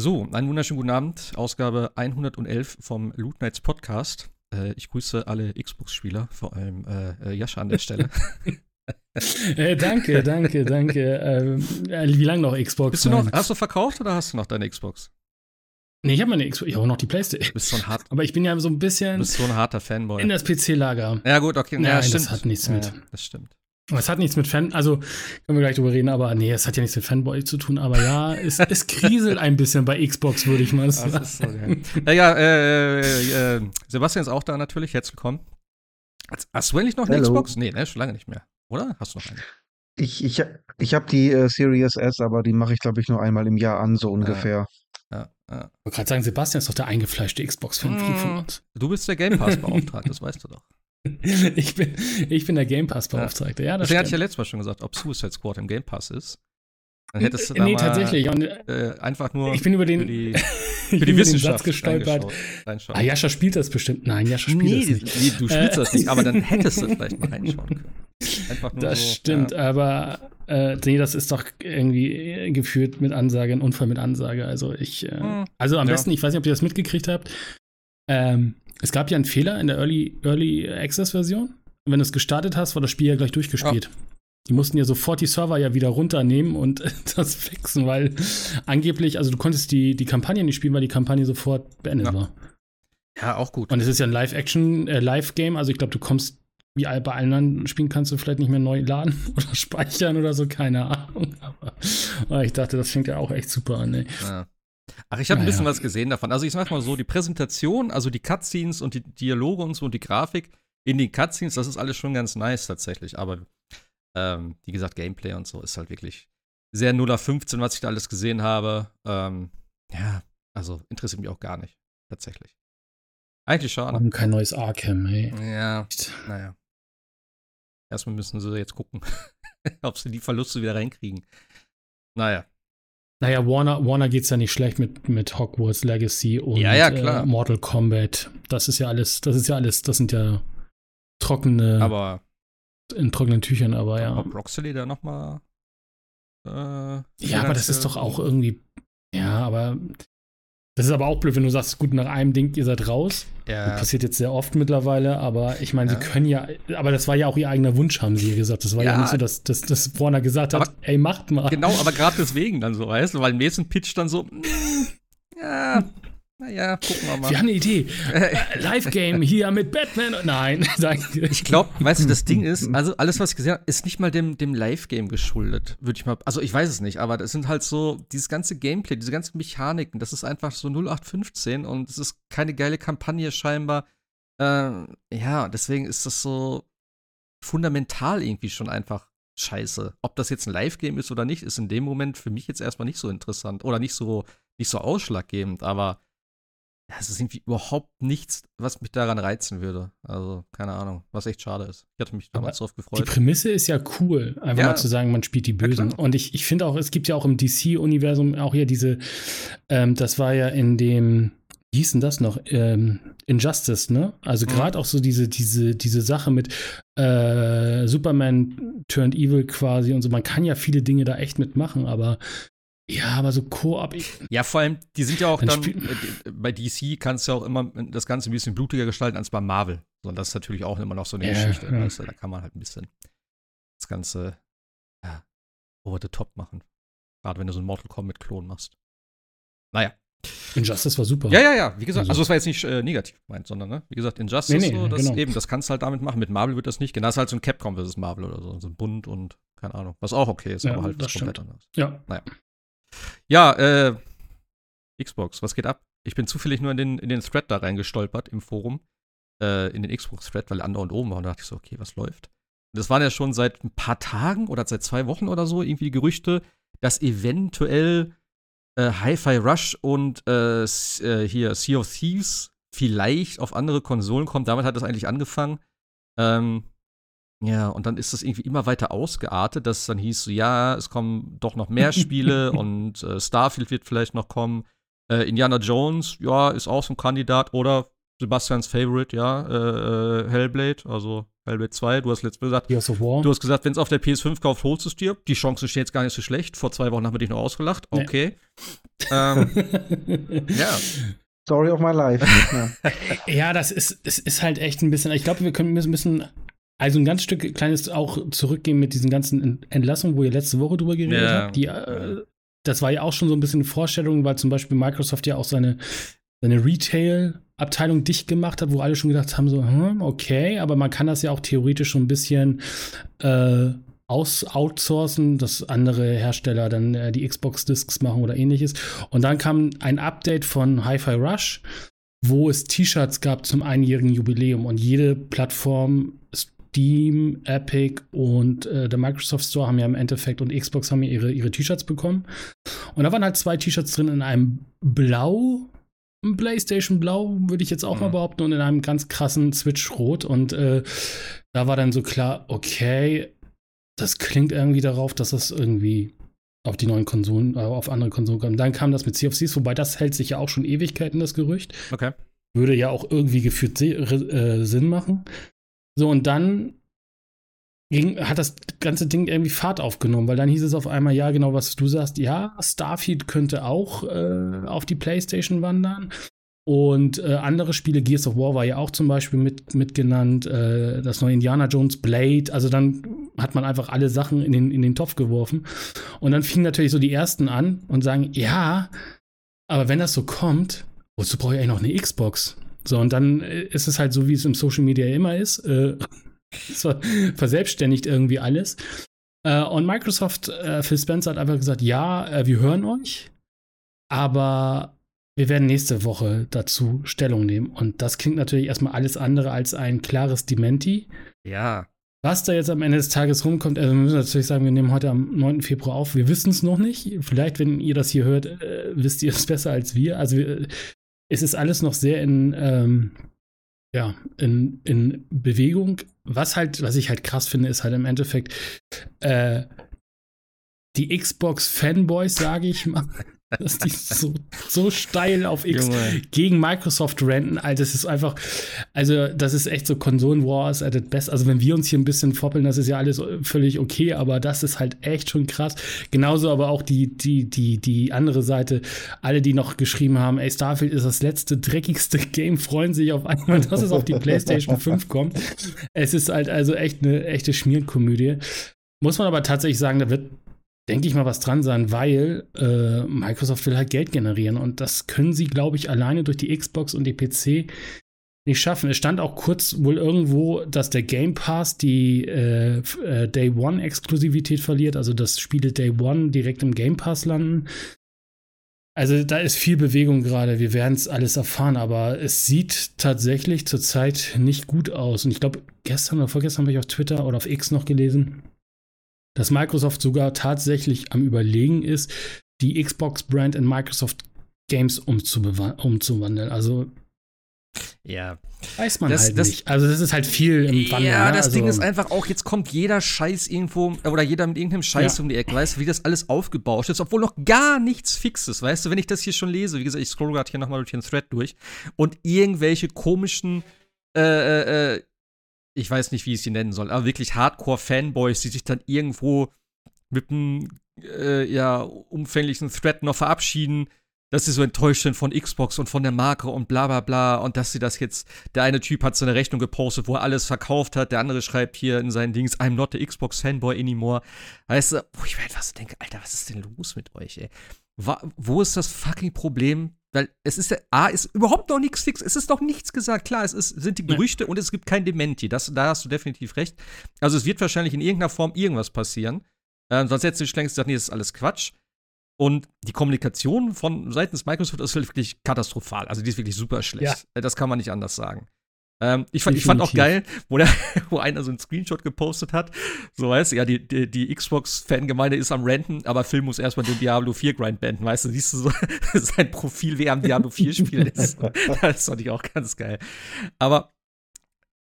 So, einen wunderschönen guten Abend. Ausgabe 111 vom Loot Nights Podcast. Äh, ich grüße alle Xbox-Spieler, vor allem äh, äh Jascha an der Stelle. äh, danke, danke, danke. Ähm, äh, wie lange noch Xbox? Bist du noch, hast du verkauft oder hast du noch deine Xbox? Nee, ich habe meine Xbox, ich habe noch die Playstation. Bist so ein hart, Aber ich bin ja so ein bisschen. Du bist so ein harter Fanboy. In das PC-Lager. Ja, gut, okay. Ja, ja stimmt. Das hat nichts mit. Ja, das stimmt. Es hat nichts mit Fan, also können wir gleich drüber reden, aber nee, es hat ja nichts mit Fanboy zu tun, aber ja, es, es kriselt ein bisschen bei Xbox, würde ich mal sagen. So, ja, ja äh, äh, äh, Sebastian ist auch da natürlich, herzlich willkommen. Hast du eigentlich noch eine Hello. Xbox? Nee, ne, schon lange nicht mehr, oder? Hast du noch eine? Ich, ich, ich habe die äh, Series S, aber die mache ich, glaube ich, nur einmal im Jahr an, so ungefähr. Ja, ja. Ich wollte gerade sagen, Sebastian ist doch der eingefleischte Xbox-Fan mm, von uns. Du bist der Game Pass-Beauftragte, das weißt du doch. ich, bin, ich bin der Game Pass-Beauftragte. Ja, das Deswegen hatte ich ja letztes Mal schon gesagt, ob Suicide Squad im Game Pass ist. Dann hättest du da nee, mal, tatsächlich. Und, äh, einfach nur ich bin über den, für die, für die Wissenschaft gestolpert. Ah, Jascha spielt das bestimmt. Nein, Jascha spielt nee, das nicht. Nee, du spielst das nicht, aber dann hättest du vielleicht mal reinschauen können. Einfach nur das so, stimmt, ja. aber äh, nee, das ist doch irgendwie äh, geführt mit Ansage, ein Unfall mit Ansage. Also ich, äh, hm, also am ja. besten, ich weiß nicht, ob ihr das mitgekriegt habt. Ähm, es gab ja einen Fehler in der Early, Early Access Version. wenn du es gestartet hast, war das Spiel ja gleich durchgespielt. Ja. Die mussten ja sofort die Server ja wieder runternehmen und das fixen, weil angeblich, also du konntest die, die Kampagne nicht spielen, weil die Kampagne sofort beendet ja. war. Ja, auch gut. Und es ist ja ein Live-Action, äh, Live-Game, also ich glaube, du kommst, wie bei allen anderen Spielen kannst du vielleicht nicht mehr neu laden oder speichern oder so, keine Ahnung. Aber, aber ich dachte, das fängt ja auch echt super an, ey. Ja. Ach, ich habe ein bisschen was gesehen davon. Also ich sag mal so, die Präsentation, also die Cutscenes und die Dialoge und so und die Grafik in den Cutscenes, das ist alles schon ganz nice tatsächlich. Aber ähm, wie gesagt, Gameplay und so ist halt wirklich sehr 0 auf 15, was ich da alles gesehen habe. Ähm, ja, also interessiert mich auch gar nicht, tatsächlich. Eigentlich schade. Warum kein neues Arkham, ey? Ja, naja. Erstmal müssen sie jetzt gucken, ob sie die Verluste wieder reinkriegen. Naja. Naja, Warner, Warner geht's ja nicht schlecht mit, mit Hogwarts Legacy und ja, ja, äh, Mortal Kombat. Das ist ja alles, das ist ja alles, das sind ja trockene aber in trockenen Tüchern, aber ja. Ob Roxley da noch mal äh, Ja, aber das ist doch auch irgendwie ja, aber das ist aber auch blöd, wenn du sagst, gut, nach einem Ding, ihr seid raus. Ja. Das passiert jetzt sehr oft mittlerweile, aber ich meine, ja. sie können ja, aber das war ja auch ihr eigener Wunsch, haben sie ja gesagt. Das war ja, ja nicht so, dass, dass, dass Warner gesagt hat, ey, macht mal. Genau, aber gerade deswegen dann so, weißt du, weil im nächsten Pitch dann so, mm, ja, naja, gucken wir mal. Wir haben eine Idee. Live-Game hier mit Batman. Nein, danke. Ich glaube, weißt du, das Ding ist, also alles, was ich gesehen habe, ist nicht mal dem, dem Live-Game geschuldet, würde ich mal. Also ich weiß es nicht, aber das sind halt so, dieses ganze Gameplay, diese ganzen Mechaniken, das ist einfach so 0815 und es ist keine geile Kampagne scheinbar. Ähm, ja, deswegen ist das so fundamental irgendwie schon einfach scheiße. Ob das jetzt ein Live-Game ist oder nicht, ist in dem Moment für mich jetzt erstmal nicht so interessant oder nicht so, nicht so ausschlaggebend, aber ja, es ist irgendwie überhaupt nichts, was mich daran reizen würde. Also, keine Ahnung, was echt schade ist. Ich hatte mich damals drauf gefreut. Die Prämisse ist ja cool, einfach ja. mal zu sagen, man spielt die Bösen. Ja, Und ich, ich finde auch, es gibt ja auch im DC-Universum auch ja diese, ähm, das war ja in dem, wie hieß denn das noch? Ähm, Injustice, ne? Also gerade mhm. auch so diese, diese, diese Sache mit äh, Superman turned evil quasi und so. Man kann ja viele Dinge da echt mitmachen, aber ja, aber so Koop. Ja, vor allem, die sind ja auch dann, äh, bei DC kannst du ja auch immer das Ganze ein bisschen blutiger gestalten als bei Marvel. Und das ist natürlich auch immer noch so eine ja, Geschichte. Ja. Weißt du, da kann man halt ein bisschen das Ganze ja, over the top machen. Gerade wenn du so einen Mortal Kombat-Klon machst. Naja. Injustice war super. Ja, ja, ja. Wie gesagt, also, das war jetzt nicht äh, negativ gemeint, sondern, ne? Wie gesagt, Injustice, nee, nee, so, das genau. eben, das kannst du halt damit machen. Mit Marvel wird das nicht. Genau, das ist halt so ein Capcom versus Marvel oder so. So ein Bunt und keine Ahnung. Was auch okay ist, ja, aber halt das komplett stimmt. anders. Ja. Naja. Ja, äh, Xbox, was geht ab? Ich bin zufällig nur in den, in den Thread da reingestolpert im Forum, äh, in den Xbox-Thread, weil andere und oben war und da dachte ich so, okay, was läuft? Das waren ja schon seit ein paar Tagen oder seit zwei Wochen oder so irgendwie die Gerüchte, dass eventuell äh, Hi-Fi Rush und äh, äh, hier Sea of Thieves vielleicht auf andere Konsolen kommen. Damit hat das eigentlich angefangen. Ähm, ja, und dann ist das irgendwie immer weiter ausgeartet, dass es dann hieß, so, ja, es kommen doch noch mehr Spiele und äh, Starfield wird vielleicht noch kommen. Äh, Indiana Jones, ja, ist auch so ein Kandidat. Oder Sebastians Favorite, ja, äh, äh Hellblade. Also Hellblade 2, du hast letztes Mal gesagt, du hast gesagt, wenn es auf der PS5 kauft, holst du es dir. Die Chancen stehen jetzt gar nicht so schlecht. Vor zwei Wochen haben wir dich noch ausgelacht. Okay. Ähm, ja. Story of my life. ja. das ist, es ist halt echt ein bisschen, ich glaube, wir können müssen also ein ganz Stück kleines auch zurückgehen mit diesen ganzen Entlassungen, wo ihr letzte Woche drüber geredet ja. habt. Die, äh, das war ja auch schon so ein bisschen eine Vorstellung, weil zum Beispiel Microsoft ja auch seine, seine Retail-Abteilung dicht gemacht hat, wo alle schon gedacht haben, so, hm, okay, aber man kann das ja auch theoretisch schon ein bisschen äh, aus outsourcen, dass andere Hersteller dann äh, die Xbox-Discs machen oder ähnliches. Und dann kam ein Update von Hi-Fi Rush, wo es T-Shirts gab zum einjährigen Jubiläum und jede Plattform Steam, Epic und äh, der Microsoft Store haben ja im Endeffekt und Xbox haben ja ihre, ihre T-Shirts bekommen. Und da waren halt zwei T-Shirts drin in einem Blau, ein PlayStation Blau, würde ich jetzt auch mhm. mal behaupten, und in einem ganz krassen Switch Rot. Und äh, da war dann so klar, okay, das klingt irgendwie darauf, dass das irgendwie auf die neuen Konsolen, äh, auf andere Konsolen kommt. Dann kam das mit CFCs, wobei das hält sich ja auch schon Ewigkeiten, das Gerücht. Okay. Würde ja auch irgendwie gefühlt äh, Sinn machen. So, und dann ging, hat das ganze Ding irgendwie Fahrt aufgenommen, weil dann hieß es auf einmal, ja, genau, was du sagst, ja, Starfield könnte auch äh, auf die PlayStation wandern. Und äh, andere Spiele, Gears of War war ja auch zum Beispiel mit, mit äh, das neue Indiana Jones Blade. Also dann hat man einfach alle Sachen in den, in den Topf geworfen. Und dann fingen natürlich so die ersten an und sagen, ja, aber wenn das so kommt, wozu brauche ich eigentlich noch eine Xbox? So, und dann äh, ist es halt so, wie es im Social Media immer ist. Äh, verselbstständigt irgendwie alles. Äh, und Microsoft, äh, Phil Spencer hat einfach gesagt, ja, äh, wir hören euch, aber wir werden nächste Woche dazu Stellung nehmen. Und das klingt natürlich erstmal alles andere als ein klares Dementi. Ja. Was da jetzt am Ende des Tages rumkommt, also wir müssen natürlich sagen, wir nehmen heute am 9. Februar auf. Wir wissen es noch nicht. Vielleicht, wenn ihr das hier hört, äh, wisst ihr es besser als wir. Also wir, es ist alles noch sehr in, ähm, ja, in, in Bewegung. Was halt, was ich halt krass finde, ist halt im Endeffekt äh, die Xbox-Fanboys, sage ich mal, dass die so, so steil auf X Junge. gegen Microsoft renten. Alter, das ist einfach, also das ist echt so Konsolen Wars at its best. Also wenn wir uns hier ein bisschen foppeln, das ist ja alles völlig okay, aber das ist halt echt schon krass. Genauso aber auch die, die, die, die andere Seite, alle, die noch geschrieben haben, ey, Starfield ist das letzte, dreckigste Game, freuen sich auf einmal, dass es auf die PlayStation 5 kommt. Es ist halt also echt eine echte Schmierkomödie. Muss man aber tatsächlich sagen, da wird denke ich mal, was dran sein, weil äh, Microsoft will halt Geld generieren und das können sie, glaube ich, alleine durch die Xbox und die PC nicht schaffen. Es stand auch kurz wohl irgendwo, dass der Game Pass die äh, äh, Day One Exklusivität verliert, also dass Spiele Day One direkt im Game Pass landen. Also da ist viel Bewegung gerade. Wir werden es alles erfahren, aber es sieht tatsächlich zurzeit nicht gut aus. Und ich glaube, gestern oder vorgestern habe ich auf Twitter oder auf X noch gelesen, dass Microsoft sogar tatsächlich am Überlegen ist, die Xbox-Brand in Microsoft Games umzuwandeln. Also ja. Weiß man das, halt das, nicht. Also das ist halt viel im Wandel. Ja, ne? das also, Ding ist einfach auch, jetzt kommt jeder Scheiß irgendwo, oder jeder mit irgendeinem Scheiß ja. um die Ecke, weißt du, wie das alles aufgebauscht ist, obwohl noch gar nichts Fixes, weißt du, wenn ich das hier schon lese, wie gesagt, ich scroll gerade hier nochmal durch den Thread durch und irgendwelche komischen äh, äh, äh ich weiß nicht, wie ich sie nennen soll, aber wirklich Hardcore-Fanboys, die sich dann irgendwo mit einem äh, ja, umfänglichen Thread noch verabschieden, dass sie so enttäuscht sind von Xbox und von der Marke und bla bla bla und dass sie das jetzt, der eine Typ hat so eine Rechnung gepostet, wo er alles verkauft hat, der andere schreibt hier in seinen Dings, I'm not a Xbox Fanboy anymore. Weißt du, wo ich mir so denke, Alter, was ist denn los mit euch, ey? Wo ist das fucking Problem, weil es ist ja, A, ist überhaupt noch nichts fix, es ist noch nichts gesagt. Klar, es ist, sind die Gerüchte ja. und es gibt kein Dementi. Das, da hast du definitiv recht. Also es wird wahrscheinlich in irgendeiner Form irgendwas passieren. Ähm, sonst hättest du längst gesagt, nee, das ist alles Quatsch. Und die Kommunikation von seitens Microsoft ist wirklich katastrophal. Also die ist wirklich super schlecht. Ja. Das kann man nicht anders sagen. Ähm, ich, fand, ich fand auch geil, wo, der, wo einer so einen Screenshot gepostet hat. So, weißt du, ja, die, die, die Xbox-Fangemeinde ist am Renten, aber Phil muss erstmal den Diablo 4 Grind beenden, weißt du, siehst du so sein Profil, wer am Diablo 4 spielt. Das, das fand ich auch ganz geil. Aber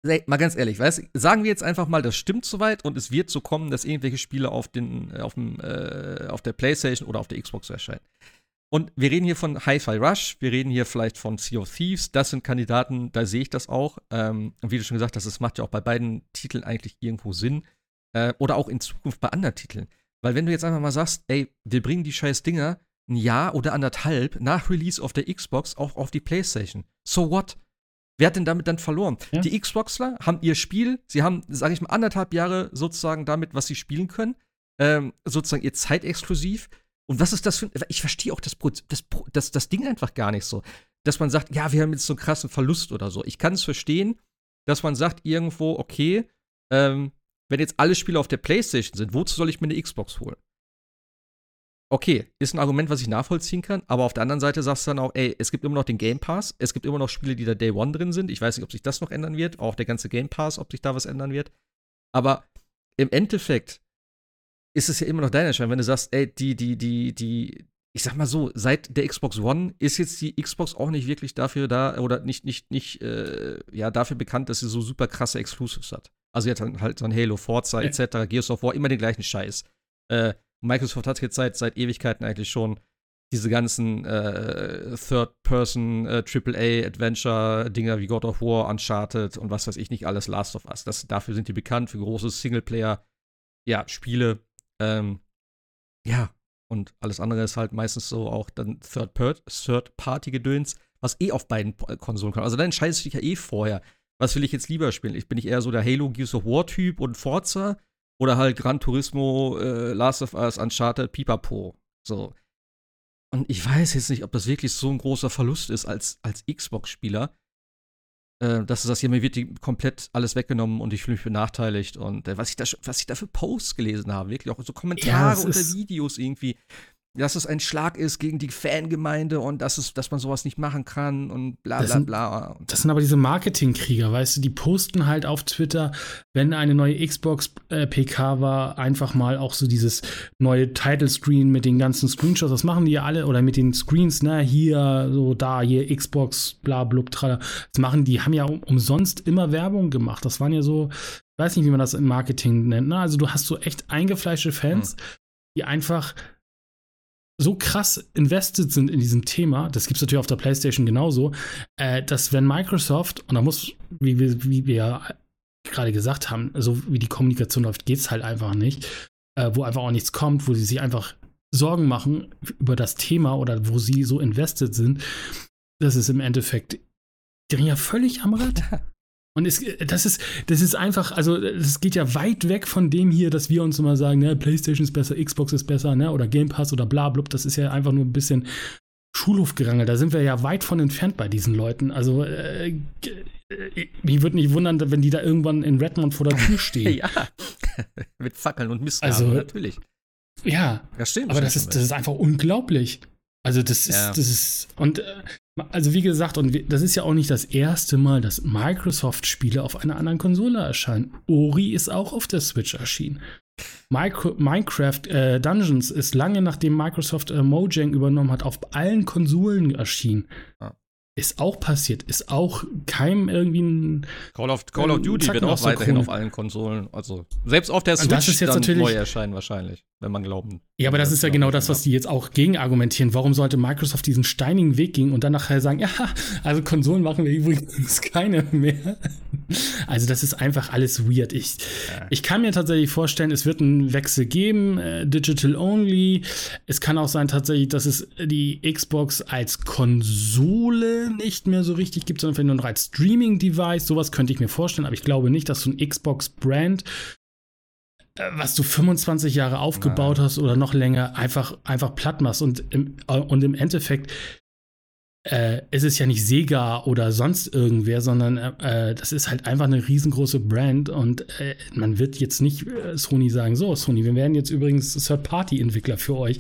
Ey, mal ganz ehrlich, weißt, sagen wir jetzt einfach mal, das stimmt soweit und es wird so kommen, dass irgendwelche Spiele auf, den, auf, dem, äh, auf der PlayStation oder auf der Xbox erscheinen. Und wir reden hier von Hi-Fi Rush, wir reden hier vielleicht von Sea of Thieves. Das sind Kandidaten, da sehe ich das auch. Ähm, wie du schon gesagt hast, das macht ja auch bei beiden Titeln eigentlich irgendwo Sinn. Äh, oder auch in Zukunft bei anderen Titeln. Weil wenn du jetzt einfach mal sagst, ey, wir bringen die scheiß Dinger ein Jahr oder anderthalb nach Release auf der Xbox auch auf die PlayStation. So what? Wer hat denn damit dann verloren? Ja. Die Xboxler haben ihr Spiel, sie haben, sage ich mal, anderthalb Jahre sozusagen damit, was sie spielen können, ähm, sozusagen ihr Zeitexklusiv. Und was ist das für Ich verstehe auch das, das, das, das Ding einfach gar nicht so. Dass man sagt, ja, wir haben jetzt so einen krassen Verlust oder so. Ich kann es verstehen, dass man sagt irgendwo, okay, ähm, wenn jetzt alle Spiele auf der PlayStation sind, wozu soll ich mir eine Xbox holen? okay, ist ein Argument, was ich nachvollziehen kann, aber auf der anderen Seite sagst du dann auch, ey, es gibt immer noch den Game Pass, es gibt immer noch Spiele, die da Day One drin sind. Ich weiß nicht, ob sich das noch ändern wird, auch der ganze Game Pass, ob sich da was ändern wird. Aber im Endeffekt ist es ja immer noch dein Entscheidung, wenn du sagst, ey, die, die, die, die, ich sag mal so, seit der Xbox One ist jetzt die Xbox auch nicht wirklich dafür da oder nicht, nicht, nicht, äh, ja, dafür bekannt, dass sie so super krasse Exclusives hat. Also jetzt halt so ein Halo, Forza etc., Gears of War, immer den gleichen Scheiß. Äh, Microsoft hat jetzt seit, seit Ewigkeiten eigentlich schon diese ganzen äh, Third-Person äh, AAA-Adventure-Dinger wie God of War, Uncharted und was weiß ich nicht alles, Last of Us. Das, dafür sind die bekannt, für große Singleplayer-Spiele. Ja, ähm, ja, und alles andere ist halt meistens so auch dann Third-Party-Gedöns, was eh auf beiden Konsolen kommt. Also dann entscheidest du dich ja eh vorher. Was will ich jetzt lieber spielen? Ich bin ich eher so der Halo Gears of War-Typ und Forza oder halt Gran Turismo, äh, Last of Us, Uncharted, Pipapo. So. Und ich weiß jetzt nicht, ob das wirklich so ein großer Verlust ist als, als Xbox-Spieler. Äh, dass du sagst, ja, mir wird die komplett alles weggenommen und ich fühle mich benachteiligt. Und äh, was, ich da, was ich da für Posts gelesen habe, wirklich auch so Kommentare ja, unter Videos irgendwie dass es ein Schlag ist gegen die Fangemeinde und dass, es, dass man sowas nicht machen kann und bla bla bla. Das sind aber diese Marketingkrieger, weißt du, die posten halt auf Twitter, wenn eine neue Xbox äh, PK war, einfach mal auch so dieses neue Title Screen mit den ganzen Screenshots, das machen die ja alle, oder mit den Screens, ne, hier, so da, hier Xbox, bla blub, trala. Das machen die, haben ja um, umsonst immer Werbung gemacht. Das waren ja so, ich weiß nicht, wie man das im Marketing nennt, ne? Also du hast so echt eingefleischte Fans, hm. die einfach so krass invested sind in diesem Thema, das gibt es natürlich auf der PlayStation genauso, äh, dass wenn Microsoft, und da muss, wie wir, wie wir gerade gesagt haben, so wie die Kommunikation läuft, geht es halt einfach nicht, äh, wo einfach auch nichts kommt, wo sie sich einfach Sorgen machen über das Thema oder wo sie so invested sind, das ist im Endeffekt, die ja völlig am Rad. Und es, das, ist, das ist einfach, also das geht ja weit weg von dem hier, dass wir uns immer sagen, ne, PlayStation ist besser, Xbox ist besser, ne, oder Game Pass oder bla, bla, das ist ja einfach nur ein bisschen Schulhofgerangel. Da sind wir ja weit von entfernt bei diesen Leuten. Also, äh, mich würde nicht wundern, wenn die da irgendwann in Redmond vor der Tür stehen. ja, mit Fackeln und Mistgaben, also, natürlich. Ja, das stimmt, aber das ist, das ist einfach unglaublich. Also das ist, ja. das ist, und äh, also wie gesagt, und das ist ja auch nicht das erste Mal, dass Microsoft-Spiele auf einer anderen Konsole erscheinen. Ori ist auch auf der Switch erschienen. Micro Minecraft äh, Dungeons ist lange nachdem Microsoft äh, Mojang übernommen hat, auf allen Konsolen erschienen. Ja. Ist auch passiert, ist auch keinem irgendwie ein. Call of, Call of Duty wird auch weiterhin auf allen Konsolen. Also selbst auf der Switch das ist jetzt dann neu erscheinen wahrscheinlich, wenn man glauben. Ja, aber das ist ja genau das, was die jetzt auch gegen argumentieren. Warum sollte Microsoft diesen steinigen Weg gehen und dann nachher sagen, ja, also Konsolen machen wir übrigens keine mehr. Also das ist einfach alles weird. Ich, ja. ich kann mir tatsächlich vorstellen, es wird einen Wechsel geben, äh, digital only. Es kann auch sein tatsächlich, dass es die Xbox als Konsole nicht mehr so richtig gibt, sondern vielleicht nur noch als Streaming-Device. Sowas könnte ich mir vorstellen, aber ich glaube nicht, dass so ein Xbox-Brand, äh, was du 25 Jahre aufgebaut Nein. hast oder noch länger, einfach, einfach platt machst. Und im, äh, und im Endeffekt äh, es ist ja nicht Sega oder sonst irgendwer, sondern äh, das ist halt einfach eine riesengroße Brand und äh, man wird jetzt nicht äh, Sony sagen, so Sony, wir werden jetzt übrigens Third-Party-Entwickler für euch.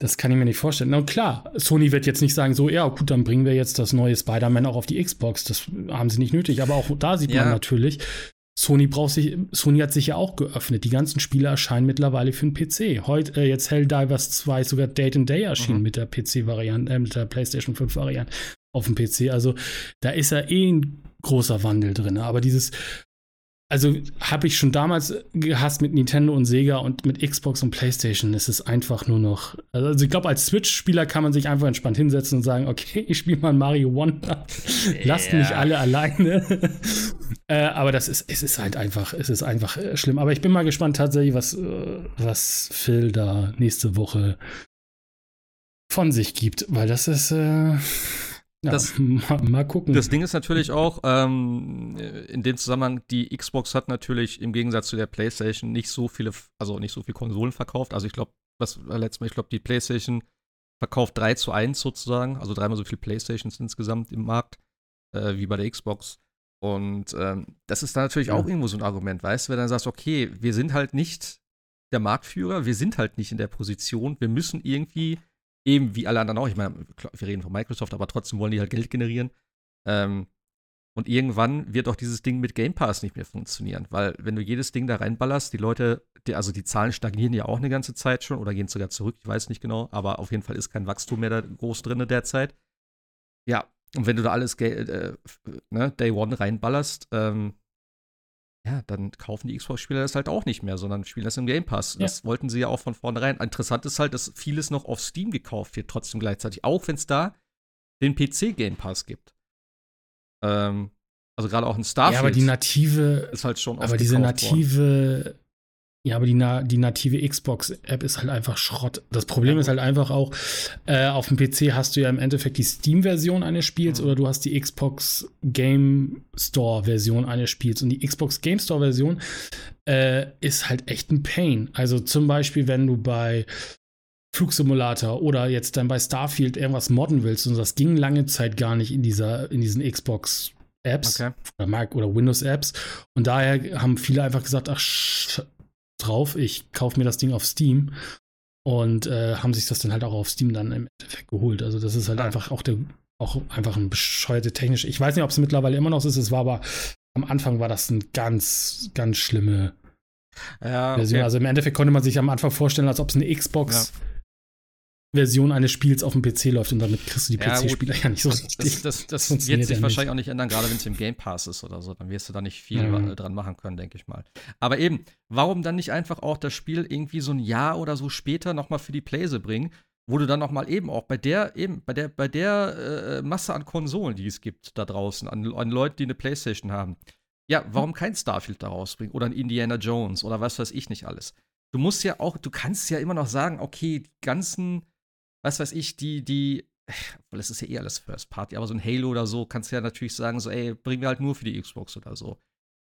Das kann ich mir nicht vorstellen. Na klar, Sony wird jetzt nicht sagen, so, ja, gut, dann bringen wir jetzt das neue Spider-Man auch auf die Xbox. Das haben sie nicht nötig. Aber auch da sieht ja. man natürlich, Sony braucht sich, Sony hat sich ja auch geöffnet. Die ganzen Spiele erscheinen mittlerweile für den PC. Heute, äh, jetzt Helldivers 2 sogar Date and Day erschienen mhm. mit der PC-Variante, äh, mit der PlayStation 5-Variante auf dem PC. Also da ist ja eh ein großer Wandel drin. Aber dieses, also habe ich schon damals gehasst mit Nintendo und Sega und mit Xbox und PlayStation. Es ist einfach nur noch. Also ich glaube, als Switch-Spieler kann man sich einfach entspannt hinsetzen und sagen, okay, ich spiele mal Mario Wonder. Lasst mich alle alleine. äh, aber das ist, es ist halt einfach, es ist einfach äh, schlimm. Aber ich bin mal gespannt tatsächlich, was, äh, was Phil da nächste Woche von sich gibt, weil das ist. Äh, das, mal, mal, gucken. Das Ding ist natürlich auch, ähm, in dem Zusammenhang, die Xbox hat natürlich im Gegensatz zu der PlayStation nicht so viele, also nicht so viele Konsolen verkauft. Also ich glaube, was letztes Mal, ich glaube, die PlayStation verkauft 3 zu 1 sozusagen, also dreimal so viele PlayStations insgesamt im Markt, äh, wie bei der Xbox. Und ähm, das ist dann natürlich ja. auch irgendwo so ein Argument, weißt du, wenn du dann sagst, okay, wir sind halt nicht der Marktführer, wir sind halt nicht in der Position, wir müssen irgendwie eben wie alle anderen auch, ich meine, wir reden von Microsoft, aber trotzdem wollen die halt Geld generieren. Ähm, und irgendwann wird auch dieses Ding mit Game Pass nicht mehr funktionieren, weil wenn du jedes Ding da reinballerst, die Leute, die, also die Zahlen stagnieren ja auch eine ganze Zeit schon oder gehen sogar zurück, ich weiß nicht genau, aber auf jeden Fall ist kein Wachstum mehr da groß drin derzeit. Ja, und wenn du da alles äh, ne, Day One reinballerst, ähm, ja, dann kaufen die Xbox-Spieler das halt auch nicht mehr, sondern spielen das im Game Pass. Ja. Das wollten sie ja auch von vornherein. Interessant ist halt, dass vieles noch auf Steam gekauft wird, trotzdem gleichzeitig, auch wenn es da den PC-Game Pass gibt. Ähm, also gerade auch ein Starfield. Ja, aber die native ist halt schon Aber diese native worden. Ja, aber die, na die native Xbox-App ist halt einfach Schrott. Das Problem ja. ist halt einfach auch, äh, auf dem PC hast du ja im Endeffekt die Steam-Version eines Spiels mhm. oder du hast die Xbox Game Store-Version eines Spiels. Und die Xbox Game Store-Version äh, ist halt echt ein Pain. Also zum Beispiel, wenn du bei Flugsimulator oder jetzt dann bei Starfield irgendwas modden willst und das ging lange Zeit gar nicht in dieser, in diesen Xbox Apps okay. oder Mac oder Windows Apps. Und daher haben viele einfach gesagt, ach, drauf, ich kaufe mir das Ding auf Steam und äh, haben sich das dann halt auch auf Steam dann im Endeffekt geholt. Also das ist halt einfach auch der auch einfach ein bescheuerte technisch. Ich weiß nicht, ob es mittlerweile immer noch so ist. Es war aber am Anfang war das eine ganz, ganz schlimme ja, okay. Also im Endeffekt konnte man sich am Anfang vorstellen, als ob es eine Xbox ja. Version eines Spiels auf dem PC läuft und damit kriegst du die ja, PC-Spieler ja nicht so richtig. Das, das, das wird sich wahrscheinlich nicht. auch nicht ändern, gerade wenn es im Game Pass ist oder so. Dann wirst du da nicht viel mhm. dran machen können, denke ich mal. Aber eben, warum dann nicht einfach auch das Spiel irgendwie so ein Jahr oder so später nochmal für die Playse bringen, wo du dann nochmal eben auch bei der, eben, bei der, bei der äh, Masse an Konsolen, die es gibt da draußen, an, an Leuten, die eine Playstation haben, ja, warum kein Starfield da rausbringen oder ein Indiana Jones oder was weiß ich nicht alles? Du musst ja auch, du kannst ja immer noch sagen, okay, die ganzen was weiß ich, die, die, weil es ist ja eh alles First Party, aber so ein Halo oder so, kannst du ja natürlich sagen, so, ey, bringen wir halt nur für die Xbox oder so.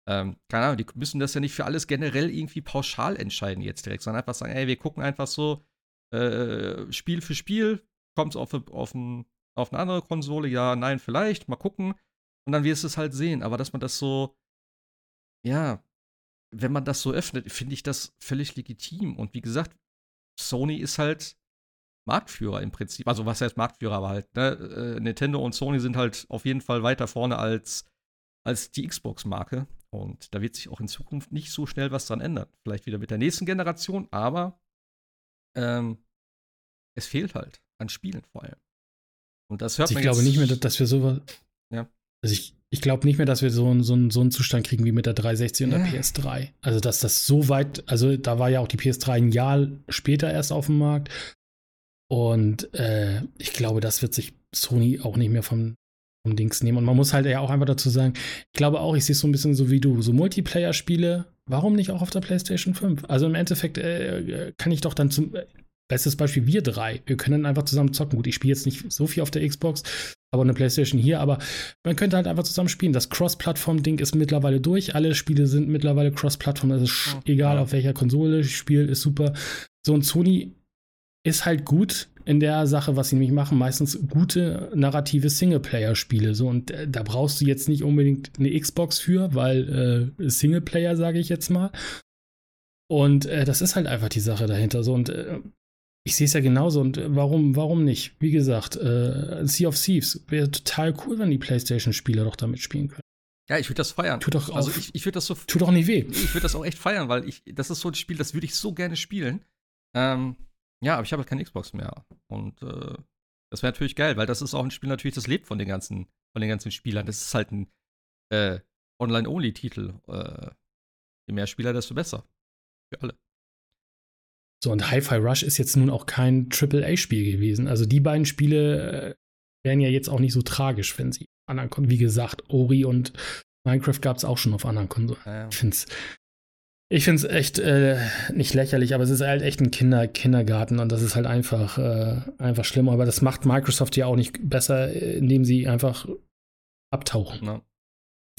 Ähm, keine Ahnung, die müssen das ja nicht für alles generell irgendwie pauschal entscheiden jetzt direkt, sondern einfach sagen, ey, wir gucken einfach so äh, Spiel für Spiel, kommt es auf, auf, ein, auf eine andere Konsole, ja, nein, vielleicht, mal gucken. Und dann wirst du es halt sehen. Aber dass man das so, ja, wenn man das so öffnet, finde ich das völlig legitim. Und wie gesagt, Sony ist halt Marktführer im Prinzip. Also was heißt Marktführer, aber halt, ne? Äh, Nintendo und Sony sind halt auf jeden Fall weiter vorne als, als die Xbox-Marke. Und da wird sich auch in Zukunft nicht so schnell was dran ändern. Vielleicht wieder mit der nächsten Generation, aber ähm, es fehlt halt an Spielen vor allem. Und das hört also man Ich glaube nicht mehr, dass wir sowas. Ja. Also ich, ich glaube nicht mehr, dass wir so, so, so einen Zustand kriegen wie mit der 360 und der PS3. Also, dass das so weit, also da war ja auch die PS3 ein Jahr später erst auf dem Markt. Und äh, ich glaube, das wird sich Sony auch nicht mehr vom, vom Dings nehmen. Und man muss halt ja auch einfach dazu sagen, ich glaube auch, ich sehe es so ein bisschen so wie du, so Multiplayer-Spiele, warum nicht auch auf der PlayStation 5? Also im Endeffekt äh, kann ich doch dann zum, äh, bestes Beispiel, wir drei, wir können einfach zusammen zocken. Gut, ich spiele jetzt nicht so viel auf der Xbox, aber eine PlayStation hier, aber man könnte halt einfach zusammen spielen. Das Cross-Plattform-Ding ist mittlerweile durch. Alle Spiele sind mittlerweile Cross-Plattform. Also ist egal auf welcher Konsole ich spiele, ist super. So ein Sony ist halt gut in der Sache, was sie nämlich machen, meistens gute narrative Singleplayer-Spiele. So, und äh, da brauchst du jetzt nicht unbedingt eine Xbox für, weil äh, Singleplayer, sage ich jetzt mal. Und äh, das ist halt einfach die Sache dahinter. So, und äh, ich sehe es ja genauso. Und äh, warum, warum nicht? Wie gesagt, äh, Sea of Thieves wäre total cool, wenn die PlayStation-Spieler doch damit spielen können. Ja, ich würde das feiern. Tut doch also ich, ich würde das so. Tut doch nicht weh. Ich würde das auch echt feiern, weil ich, das ist so ein Spiel, das würde ich so gerne spielen. Ähm, ja, aber ich habe halt keine Xbox mehr. Und äh, das wäre natürlich geil, weil das ist auch ein Spiel natürlich, das lebt von den ganzen, von den ganzen Spielern. Das ist halt ein äh, Online-Only-Titel. Äh, Je mehr Spieler, desto besser. Für alle. So, und Hi-Fi Rush ist jetzt nun auch kein AAA-Spiel gewesen. Also die beiden Spiele äh, wären ja jetzt auch nicht so tragisch, wenn sie anderen Konsolen, wie gesagt, Ori und Minecraft gab es auch schon auf anderen Konsolen. Ja. Ich finde es ich find's echt äh, nicht lächerlich, aber es ist halt echt ein Kinder Kindergarten und das ist halt einfach, äh, einfach schlimm. Aber das macht Microsoft ja auch nicht besser, indem sie einfach abtauchen. Ja,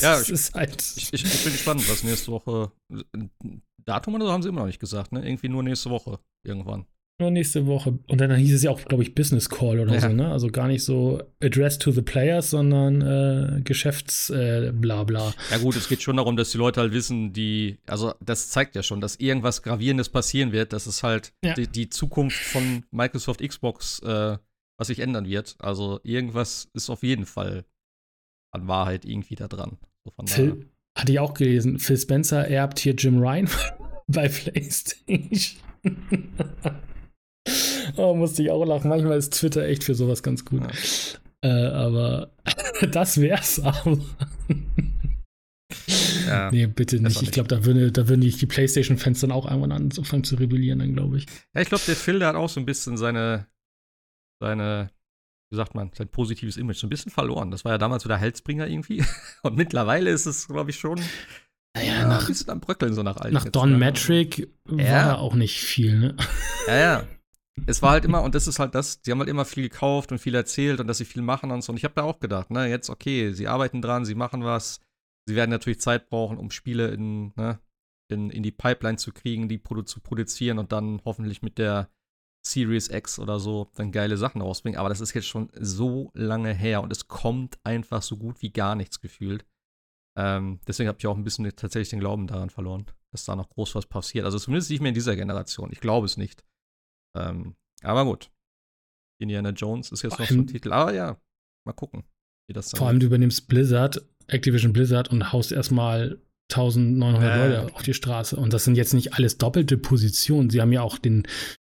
ja ich, ist halt ich, ich, ich, bin gespannt, was nächste Woche. Datum oder so haben sie immer noch nicht gesagt, ne? Irgendwie nur nächste Woche irgendwann. Nur nächste Woche. Und dann hieß es ja auch, glaube ich, Business Call oder ja. so, ne? Also gar nicht so Address to the Players, sondern äh, Geschäftsblabla. Äh, ja, gut, es geht schon darum, dass die Leute halt wissen, die, also das zeigt ja schon, dass irgendwas Gravierendes passieren wird, dass es halt ja. die, die, Zukunft von Microsoft Xbox, äh, was sich ändern wird. Also irgendwas ist auf jeden Fall an Wahrheit irgendwie da dran. So Phil, hatte ich auch gelesen, Phil Spencer erbt hier Jim Ryan bei PlayStation. Oh, musste ich auch lachen. Manchmal ist Twitter echt für sowas ganz gut. Ja. Äh, aber das wär's aber. Ja, nee, bitte nicht. Ich glaube, da würden da würden die, PlayStation-Fans dann auch irgendwann anfangen zu rebellieren, dann glaube ich. Ja, ich glaube, der Phil, der hat auch so ein bisschen seine, seine, wie sagt man, sein positives Image so ein bisschen verloren. Das war ja damals so der Halsbringer irgendwie. Und mittlerweile ist es, glaube ich, schon naja, ja, nach, ein bisschen am Bröckeln, so nach Nach Don ne? Metric war ja. auch nicht viel, ne? Ja, ja es war halt immer, und das ist halt das, die haben halt immer viel gekauft und viel erzählt und dass sie viel machen und so. Und ich habe da auch gedacht, ne, jetzt, okay, sie arbeiten dran, sie machen was. Sie werden natürlich Zeit brauchen, um Spiele in, ne, in, in die Pipeline zu kriegen, die produ zu produzieren und dann hoffentlich mit der Series X oder so dann geile Sachen rausbringen. Aber das ist jetzt schon so lange her und es kommt einfach so gut wie gar nichts gefühlt. Ähm, deswegen habe ich auch ein bisschen tatsächlich den Glauben daran verloren, dass da noch groß was passiert. Also zumindest nicht mehr in dieser Generation. Ich glaube es nicht. Ähm, aber gut. Indiana Jones ist jetzt noch so ein Titel. Aber ja, mal gucken, wie das dann Vor allem, du übernimmst Blizzard, Activision Blizzard und haust erstmal 1900 äh. Leute auf die Straße. Und das sind jetzt nicht alles doppelte Positionen. Sie haben ja auch den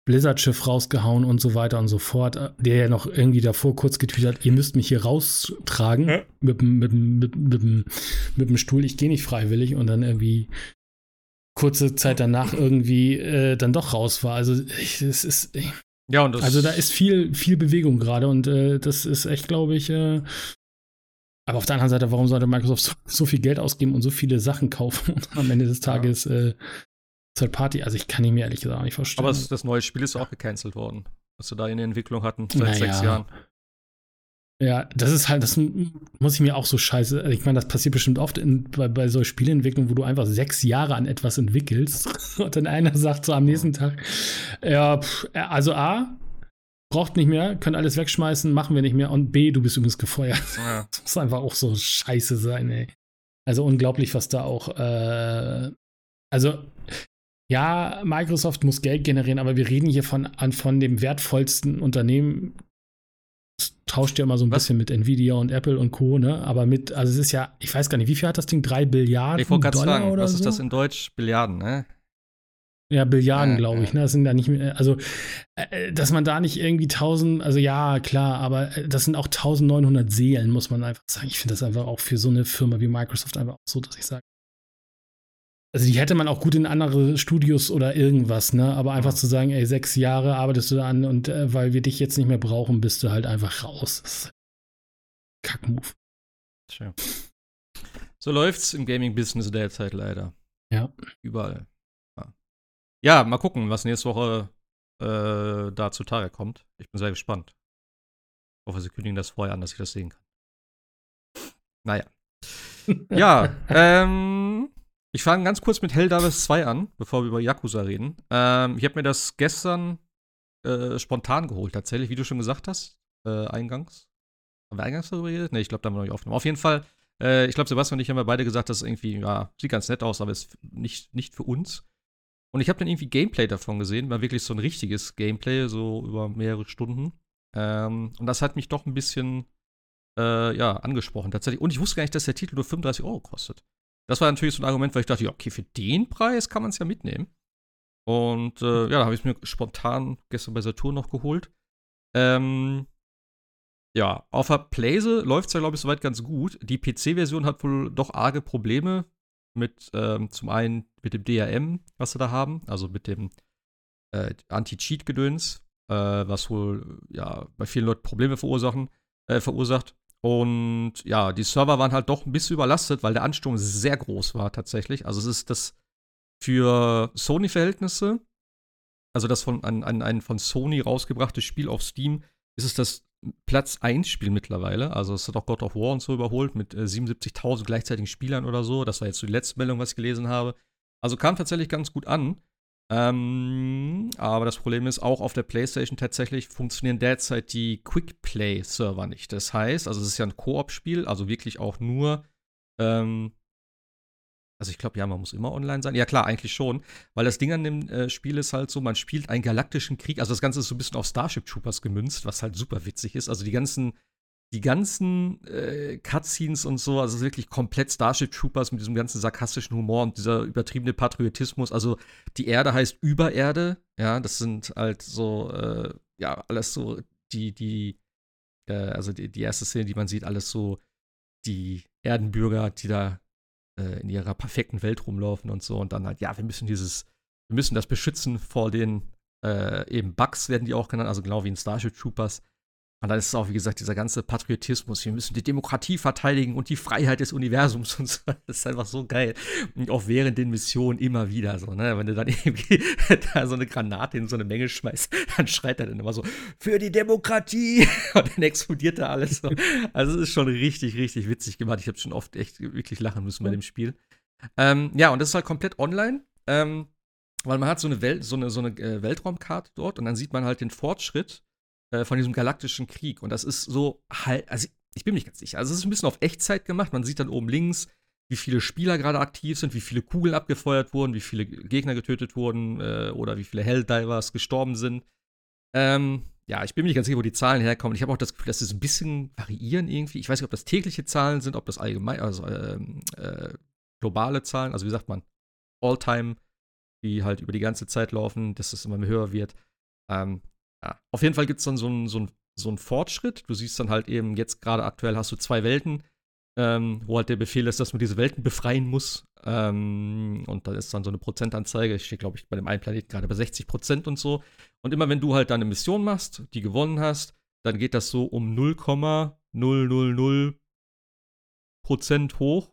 Blizzard-Schiff rausgehauen und so weiter und so fort, der ja noch irgendwie davor kurz getweetet hat, ihr müsst mich hier raustragen ja. mit, mit, mit, mit, mit, dem Stuhl, ich gehe nicht freiwillig und dann irgendwie kurze Zeit danach irgendwie äh, dann doch raus war. Also es ist. Ja, und das also da ist viel, viel Bewegung gerade und äh, das ist echt, glaube ich. Äh, aber auf der anderen Seite, warum sollte Microsoft so, so, viel Geld ausgeben und so viele Sachen kaufen und am Ende des Tages ja. äh, Third Party? Also ich kann ihn mir ehrlich gesagt nicht vorstellen. Aber das, das neue Spiel ist auch gecancelt worden, was wir da in der Entwicklung hatten seit naja. sechs Jahren. Ja, das ist halt, das muss ich mir auch so scheiße. Ich meine, das passiert bestimmt oft in, bei, bei solchen Spielentwicklungen, wo du einfach sechs Jahre an etwas entwickelst und dann einer sagt so am nächsten Tag, ja, pff, also A, braucht nicht mehr, könnt alles wegschmeißen, machen wir nicht mehr und B, du bist übrigens gefeuert. Ja. Das muss einfach auch so scheiße sein, ey. Also unglaublich, was da auch, äh, also ja, Microsoft muss Geld generieren, aber wir reden hier von, von dem wertvollsten Unternehmen tauscht ja immer so ein Was? bisschen mit Nvidia und Apple und Co. Ne? Aber mit, also es ist ja, ich weiß gar nicht, wie viel hat das Ding? Drei Billiarden ich Dollar sagen, oder was so? ist das in Deutsch? Billiarden, ne? Ja, Billiarden, äh, glaube ich. Ne? Das sind da nicht mehr, also, äh, dass man da nicht irgendwie 1000, also ja, klar, aber äh, das sind auch 1900 Seelen, muss man einfach sagen. Ich finde das einfach auch für so eine Firma wie Microsoft einfach auch so, dass ich sage, also die hätte man auch gut in andere Studios oder irgendwas, ne? Aber einfach ja. zu sagen, ey, sechs Jahre arbeitest du da an und äh, weil wir dich jetzt nicht mehr brauchen, bist du halt einfach raus. Kackmove. Tja. So läuft's im Gaming-Business derzeit leider. Ja. Überall. Ja. ja, mal gucken, was nächste Woche äh, da zutage kommt. Ich bin sehr gespannt. Ich hoffe, sie kündigen das vorher an, dass ich das sehen kann. Naja. ja, ähm, ich fange ganz kurz mit Helldivers 2 an, bevor wir über Yakuza reden. Ähm, ich habe mir das gestern äh, spontan geholt, tatsächlich, wie du schon gesagt hast, äh, eingangs. Haben wir eingangs darüber geredet? Ne, ich glaube, da haben wir noch nicht aufgenommen. Auf jeden Fall, äh, ich glaube, Sebastian und ich haben ja beide gesagt, dass irgendwie, ja, sieht ganz nett aus, aber ist nicht, nicht für uns. Und ich habe dann irgendwie Gameplay davon gesehen, war wirklich so ein richtiges Gameplay, so über mehrere Stunden. Ähm, und das hat mich doch ein bisschen, äh, ja, angesprochen, tatsächlich. Und ich wusste gar nicht, dass der Titel nur 35 Euro kostet. Das war natürlich so ein Argument, weil ich dachte, ja, okay, für den Preis kann man es ja mitnehmen. Und äh, ja, da habe ich es mir spontan gestern bei Saturn noch geholt. Ähm, ja, auf der Playse läuft es ja, glaube ich, soweit ganz gut. Die PC-Version hat wohl doch arge Probleme mit ähm, zum einen mit dem DRM, was sie da haben, also mit dem äh, Anti-Cheat-Gedöns, äh, was wohl ja bei vielen Leuten Probleme verursachen, äh, verursacht. Und ja, die Server waren halt doch ein bisschen überlastet, weil der Ansturm sehr groß war tatsächlich. Also es ist das für Sony-Verhältnisse, also das von ein, ein, ein von Sony rausgebrachte Spiel auf Steam, ist es das Platz 1 Spiel mittlerweile. Also es hat auch God of War und so überholt mit äh, 77.000 gleichzeitigen Spielern oder so. Das war jetzt so die letzte Meldung, was ich gelesen habe. Also kam tatsächlich ganz gut an. Ähm, aber das Problem ist, auch auf der PlayStation tatsächlich funktionieren derzeit die Quick-Play-Server nicht. Das heißt, also es ist ja ein Koop-Spiel, also wirklich auch nur ähm, also ich glaube, ja, man muss immer online sein. Ja klar, eigentlich schon. Weil das Ding an dem äh, Spiel ist halt so, man spielt einen galaktischen Krieg. Also das Ganze ist so ein bisschen auf Starship Troopers gemünzt, was halt super witzig ist. Also die ganzen, die ganzen äh, Cutscenes und so, also wirklich komplett Starship Troopers mit diesem ganzen sarkastischen Humor und dieser übertriebene Patriotismus. Also die Erde heißt Übererde. Ja, das sind halt so, äh, ja, alles so die, die, äh, also die, die erste Szene, die man sieht, alles so die Erdenbürger, die da äh, in ihrer perfekten Welt rumlaufen und so. Und dann halt, ja, wir müssen dieses, wir müssen das beschützen vor den äh, eben Bugs, werden die auch genannt, also genau wie in Starship Troopers. Und dann ist es auch, wie gesagt, dieser ganze Patriotismus. Wir müssen die Demokratie verteidigen und die Freiheit des Universums und so. Das ist einfach so geil. Und auch während den Missionen immer wieder so, ne? Wenn du dann irgendwie da so eine Granate in so eine Menge schmeißt, dann schreit er dann immer so, für die Demokratie! Und dann explodiert da alles so. Also es ist schon richtig, richtig witzig gemacht. Ich habe schon oft echt wirklich lachen müssen bei dem Spiel. Ähm, ja, und das ist halt komplett online. Ähm, weil man hat so eine Welt, so eine, so eine äh, Weltraumkarte dort und dann sieht man halt den Fortschritt äh, von diesem galaktischen Krieg. Und das ist so halt, also ich bin mir nicht ganz sicher. Also es ist ein bisschen auf Echtzeit gemacht. Man sieht dann oben links, wie viele Spieler gerade aktiv sind, wie viele Kugeln abgefeuert wurden, wie viele Gegner getötet wurden äh, oder wie viele Helldivers gestorben sind. Ähm, ja, ich bin mir nicht ganz sicher, wo die Zahlen herkommen. Ich habe auch das Gefühl, dass es ein bisschen variieren irgendwie. Ich weiß nicht, ob das tägliche Zahlen sind, ob das allgemein, also ähm, äh, globale Zahlen, also wie sagt man, All-Time, die halt über die ganze Zeit laufen, dass das immer höher wird. Ähm, ja. Auf jeden Fall gibt es dann so einen so so ein Fortschritt. Du siehst dann halt eben, jetzt gerade aktuell hast du zwei Welten, ähm, wo halt der Befehl ist, dass man diese Welten befreien muss. Ähm, und da ist dann so eine Prozentanzeige. Ich stehe, glaube ich, bei dem einen Planeten gerade bei 60 Prozent und so. Und immer wenn du halt dann eine Mission machst, die gewonnen hast, dann geht das so um 0,000 Prozent hoch.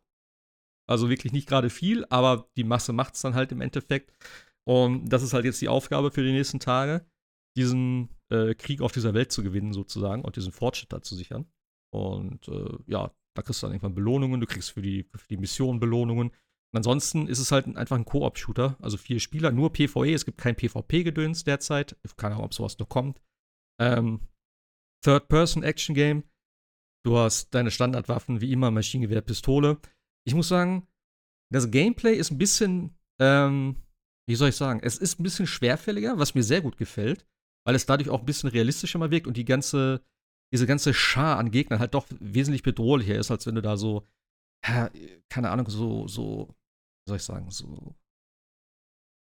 Also wirklich nicht gerade viel, aber die Masse macht es dann halt im Endeffekt. Und das ist halt jetzt die Aufgabe für die nächsten Tage diesen äh, Krieg auf dieser Welt zu gewinnen, sozusagen, und diesen Fortschritt da zu sichern. Und äh, ja, da kriegst du dann irgendwann Belohnungen, du kriegst für die, für die Mission Belohnungen. Und ansonsten ist es halt einfach ein Koop-Shooter, also vier Spieler, nur PvE, es gibt kein PvP-Gedöns derzeit. Keine Ahnung, ob sowas noch kommt. Ähm, Third-Person-Action-Game. Du hast deine Standardwaffen, wie immer, Maschinengewehr, Pistole. Ich muss sagen, das Gameplay ist ein bisschen, ähm, wie soll ich sagen, es ist ein bisschen schwerfälliger, was mir sehr gut gefällt weil es dadurch auch ein bisschen realistischer mal wirkt und die ganze, diese ganze Schar an Gegnern halt doch wesentlich bedrohlicher ist, als wenn du da so, keine Ahnung, so, so, wie soll ich sagen, so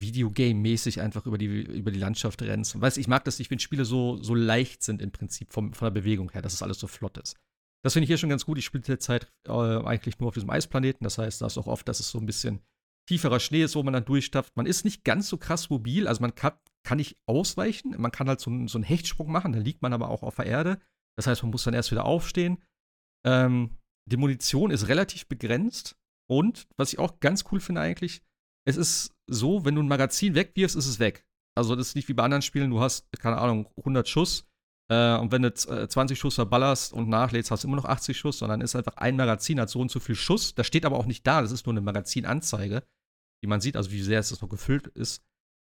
Videogame-mäßig einfach über die, über die Landschaft rennst. Weißt ich mag das nicht, wenn Spiele so, so leicht sind im Prinzip vom, von der Bewegung her, dass es alles so flott ist. Das finde ich hier schon ganz gut. Ich spiele derzeit äh, eigentlich nur auf diesem Eisplaneten. Das heißt, da ist auch oft, dass es so ein bisschen tieferer Schnee ist, wo man dann durchstapft. Man ist nicht ganz so krass mobil, also man kann, kann nicht ausweichen. Man kann halt so, so einen Hechtsprung machen, dann liegt man aber auch auf der Erde. Das heißt, man muss dann erst wieder aufstehen. Ähm, die Munition ist relativ begrenzt. Und was ich auch ganz cool finde eigentlich, es ist so, wenn du ein Magazin wegwirfst, ist es weg. Also das ist nicht wie bei anderen Spielen, du hast, keine Ahnung, 100 Schuss. Äh, und wenn du 20 äh, Schuss verballerst und nachlädst, hast du immer noch 80 Schuss, sondern ist einfach ein Magazin, hat so und so viel Schuss. Das steht aber auch nicht da, das ist nur eine Magazinanzeige, die man sieht, also wie sehr es noch gefüllt ist.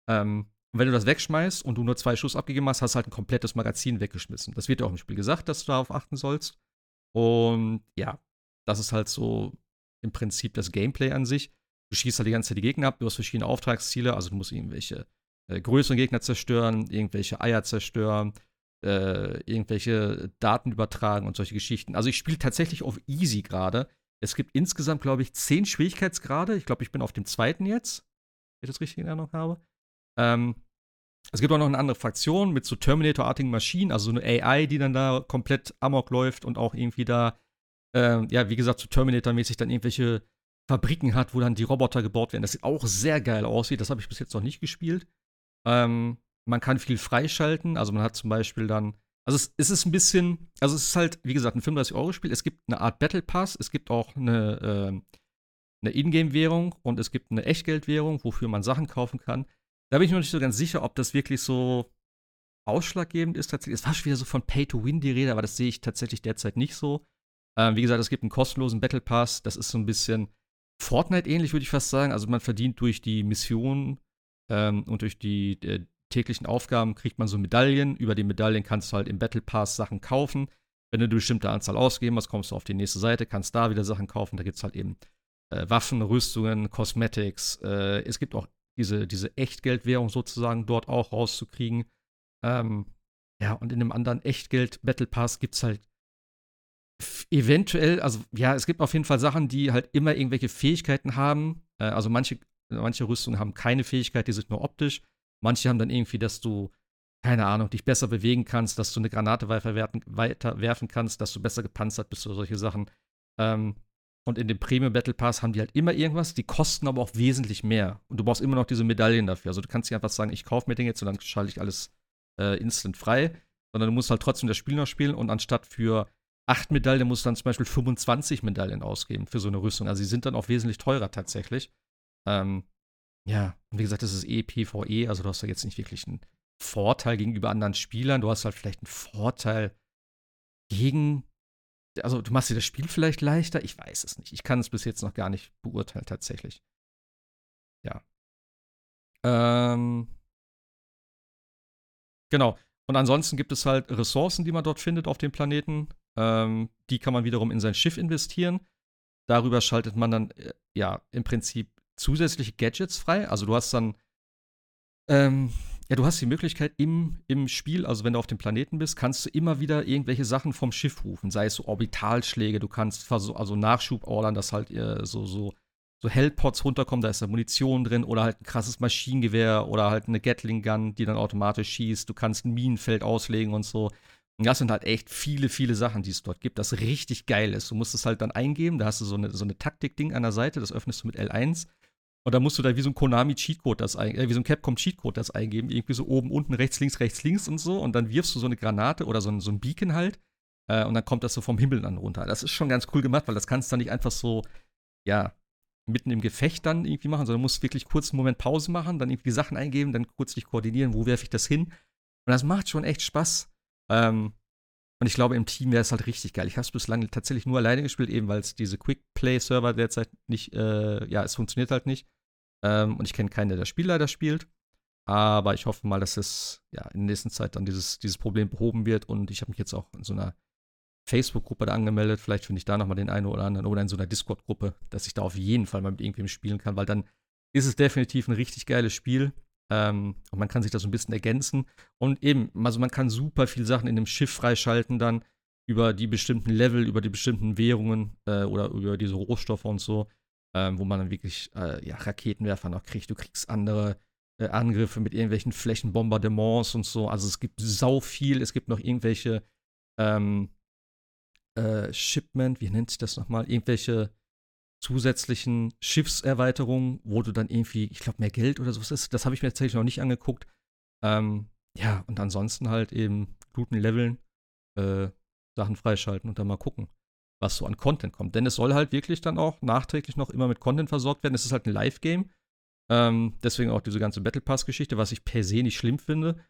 Ähm, und wenn du das wegschmeißt und du nur zwei Schuss abgegeben hast, hast du halt ein komplettes Magazin weggeschmissen. Das wird ja auch im Spiel gesagt, dass du darauf achten sollst. Und ja, das ist halt so im Prinzip das Gameplay an sich. Du schießt halt die ganze Zeit die Gegner ab, du hast verschiedene Auftragsziele, also du musst irgendwelche äh, größeren Gegner zerstören, irgendwelche Eier zerstören, äh, irgendwelche Daten übertragen und solche Geschichten. Also ich spiele tatsächlich auf Easy gerade. Es gibt insgesamt, glaube ich, zehn Schwierigkeitsgrade. Ich glaube, ich bin auf dem zweiten jetzt, wenn ich das richtig in Erinnerung habe. Ähm, es gibt auch noch eine andere Fraktion mit so Terminator-artigen Maschinen, also so eine AI, die dann da komplett amok läuft und auch irgendwie da, äh, ja, wie gesagt, so Terminator-mäßig dann irgendwelche Fabriken hat, wo dann die Roboter gebaut werden. Das sieht auch sehr geil aussieht. Das habe ich bis jetzt noch nicht gespielt. Ähm, man kann viel freischalten. Also man hat zum Beispiel dann, also es, es, ist ein bisschen, also es ist halt, wie gesagt, ein 35-Euro-Spiel. Es gibt eine Art Battle Pass, es gibt auch eine, äh, eine Ingame-Währung und es gibt eine Echtgeldwährung, wofür man Sachen kaufen kann. Da bin ich noch nicht so ganz sicher, ob das wirklich so ausschlaggebend ist tatsächlich. Es war schon wieder so von Pay to Win die Rede, aber das sehe ich tatsächlich derzeit nicht so. Ähm, wie gesagt, es gibt einen kostenlosen Battle Pass. Das ist so ein bisschen Fortnite-ähnlich, würde ich fast sagen. Also man verdient durch die Missionen ähm, und durch die äh, täglichen Aufgaben kriegt man so Medaillen. Über die Medaillen kannst du halt im Battle Pass Sachen kaufen. Wenn du eine bestimmte Anzahl ausgeben hast, kommst du auf die nächste Seite, kannst da wieder Sachen kaufen. Da gibt es halt eben äh, Waffen, Rüstungen, Cosmetics. Äh, es gibt auch diese, diese Echtgeldwährung sozusagen dort auch rauszukriegen. Ähm, ja, und in einem anderen Echtgeld-Battle Pass gibt es halt eventuell, also ja, es gibt auf jeden Fall Sachen, die halt immer irgendwelche Fähigkeiten haben. Äh, also manche, manche Rüstungen haben keine Fähigkeit, die sind nur optisch. Manche haben dann irgendwie, dass du, keine Ahnung, dich besser bewegen kannst, dass du eine Granate weiter werfen kannst, dass du besser gepanzert bist oder solche Sachen. Ähm, und in dem Premium Battle Pass haben die halt immer irgendwas, die kosten aber auch wesentlich mehr. Und du brauchst immer noch diese Medaillen dafür. Also du kannst nicht einfach sagen, ich kaufe mir den jetzt und dann schalte ich alles äh, instant frei, sondern du musst halt trotzdem das Spiel noch spielen und anstatt für acht Medaillen musst du dann zum Beispiel 25 Medaillen ausgeben für so eine Rüstung. Also sie sind dann auch wesentlich teurer tatsächlich. Ähm, ja, und wie gesagt, das ist eh PvE, also du hast da jetzt nicht wirklich einen Vorteil gegenüber anderen Spielern. Du hast halt vielleicht einen Vorteil gegen also du machst dir das Spiel vielleicht leichter, ich weiß es nicht. Ich kann es bis jetzt noch gar nicht beurteilen, tatsächlich. Ja. Ähm. Genau. Und ansonsten gibt es halt Ressourcen, die man dort findet auf dem Planeten. Ähm, die kann man wiederum in sein Schiff investieren. Darüber schaltet man dann, äh, ja, im Prinzip zusätzliche Gadgets frei. Also du hast dann ähm, ja, du hast die Möglichkeit im, im Spiel, also wenn du auf dem Planeten bist, kannst du immer wieder irgendwelche Sachen vom Schiff rufen, sei es so Orbitalschläge, du kannst also Nachschub ordern, dass halt äh, so, so, so Hellpots runterkommen, da ist da Munition drin oder halt ein krasses Maschinengewehr oder halt eine Gatling Gun, die dann automatisch schießt, du kannst ein Minenfeld auslegen und so. Und das sind halt echt viele, viele Sachen, die es dort gibt, das richtig geil ist. Du musst es halt dann eingeben, da hast du so eine, so eine Taktik-Ding an der Seite, das öffnest du mit L1 und da musst du da wie so ein Konami-Cheatcode das eingeben, äh, wie so ein Capcom-Cheatcode das eingeben, irgendwie so oben, unten, rechts, links, rechts, links und so. Und dann wirfst du so eine Granate oder so ein, so ein Beacon halt. Äh, und dann kommt das so vom Himmel dann runter. Das ist schon ganz cool gemacht, weil das kannst du dann nicht einfach so, ja, mitten im Gefecht dann irgendwie machen, sondern musst wirklich kurz einen Moment Pause machen, dann irgendwie die Sachen eingeben, dann kurz dich koordinieren, wo werfe ich das hin. Und das macht schon echt Spaß. Ähm, und ich glaube, im Team wäre es halt richtig geil. Ich habe es bislang tatsächlich nur alleine gespielt, eben weil es diese Quick-Play-Server derzeit nicht, äh, ja, es funktioniert halt nicht. Ähm, und ich kenne keinen, der das Spiel leider spielt. Aber ich hoffe mal, dass es ja in der nächsten Zeit dann dieses, dieses Problem behoben wird. Und ich habe mich jetzt auch in so einer Facebook-Gruppe da angemeldet. Vielleicht finde ich da nochmal den einen oder anderen. Oder in so einer Discord-Gruppe, dass ich da auf jeden Fall mal mit irgendwem spielen kann, weil dann ist es definitiv ein richtig geiles Spiel. Ähm, und man kann sich da so ein bisschen ergänzen. Und eben, also man kann super viele Sachen in dem Schiff freischalten dann über die bestimmten Level, über die bestimmten Währungen äh, oder über diese Rohstoffe und so ähm, wo man dann wirklich äh, ja, Raketenwerfer noch kriegt. Du kriegst andere äh, Angriffe mit irgendwelchen Flächenbombardements und so. Also es gibt sau viel. Es gibt noch irgendwelche ähm, äh, Shipment, wie nennt sich das nochmal? Irgendwelche zusätzlichen Schiffserweiterungen, wo du dann irgendwie, ich glaube, mehr Geld oder sowas ist. Das habe ich mir tatsächlich noch nicht angeguckt. Ähm, ja, und ansonsten halt eben guten Leveln, äh, Sachen freischalten und dann mal gucken was so an Content kommt. Denn es soll halt wirklich dann auch nachträglich noch immer mit Content versorgt werden. Es ist halt ein Live-Game. Ähm, deswegen auch diese ganze Battle Pass-Geschichte, was ich per se nicht schlimm finde.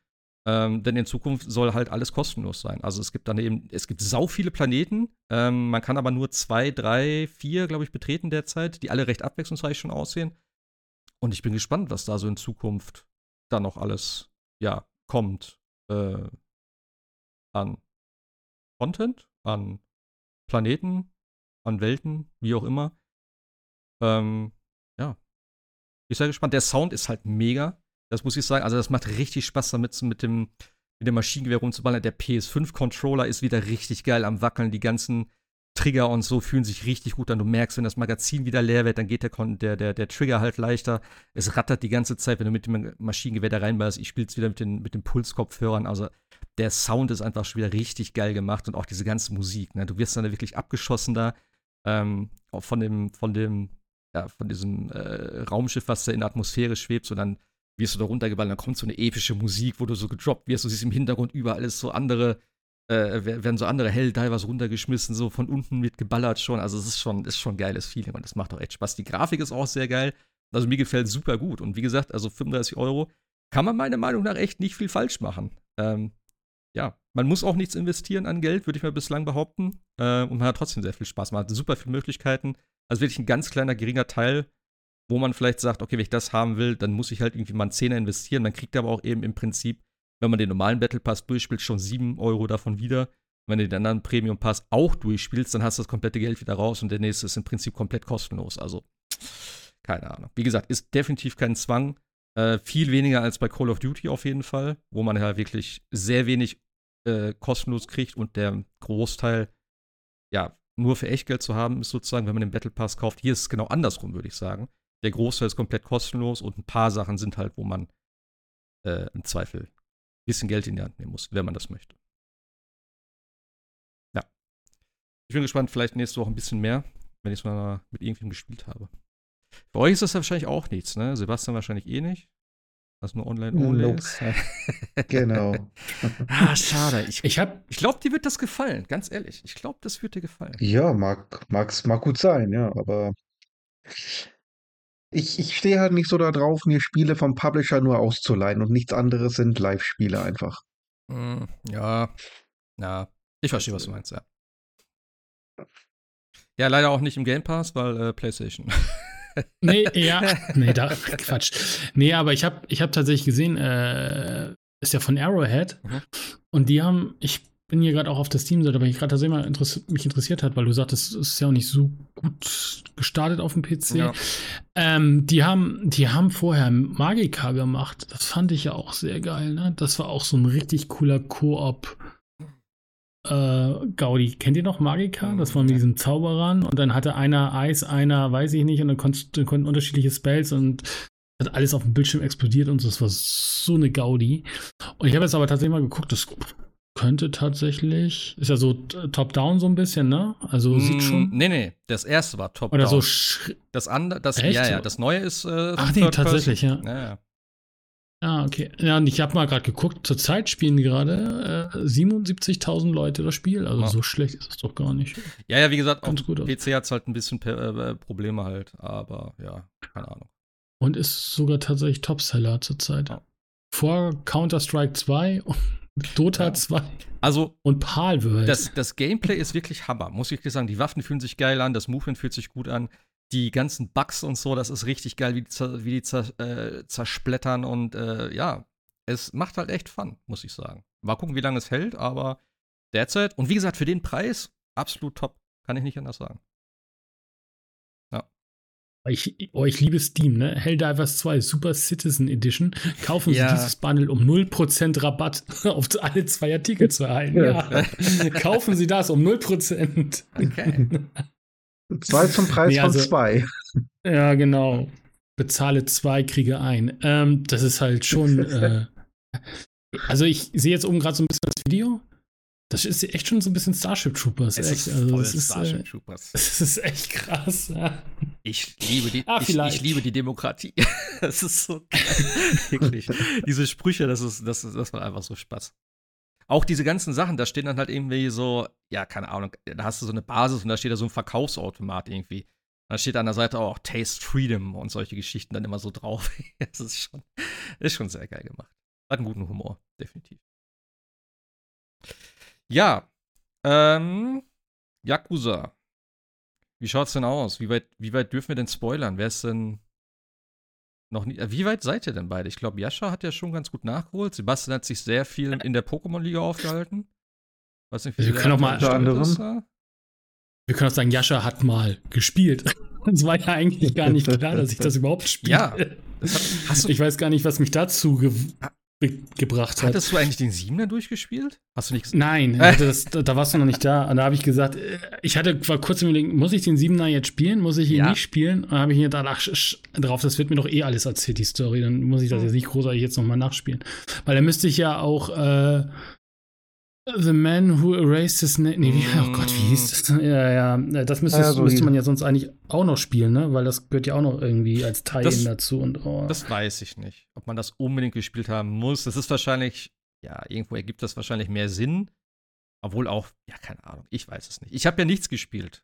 Ähm, denn in Zukunft soll halt alles kostenlos sein. Also es gibt dann eben, es gibt sau viele Planeten. Ähm, man kann aber nur zwei, drei, vier, glaube ich, betreten derzeit, die alle recht abwechslungsreich schon aussehen. Und ich bin gespannt, was da so in Zukunft dann noch alles, ja, kommt. Äh, an Content, an Planeten, an Welten, wie auch immer. Ähm, ja. Ich bin sehr gespannt. Der Sound ist halt mega. Das muss ich sagen. Also, das macht richtig Spaß damit, mit dem, mit dem Maschinengewehr rumzuballern. Der PS5-Controller ist wieder richtig geil am Wackeln. Die ganzen Trigger und so fühlen sich richtig gut an. Du merkst, wenn das Magazin wieder leer wird, dann geht der, der, der, der Trigger halt leichter. Es rattert die ganze Zeit, wenn du mit dem Maschinengewehr da reinballerst. Ich spiele es wieder mit den, mit den Pulskopfhörern. Also der Sound ist einfach schon wieder richtig geil gemacht und auch diese ganze Musik. Ne? Du wirst dann wirklich abgeschossen da ähm, von dem, von dem, ja, von diesem äh, Raumschiff, was da in der Atmosphäre schwebt, so dann wirst du da runtergeballert, dann kommt so eine epische Musik, wo du so gedroppt wirst, du siehst im Hintergrund überall ist so andere, äh, werden so andere Helldivers runtergeschmissen, so von unten mit geballert schon. Also es ist schon, ist schon ein geiles Feeling und das macht auch echt Spaß. Die Grafik ist auch sehr geil. Also mir gefällt super gut. Und wie gesagt, also 35 Euro kann man meiner Meinung nach echt nicht viel falsch machen. Ähm, ja, man muss auch nichts investieren an Geld, würde ich mal bislang behaupten. Äh, und man hat trotzdem sehr viel Spaß. Man hat super viele Möglichkeiten. Also wirklich ein ganz kleiner, geringer Teil, wo man vielleicht sagt, okay, wenn ich das haben will, dann muss ich halt irgendwie mal einen Zehner investieren. Man kriegt aber auch eben im Prinzip, wenn man den normalen Battle Pass durchspielt, schon 7 Euro davon wieder. Wenn du den anderen Premium Pass auch durchspielst, dann hast du das komplette Geld wieder raus und der nächste ist im Prinzip komplett kostenlos. Also, keine Ahnung. Wie gesagt, ist definitiv kein Zwang. Äh, viel weniger als bei Call of Duty auf jeden Fall, wo man ja wirklich sehr wenig äh, kostenlos kriegt und der Großteil ja nur für Echtgeld zu haben ist sozusagen, wenn man den Battle Pass kauft. Hier ist es genau andersrum, würde ich sagen. Der Großteil ist komplett kostenlos und ein paar Sachen sind halt, wo man äh, im Zweifel ein bisschen Geld in die Hand nehmen muss, wenn man das möchte. Ja. Ich bin gespannt, vielleicht nächste Woche ein bisschen mehr, wenn ich es mal mit irgendwem gespielt habe. Für euch ist das wahrscheinlich auch nichts, ne? Sebastian wahrscheinlich eh nicht. Was nur online-only nope. ist. genau. ah, schade. Ich, ich, ich glaube, dir wird das gefallen, ganz ehrlich. Ich glaube, das wird dir gefallen. Ja, mag, mag's, mag gut sein, ja, aber ich, ich stehe halt nicht so da drauf, mir Spiele vom Publisher nur auszuleihen und nichts anderes sind Live-Spiele einfach. Mm, ja, ja, ich verstehe, was du meinst, ja. Ja, leider auch nicht im Game Pass, weil äh, PlayStation. nee, ja, nee, da, Quatsch. Nee, aber ich habe ich hab tatsächlich gesehen, äh, ist ja von Arrowhead mhm. und die haben, ich bin hier gerade auch auf der Steam-Seite, weil ich gerade tatsächlich mal interess mich interessiert hat, weil du sagtest, es ist ja auch nicht so gut gestartet auf dem PC. Ja. Ähm, die, haben, die haben vorher Magica gemacht. Das fand ich ja auch sehr geil. Ne? Das war auch so ein richtig cooler Koop. Äh, Gaudi, kennt ihr noch Magica? Das war mit diesem Zauberern und dann hatte einer Eis, einer weiß ich nicht und dann konnten, konnten unterschiedliche Spells und hat alles auf dem Bildschirm explodiert und so. Das war so eine Gaudi. Und ich habe jetzt aber tatsächlich mal geguckt, das könnte tatsächlich. Ist ja so top-down so ein bisschen, ne? Also mm, sieht schon. Nee, nee, das erste war top-down. Oder so. Das andere, das, Echt? ja, ja, das neue ist. Äh, Ach nee, tatsächlich, ja. ja. ja. Ah, okay. Ja, und ich habe mal gerade geguckt, zurzeit spielen gerade äh, 77.000 Leute das Spiel. Also ja. so schlecht ist es doch gar nicht. Ja, ja, wie gesagt, Ganz gut PC hat es halt ein bisschen äh, Probleme halt, aber ja, keine Ahnung. Und ist sogar tatsächlich Topseller zurzeit. Ja. Vor Counter-Strike 2 Dota ja. 2. Also, und Palworld. Das, das Gameplay ist wirklich Hammer, muss ich sagen. Die Waffen fühlen sich geil an, das Movement fühlt sich gut an. Die ganzen Bugs und so, das ist richtig geil, wie die, wie die zer, äh, zersplättern und äh, ja, es macht halt echt Fun, muss ich sagen. Mal gucken, wie lange es hält, aber derzeit, und wie gesagt, für den Preis absolut top, kann ich nicht anders sagen. Ich, oh, ich liebe Steam, ne? Helldivers 2 Super Citizen Edition. Kaufen ja. Sie dieses Bundle, um 0% Rabatt auf alle zwei Artikel zu erhalten. Ja. Kaufen Sie das um 0%. Okay. Zwei zum Preis nee, also, von zwei. Ja, genau. Bezahle zwei, kriege ein. Ähm, das ist halt schon. äh, also, ich sehe jetzt oben gerade so ein bisschen das Video. Das ist echt schon so ein bisschen Starship Troopers. Es echt. ist also, voll ist, Starship äh, Troopers. Das ist echt krass. Ja. Ich liebe die, ah, ich, ich, liebe die Demokratie. das ist so. Wirklich. Diese Sprüche, das ist, das, das macht einfach so Spaß. Auch diese ganzen Sachen, da stehen dann halt irgendwie so, ja, keine Ahnung, da hast du so eine Basis und da steht da so ein Verkaufsautomat irgendwie. Da steht an der Seite auch Taste Freedom und solche Geschichten dann immer so drauf. das ist schon, ist schon sehr geil gemacht. Hat einen guten Humor, definitiv. Ja, ähm, Yakuza. Wie schaut's denn aus? Wie weit, wie weit dürfen wir denn spoilern? Wer ist denn noch nie. Wie weit seid ihr denn beide? Ich glaube, Yasha hat ja schon ganz gut nachgeholt. Sebastian hat sich sehr viel in der Pokémon-Liga aufgehalten. Weiß nicht, wie wir können auch mal unter anderem. Wir können auch sagen, Yasha hat mal gespielt. Es war ja eigentlich gar nicht klar, dass ich das überhaupt spiele. Ja. Hat, ich weiß gar nicht, was mich dazu gebracht hat. Hattest du eigentlich den Siebener durchgespielt? Hast du nicht gesagt? Nein, das, da warst du noch nicht da. Und da habe ich gesagt, äh, ich hatte war kurz überlegt, muss ich den Siebener jetzt spielen? Muss ich ihn ja. nicht spielen? Und dann habe ich mir gedacht, ach, drauf, das wird mir doch eh alles erzählt, die Story. Dann muss ich das hm. jetzt nicht großartig jetzt nochmal nachspielen. Weil dann müsste ich ja auch äh, The Man Who Erased His Name. Nee, oh Gott, wie hieß das? Ja, ja, das müsste, ja, so müsste man ja sonst eigentlich auch noch spielen, ne? Weil das gehört ja auch noch irgendwie als Teil dazu. Und, oh. Das weiß ich nicht, ob man das unbedingt gespielt haben muss. Das ist wahrscheinlich, ja, irgendwo ergibt das wahrscheinlich mehr Sinn. Obwohl auch, ja, keine Ahnung, ich weiß es nicht. Ich habe ja nichts gespielt.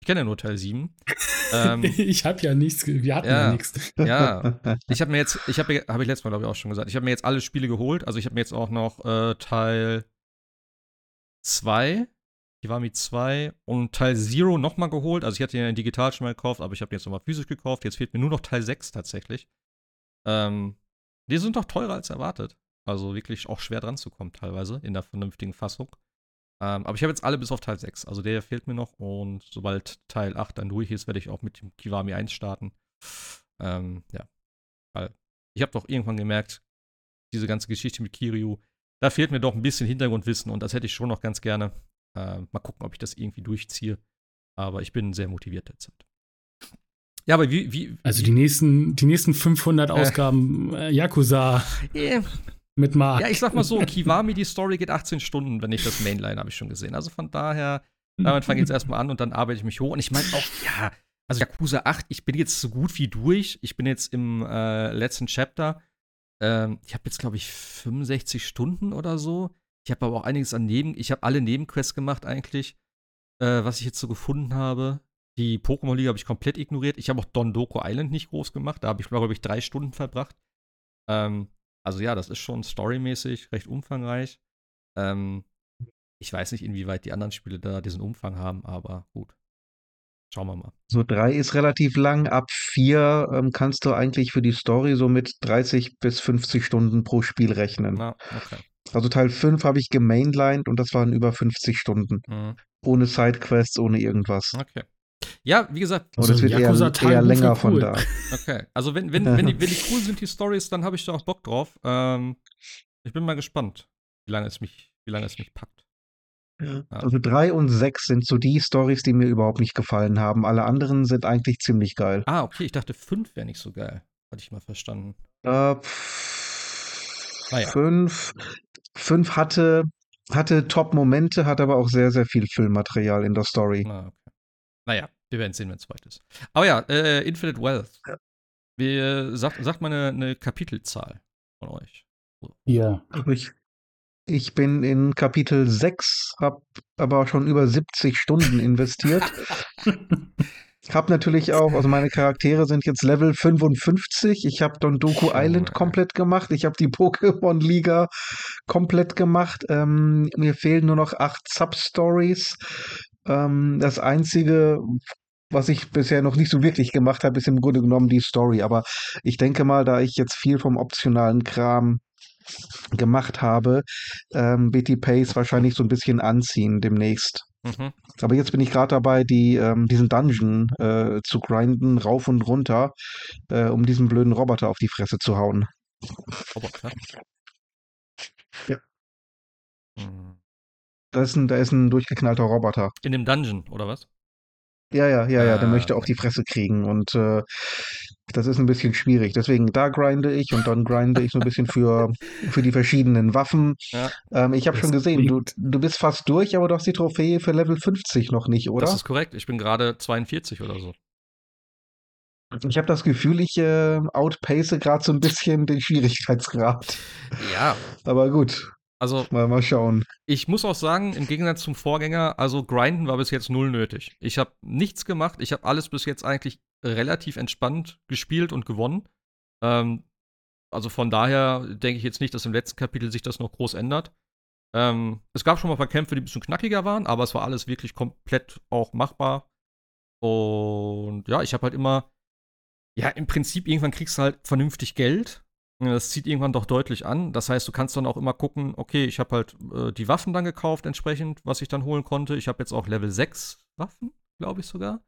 Ich kenne ja nur Teil 7. ähm, ich habe ja nichts, wir hatten ja, ja nichts. Ja, ich habe mir jetzt, ich habe hab ich letztes Mal, glaube ich, auch schon gesagt, ich habe mir jetzt alle Spiele geholt. Also ich habe mir jetzt auch noch äh, Teil 2, Kiwami 2 und Teil Zero nochmal geholt. Also ich hatte ihn digital schon mal gekauft, aber ich habe jetzt nochmal physisch gekauft. Jetzt fehlt mir nur noch Teil 6 tatsächlich. Ähm, die sind doch teurer als erwartet. Also wirklich auch schwer dran zu kommen teilweise in der vernünftigen Fassung. Ähm, aber ich habe jetzt alle bis auf Teil 6. Also der fehlt mir noch. Und sobald Teil 8 dann durch ist, werde ich auch mit dem Kiwami 1 starten. Ähm, ja. Weil ich habe doch irgendwann gemerkt, diese ganze Geschichte mit Kiryu, da fehlt mir doch ein bisschen Hintergrundwissen und das hätte ich schon noch ganz gerne. Äh, mal gucken, ob ich das irgendwie durchziehe. Aber ich bin sehr motiviert derzeit. Ja, aber wie. wie also die nächsten, die nächsten 500 äh, Ausgaben äh, Yakuza. Yeah. Mit Mark. Ja, ich sag mal so, Kiwami, die Story geht 18 Stunden, wenn ich das Mainline habe ich schon gesehen. Also von daher, damit fange ich jetzt erstmal an und dann arbeite ich mich hoch. Und ich meine auch, ja, also Yakuza 8, ich bin jetzt so gut wie durch. Ich bin jetzt im äh, letzten Chapter. Ähm, ich habe jetzt, glaube ich, 65 Stunden oder so. Ich habe aber auch einiges an Neben. Ich habe alle Nebenquests gemacht, eigentlich, äh, was ich jetzt so gefunden habe. Die Pokémon-Liga habe ich komplett ignoriert. Ich habe auch Don Doko Island nicht groß gemacht. Da habe ich, glaube ich, drei Stunden verbracht. Ähm, also ja, das ist schon storymäßig recht umfangreich. Ähm, ich weiß nicht, inwieweit die anderen Spiele da diesen Umfang haben, aber gut. Schauen wir mal. So drei ist relativ lang. Ab vier ähm, kannst du eigentlich für die Story so mit 30 bis 50 Stunden pro Spiel rechnen. Ah, okay. Also Teil 5 habe ich gemainlined und das waren über 50 Stunden. Mhm. Ohne Sidequests, ohne irgendwas. Okay. Ja, wie gesagt. Also es wird eher, eher länger cool. von da. Okay. Also wenn, wenn, wenn, die, wenn die cool sind, die Stories, dann habe ich da auch Bock drauf. Ähm, ich bin mal gespannt, wie lange es mich, wie lange es mich packt. Ja. Also drei und sechs sind so die Stories, die mir überhaupt nicht gefallen haben. Alle anderen sind eigentlich ziemlich geil. Ah, okay, ich dachte fünf wäre nicht so geil. Hatte ich mal verstanden. Äh, naja. Fünf, fünf hatte, hatte Top-Momente, hat aber auch sehr, sehr viel Filmmaterial in der Story. Ah, okay. Naja, wir werden sehen, wenn es weit ist. Aber ja, äh, Infinite Wealth. Ja. Wie, sagt, sagt mal eine, eine Kapitelzahl von euch. Ja. Ich ich bin in Kapitel 6, habe aber schon über 70 Stunden investiert. hab natürlich auch, also meine Charaktere sind jetzt Level 55. Ich habe Don Doku Island komplett gemacht. Ich habe die Pokémon Liga komplett gemacht. Ähm, mir fehlen nur noch acht Substories. Ähm, das einzige, was ich bisher noch nicht so wirklich gemacht habe, ist im Grunde genommen die Story. Aber ich denke mal, da ich jetzt viel vom optionalen Kram gemacht habe, ähm, BT Pace wahrscheinlich so ein bisschen anziehen demnächst. Mhm. Aber jetzt bin ich gerade dabei, die, ähm, diesen Dungeon äh, zu grinden, rauf und runter, äh, um diesen blöden Roboter auf die Fresse zu hauen. Roboter? Ja. Mhm. Da ist, ein, da ist ein durchgeknallter Roboter. In dem Dungeon, oder was? Ja, ja, ja, ja, der ah, möchte auch die Fresse kriegen und äh, das ist ein bisschen schwierig. Deswegen da grinde ich und dann grinde ich so ein bisschen für, für die verschiedenen Waffen. Ja. Ähm, ich habe schon gesehen, du, du bist fast durch, aber du hast die Trophäe für Level 50 noch nicht, oder? Das ist korrekt. Ich bin gerade 42 oder so. Ich habe das Gefühl, ich äh, outpace gerade so ein bisschen den Schwierigkeitsgrad. Ja. Aber gut. Also, mal, mal schauen. Ich muss auch sagen, im Gegensatz zum Vorgänger, also grinden war bis jetzt null nötig. Ich habe nichts gemacht. Ich habe alles bis jetzt eigentlich relativ entspannt gespielt und gewonnen. Ähm, also von daher denke ich jetzt nicht, dass im letzten Kapitel sich das noch groß ändert. Ähm, es gab schon mal ein paar Kämpfe, die ein bisschen knackiger waren, aber es war alles wirklich komplett auch machbar. Und ja, ich habe halt immer, ja, im Prinzip irgendwann kriegst du halt vernünftig Geld das zieht irgendwann doch deutlich an. Das heißt, du kannst dann auch immer gucken, okay, ich habe halt äh, die Waffen dann gekauft entsprechend, was ich dann holen konnte. Ich habe jetzt auch Level 6 Waffen, glaube ich sogar.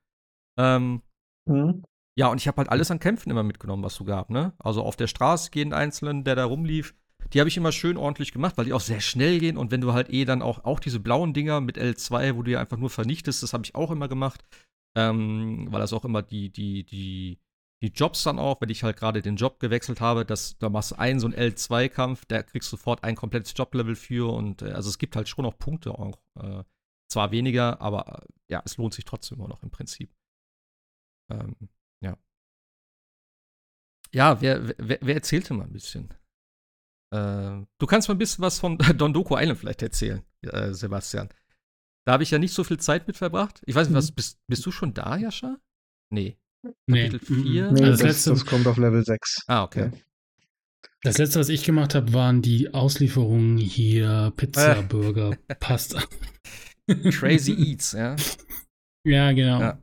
Ähm, mhm. Ja, und ich habe halt alles an Kämpfen immer mitgenommen, was so gab, ne? Also auf der Straße jeden Einzelnen, der da rumlief, die habe ich immer schön ordentlich gemacht, weil die auch sehr schnell gehen und wenn du halt eh dann auch, auch diese blauen Dinger mit L2, wo du ja einfach nur vernichtest, das habe ich auch immer gemacht. Ähm, weil das auch immer die, die, die die Jobs dann auch, wenn ich halt gerade den Job gewechselt habe, dass da machst du einen so einen L2-Kampf, da kriegst du sofort ein komplettes Joblevel für und äh, also es gibt halt schon auch Punkte auch. Äh, zwar weniger, aber äh, ja, es lohnt sich trotzdem immer noch im Prinzip. Ähm, ja. Ja, wer, wer, wer erzählte mal ein bisschen? Äh, du kannst mal ein bisschen was von Don Doku Island vielleicht erzählen, äh, Sebastian. Da habe ich ja nicht so viel Zeit mit verbracht. Ich weiß nicht, was, mhm. bist, bist du schon da, Jascha? Nee. Nee. Kapitel 4? Nee, also das, letzte, das kommt auf Level 6. Ah, okay. Ja. Das letzte, was ich gemacht habe, waren die Auslieferungen hier Pizza, äh. Burger, Pasta. Crazy Eats, ja. Ja, genau. Ja.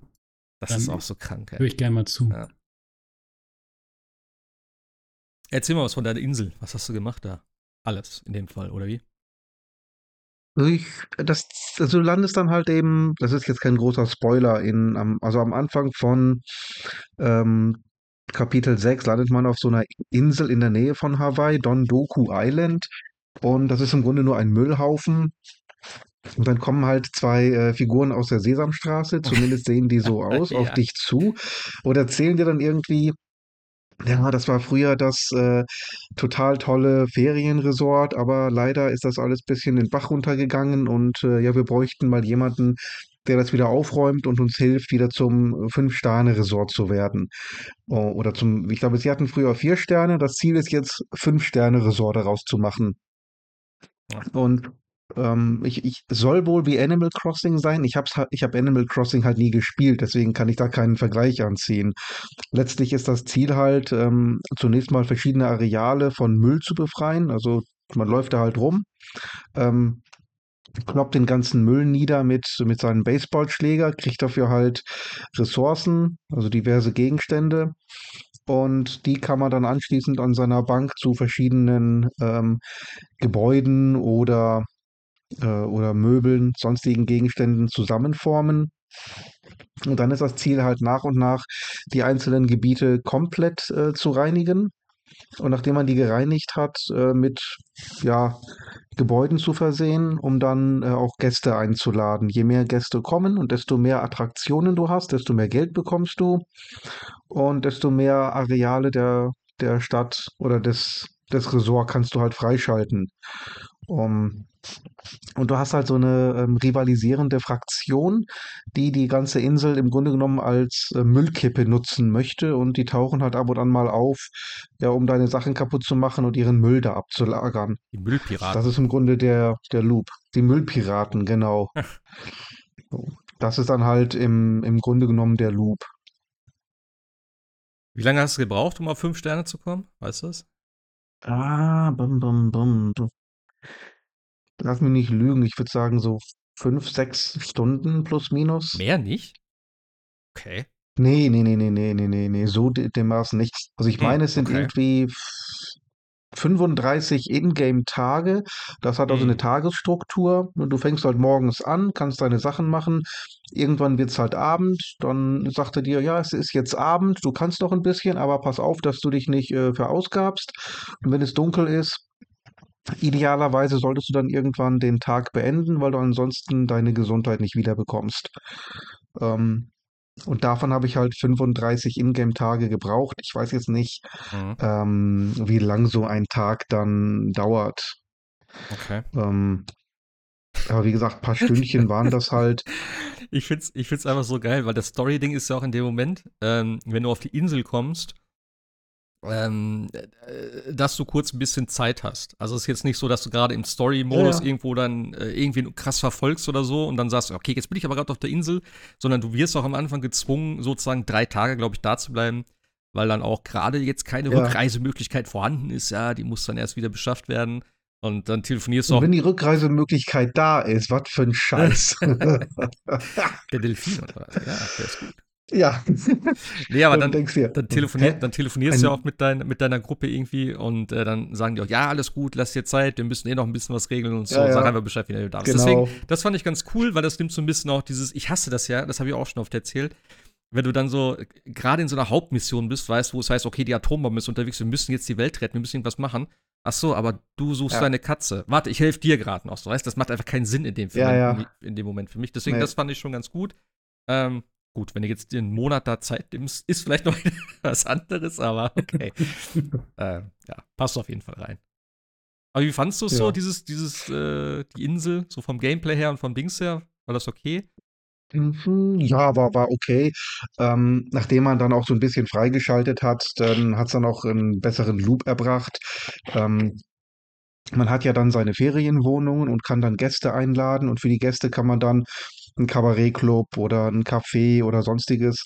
Das Dann ist auch so krank. Höre ich gerne mal zu. Ja. Erzähl mal was von deiner Insel. Was hast du gemacht da? Alles in dem Fall, oder wie? Also ich, das, also du landest dann halt eben, das ist jetzt kein großer Spoiler, in, am, also am Anfang von ähm, Kapitel 6 landet man auf so einer Insel in der Nähe von Hawaii, Don Doku Island. Und das ist im Grunde nur ein Müllhaufen. Und dann kommen halt zwei äh, Figuren aus der Sesamstraße, zumindest sehen die so aus, ja. auf dich zu und erzählen dir dann irgendwie, ja, das war früher das äh, total tolle Ferienresort, aber leider ist das alles bisschen den Bach runtergegangen und äh, ja, wir bräuchten mal jemanden, der das wieder aufräumt und uns hilft, wieder zum Fünf-Sterne-Resort zu werden. Oh, oder zum, ich glaube, sie hatten früher vier Sterne. Das Ziel ist jetzt, Fünf-Sterne-Resort daraus zu machen. Und ähm, ich, ich soll wohl wie Animal Crossing sein. Ich habe ich hab Animal Crossing halt nie gespielt, deswegen kann ich da keinen Vergleich anziehen. Letztlich ist das Ziel halt, ähm, zunächst mal verschiedene Areale von Müll zu befreien. Also man läuft da halt rum, ähm, kloppt den ganzen Müll nieder mit, mit seinem Baseballschläger, kriegt dafür halt Ressourcen, also diverse Gegenstände. Und die kann man dann anschließend an seiner Bank zu verschiedenen ähm, Gebäuden oder äh, oder Möbeln, sonstigen Gegenständen zusammenformen. Und dann ist das Ziel halt nach und nach die einzelnen Gebiete komplett äh, zu reinigen. Und nachdem man die gereinigt hat, äh, mit ja, Gebäuden zu versehen, um dann äh, auch Gäste einzuladen. Je mehr Gäste kommen und desto mehr Attraktionen du hast, desto mehr Geld bekommst du und desto mehr Areale der, der Stadt oder des, des Resort kannst du halt freischalten. Um, und du hast halt so eine ähm, rivalisierende Fraktion, die die ganze Insel im Grunde genommen als äh, Müllkippe nutzen möchte und die tauchen halt ab und an mal auf, ja, um deine Sachen kaputt zu machen und ihren Müll da abzulagern. Die Müllpiraten. Das ist im Grunde der, der Loop. Die Müllpiraten, genau. das ist dann halt im, im Grunde genommen der Loop. Wie lange hast du gebraucht, um auf fünf Sterne zu kommen? Weißt du das? Ah, bum, bum, bum. Lass mich nicht lügen, ich würde sagen so fünf, sechs Stunden plus minus. Mehr nicht? Okay. Nee, nee, nee, nee, nee, nee, nee, nee, so dermaßen nicht. Also ich meine, es sind okay. irgendwie 35 Ingame-Tage. Das hat also eine hm. Tagesstruktur. Und du fängst halt morgens an, kannst deine Sachen machen. Irgendwann wird es halt Abend. Dann sagt er dir, ja, es ist jetzt Abend, du kannst noch ein bisschen, aber pass auf, dass du dich nicht äh, verausgabst. Und wenn es dunkel ist, Idealerweise solltest du dann irgendwann den Tag beenden, weil du ansonsten deine Gesundheit nicht wiederbekommst. Ähm, und davon habe ich halt 35 Ingame-Tage gebraucht. Ich weiß jetzt nicht, mhm. ähm, wie lang so ein Tag dann dauert. Okay. Ähm, aber wie gesagt, ein paar Stündchen waren das halt. Ich finde es ich find's einfach so geil, weil das Story-Ding ist ja auch in dem Moment, ähm, wenn du auf die Insel kommst ähm, äh, dass du kurz ein bisschen Zeit hast. Also es ist jetzt nicht so, dass du gerade im Story-Modus ja, ja. irgendwo dann äh, irgendwie krass verfolgst oder so und dann sagst, okay, jetzt bin ich aber gerade auf der Insel, sondern du wirst auch am Anfang gezwungen, sozusagen drei Tage, glaube ich, da zu bleiben, weil dann auch gerade jetzt keine ja. Rückreisemöglichkeit vorhanden ist. Ja, die muss dann erst wieder beschafft werden. Und dann telefonierst du auch. wenn die Rückreisemöglichkeit da ist, was für ein Scheiß. der Delfin oder? Ja, der ist gut. Ja. Nee, aber dann, dann, telefonier, dann telefonierst du ja auch mit, dein, mit deiner Gruppe irgendwie und äh, dann sagen die auch, ja, alles gut, lass dir Zeit, wir müssen eh noch ein bisschen was regeln und so. Ja, ja. Sag einfach Bescheid, wie du darfst. Genau. Deswegen, das fand ich ganz cool, weil das nimmt so ein bisschen auch dieses, ich hasse das ja, das habe ich auch schon oft erzählt, wenn du dann so gerade in so einer Hauptmission bist, weißt, wo es heißt, okay, die Atombombe ist unterwegs, wir müssen jetzt die Welt retten, wir müssen irgendwas machen. Ach so, aber du suchst ja. deine Katze. Warte, ich helfe dir gerade noch. So, weißt, das macht einfach keinen Sinn in dem, ja, ja. In, in, dem Moment für mich. Deswegen, nee. das fand ich schon ganz gut. Ähm, Gut, wenn du jetzt den Monat da Zeit nimmst, ist vielleicht noch was anderes, aber okay. äh, ja, passt auf jeden Fall rein. Aber wie fandst du es ja. so, dieses, dieses, äh, die Insel, so vom Gameplay her und vom Dings her? War das okay? Mhm, ja, war, war okay. Ähm, nachdem man dann auch so ein bisschen freigeschaltet hat, dann hat es dann auch einen besseren Loop erbracht. Ähm, man hat ja dann seine Ferienwohnungen und kann dann Gäste einladen und für die Gäste kann man dann einen Kabarettclub oder ein Café oder sonstiges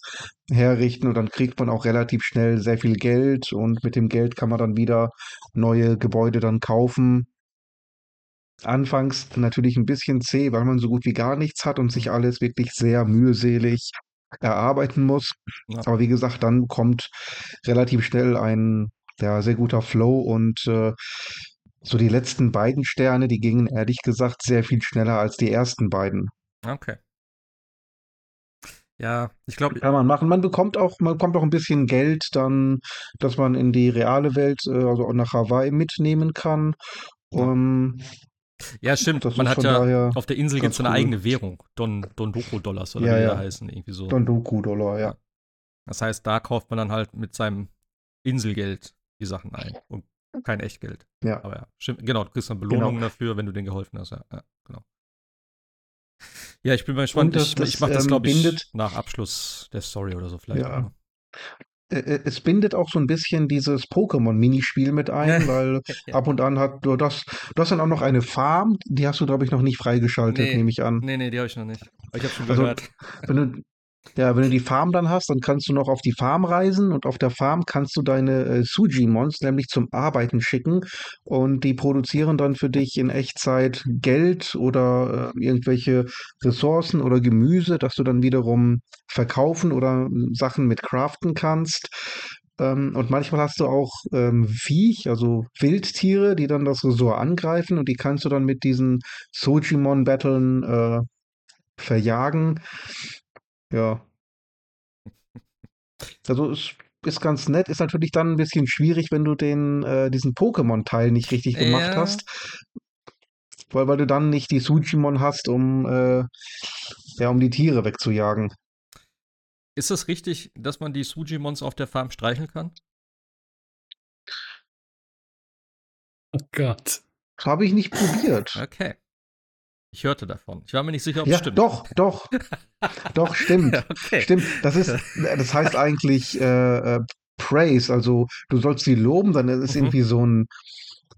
herrichten und dann kriegt man auch relativ schnell sehr viel Geld und mit dem Geld kann man dann wieder neue Gebäude dann kaufen. Anfangs natürlich ein bisschen zäh, weil man so gut wie gar nichts hat und sich alles wirklich sehr mühselig erarbeiten muss. Ja. Aber wie gesagt, dann kommt relativ schnell ein ja, sehr guter Flow und äh, so die letzten beiden Sterne, die gingen ehrlich gesagt sehr viel schneller als die ersten beiden. Okay. Ja, ich glaube. Kann man machen. Man bekommt auch, man bekommt auch ein bisschen Geld dann, dass man in die reale Welt, äh, also nach Hawaii mitnehmen kann. Um, ja, stimmt. Man hat ja auf der Insel gibt es eine cool. eigene Währung. Don, Dondoko-Dollars oder ja, wie ja. die heißen. Irgendwie so. Dondoku-Dollar, ja. Das heißt, da kauft man dann halt mit seinem Inselgeld die Sachen ein und kein Echtgeld. Ja. Aber ja, stimmt. Genau, du kriegst dann Belohnungen genau. dafür, wenn du denen geholfen hast. Ja, ja genau. Ja, ich bin mal gespannt. Das, ich, ich mache das, ähm, glaube ich, bindet, nach Abschluss der Story oder so vielleicht. Ja. Es bindet auch so ein bisschen dieses Pokémon-Minispiel mit ein, weil ja. ab und an hat du das, du hast dann auch noch eine Farm, die hast du, glaube ich, noch nicht freigeschaltet, nee, nehme ich an. Nee, nee, die habe ich noch nicht. ich habe schon also, gehört. Wenn du, ja, wenn du die Farm dann hast, dann kannst du noch auf die Farm reisen und auf der Farm kannst du deine äh, Sujimons nämlich zum Arbeiten schicken und die produzieren dann für dich in Echtzeit Geld oder äh, irgendwelche Ressourcen oder Gemüse, das du dann wiederum verkaufen oder äh, Sachen mit craften kannst. Ähm, und manchmal hast du auch ähm, Viech, also Wildtiere, die dann das Resort angreifen und die kannst du dann mit diesen Sojimon-Battlen äh, verjagen. Ja. Also es ist ganz nett, ist natürlich dann ein bisschen schwierig, wenn du den, äh, diesen Pokémon-Teil nicht richtig gemacht ja. hast. Weil, weil du dann nicht die Sujimon hast, um, äh, ja, um die Tiere wegzujagen. Ist es richtig, dass man die Sujimons auf der Farm streicheln kann? Oh Gott. Habe ich nicht probiert. Okay. Ich hörte davon. Ich war mir nicht sicher, ob es ja, stimmt. Doch, doch. doch, stimmt. okay. Stimmt. Das ist, das heißt eigentlich äh, äh, Praise. Also du sollst sie loben, dann ist mhm. irgendwie so ein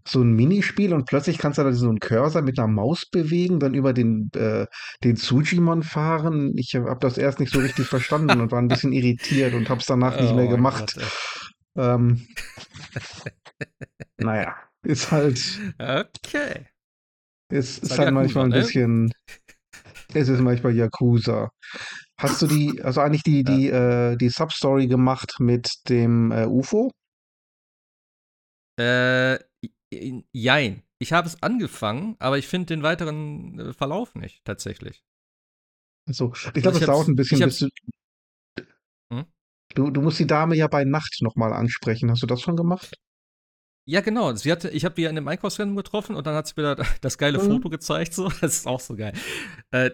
so ein Minispiel und plötzlich kannst du da so einen Cursor mit einer Maus bewegen, dann über den, äh, den Sujimon fahren. Ich habe das erst nicht so richtig verstanden und war ein bisschen irritiert und habe es danach oh nicht mehr gemacht. Gott, ähm, naja, ist halt. Okay. Es ist halt Yakuza, manchmal ein ne? bisschen. Es ist manchmal Yakuza. Hast du die, also eigentlich die, die, ja. äh, die Substory gemacht mit dem äh, UFO? Äh, jein. Ich habe es angefangen, aber ich finde den weiteren äh, Verlauf nicht, tatsächlich. Also, ich glaube, also es dauert ein bisschen, bis du, hm? du. Du musst die Dame ja bei Nacht nochmal ansprechen. Hast du das schon gemacht? Ja, genau. Sie hatte, ich habe die ja in einem Einkaufsrennen getroffen und dann hat sie mir da das geile mhm. Foto gezeigt. So. Das ist auch so geil. Äh,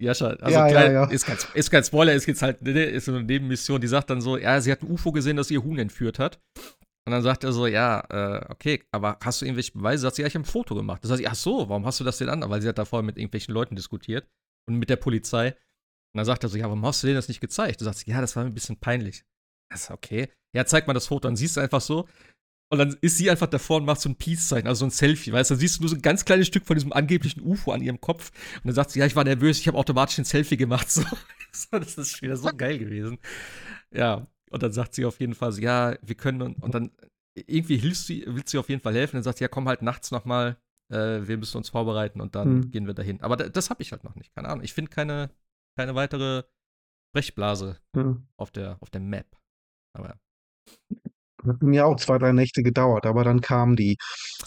Jascha, also ja, klein, ja, ja. Ist, kein, ist kein Spoiler, ist jetzt halt ne, ist so eine Nebenmission, die sagt dann so, ja, sie hat ein UFO gesehen, das ihr Huhn entführt hat. Und dann sagt er so, ja, äh, okay, aber hast du irgendwelche Beweise? Sagt sie, ja, ich habe ein Foto gemacht. Das heißt, ach so, warum hast du das denn an? Weil sie hat da vorher mit irgendwelchen Leuten diskutiert und mit der Polizei. Und dann sagt er so, ja, warum hast du denen das nicht gezeigt? Du sagst, ja, das war mir ein bisschen peinlich. Das ist okay. Ja, zeig mal das Foto. Dann siehst du einfach so, und dann ist sie einfach davor und macht so ein Peace-Zeichen, also so ein Selfie, weißt du? Dann siehst du nur so ein ganz kleines Stück von diesem angeblichen UFO an ihrem Kopf. Und dann sagt sie, ja, ich war nervös, ich habe automatisch ein Selfie gemacht. So. das ist wieder so geil gewesen. Ja, und dann sagt sie auf jeden Fall so, ja, wir können, und, und dann irgendwie hilfst du, willst du auf jeden Fall helfen. Dann sagt sie, ja, komm halt nachts noch mal, äh, wir müssen uns vorbereiten und dann hm. gehen wir dahin. Aber das habe ich halt noch nicht, keine Ahnung. Ich finde keine, keine weitere Brechblase hm. auf, der, auf der Map. Aber hat mir auch zwei, drei Nächte gedauert, aber dann kam die.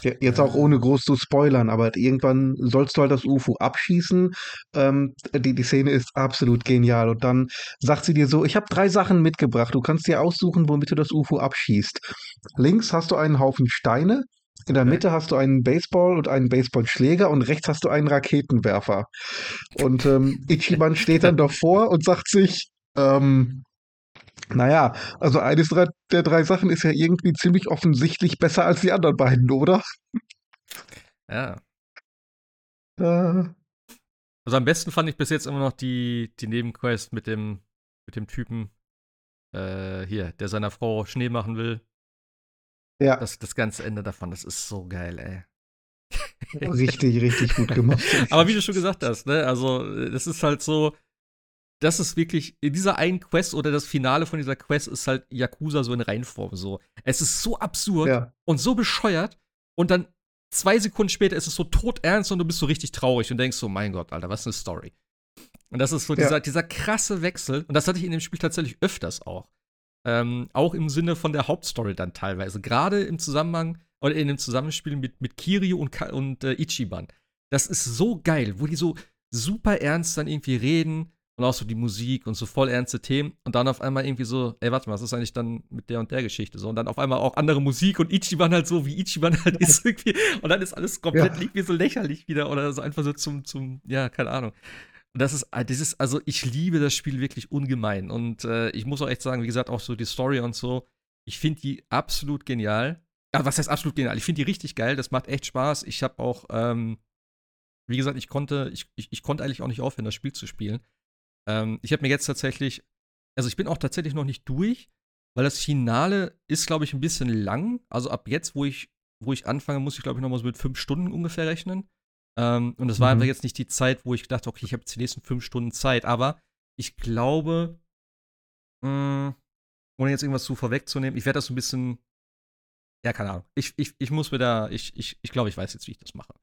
Jetzt auch ohne groß zu spoilern, aber irgendwann sollst du halt das UFO abschießen. Ähm, die, die Szene ist absolut genial. Und dann sagt sie dir so: Ich habe drei Sachen mitgebracht. Du kannst dir aussuchen, womit du das UFO abschießt. Links hast du einen Haufen Steine. In der Mitte hast du einen Baseball und einen Baseballschläger und rechts hast du einen Raketenwerfer. Und ähm, Ichiban steht dann davor und sagt sich, Ähm, naja, also eines der drei Sachen ist ja irgendwie ziemlich offensichtlich besser als die anderen beiden, oder? Ja. Äh. Also am besten fand ich bis jetzt immer noch die, die Nebenquest mit dem, mit dem Typen, äh, hier, der seiner Frau Schnee machen will. Ja. Das, das ganze Ende davon, das ist so geil, ey. richtig, richtig gut gemacht. Aber wie du schon gesagt hast, ne, also das ist halt so, das ist wirklich, in dieser einen Quest oder das Finale von dieser Quest ist halt Yakuza so in Reinform so. Es ist so absurd ja. und so bescheuert und dann zwei Sekunden später ist es so todernst und du bist so richtig traurig und denkst so, mein Gott, Alter, was eine Story. Und das ist so dieser, ja. dieser krasse Wechsel und das hatte ich in dem Spiel tatsächlich öfters auch. Ähm, auch im Sinne von der Hauptstory dann teilweise. Gerade im Zusammenhang oder in dem Zusammenspiel mit, mit Kiryu und, und äh, Ichiban. Das ist so geil, wo die so super ernst dann irgendwie reden und auch so die Musik und so voll ernste Themen und dann auf einmal irgendwie so, ey, warte mal, was ist eigentlich dann mit der und der Geschichte so und dann auf einmal auch andere Musik und Ichiban halt so, wie Ichiban halt ist irgendwie und dann ist alles komplett ja. irgendwie so lächerlich wieder oder so einfach so zum, zum, ja, keine Ahnung. Und das ist, das ist, also ich liebe das Spiel wirklich ungemein und äh, ich muss auch echt sagen, wie gesagt, auch so die Story und so, ich finde die absolut genial. Ja, was heißt absolut genial? Ich finde die richtig geil, das macht echt Spaß. Ich habe auch, ähm, wie gesagt, ich konnte, ich, ich, ich konnte eigentlich auch nicht aufhören, das Spiel zu spielen. Ähm, ich habe mir jetzt tatsächlich, also ich bin auch tatsächlich noch nicht durch, weil das Finale ist, glaube ich, ein bisschen lang. Also ab jetzt, wo ich, wo ich anfange, muss ich, glaube ich, noch mal so mit fünf Stunden ungefähr rechnen. Ähm, und das war mhm. einfach jetzt nicht die Zeit, wo ich dachte, okay, ich habe jetzt die nächsten fünf Stunden Zeit. Aber ich glaube, mh, hm, ohne jetzt irgendwas zu vorwegzunehmen, ich werde das so ein bisschen, ja, keine Ahnung. Ich, ich, ich muss mir da, ich, ich, ich glaube, ich weiß jetzt, wie ich das mache.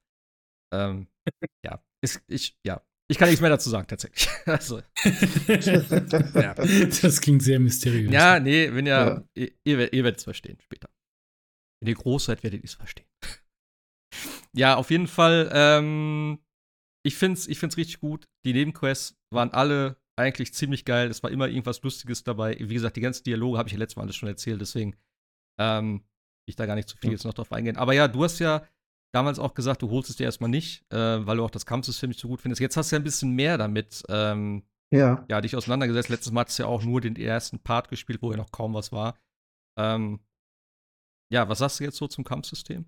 Ähm, ja, ist, ich, ja, ich kann nichts mehr dazu sagen, tatsächlich. also, ja. Das klingt sehr mysteriös. Ja, nee, wenn ja, ja. Ihr, ihr, ihr werdet es verstehen später. Wenn ihr groß seid, werdet ihr es verstehen. ja, auf jeden Fall, ähm, ich find's, ich find's richtig gut. Die Nebenquests waren alle eigentlich ziemlich geil. Es war immer irgendwas Lustiges dabei. Wie gesagt, die ganzen Dialoge habe ich ja letztes Mal alles schon erzählt, deswegen ähm, ich da gar nicht zu viel jetzt noch drauf eingehen. Aber ja, du hast ja damals auch gesagt, du holst es dir erstmal nicht, äh, weil du auch das Kampfsystem nicht so gut findest. Jetzt hast du ja ein bisschen mehr damit ähm, ja. ja, dich auseinandergesetzt. Letztes Mal hast du ja auch nur den ersten Part gespielt, wo ja noch kaum was war. Ähm, ja, was sagst du jetzt so zum Kampfsystem?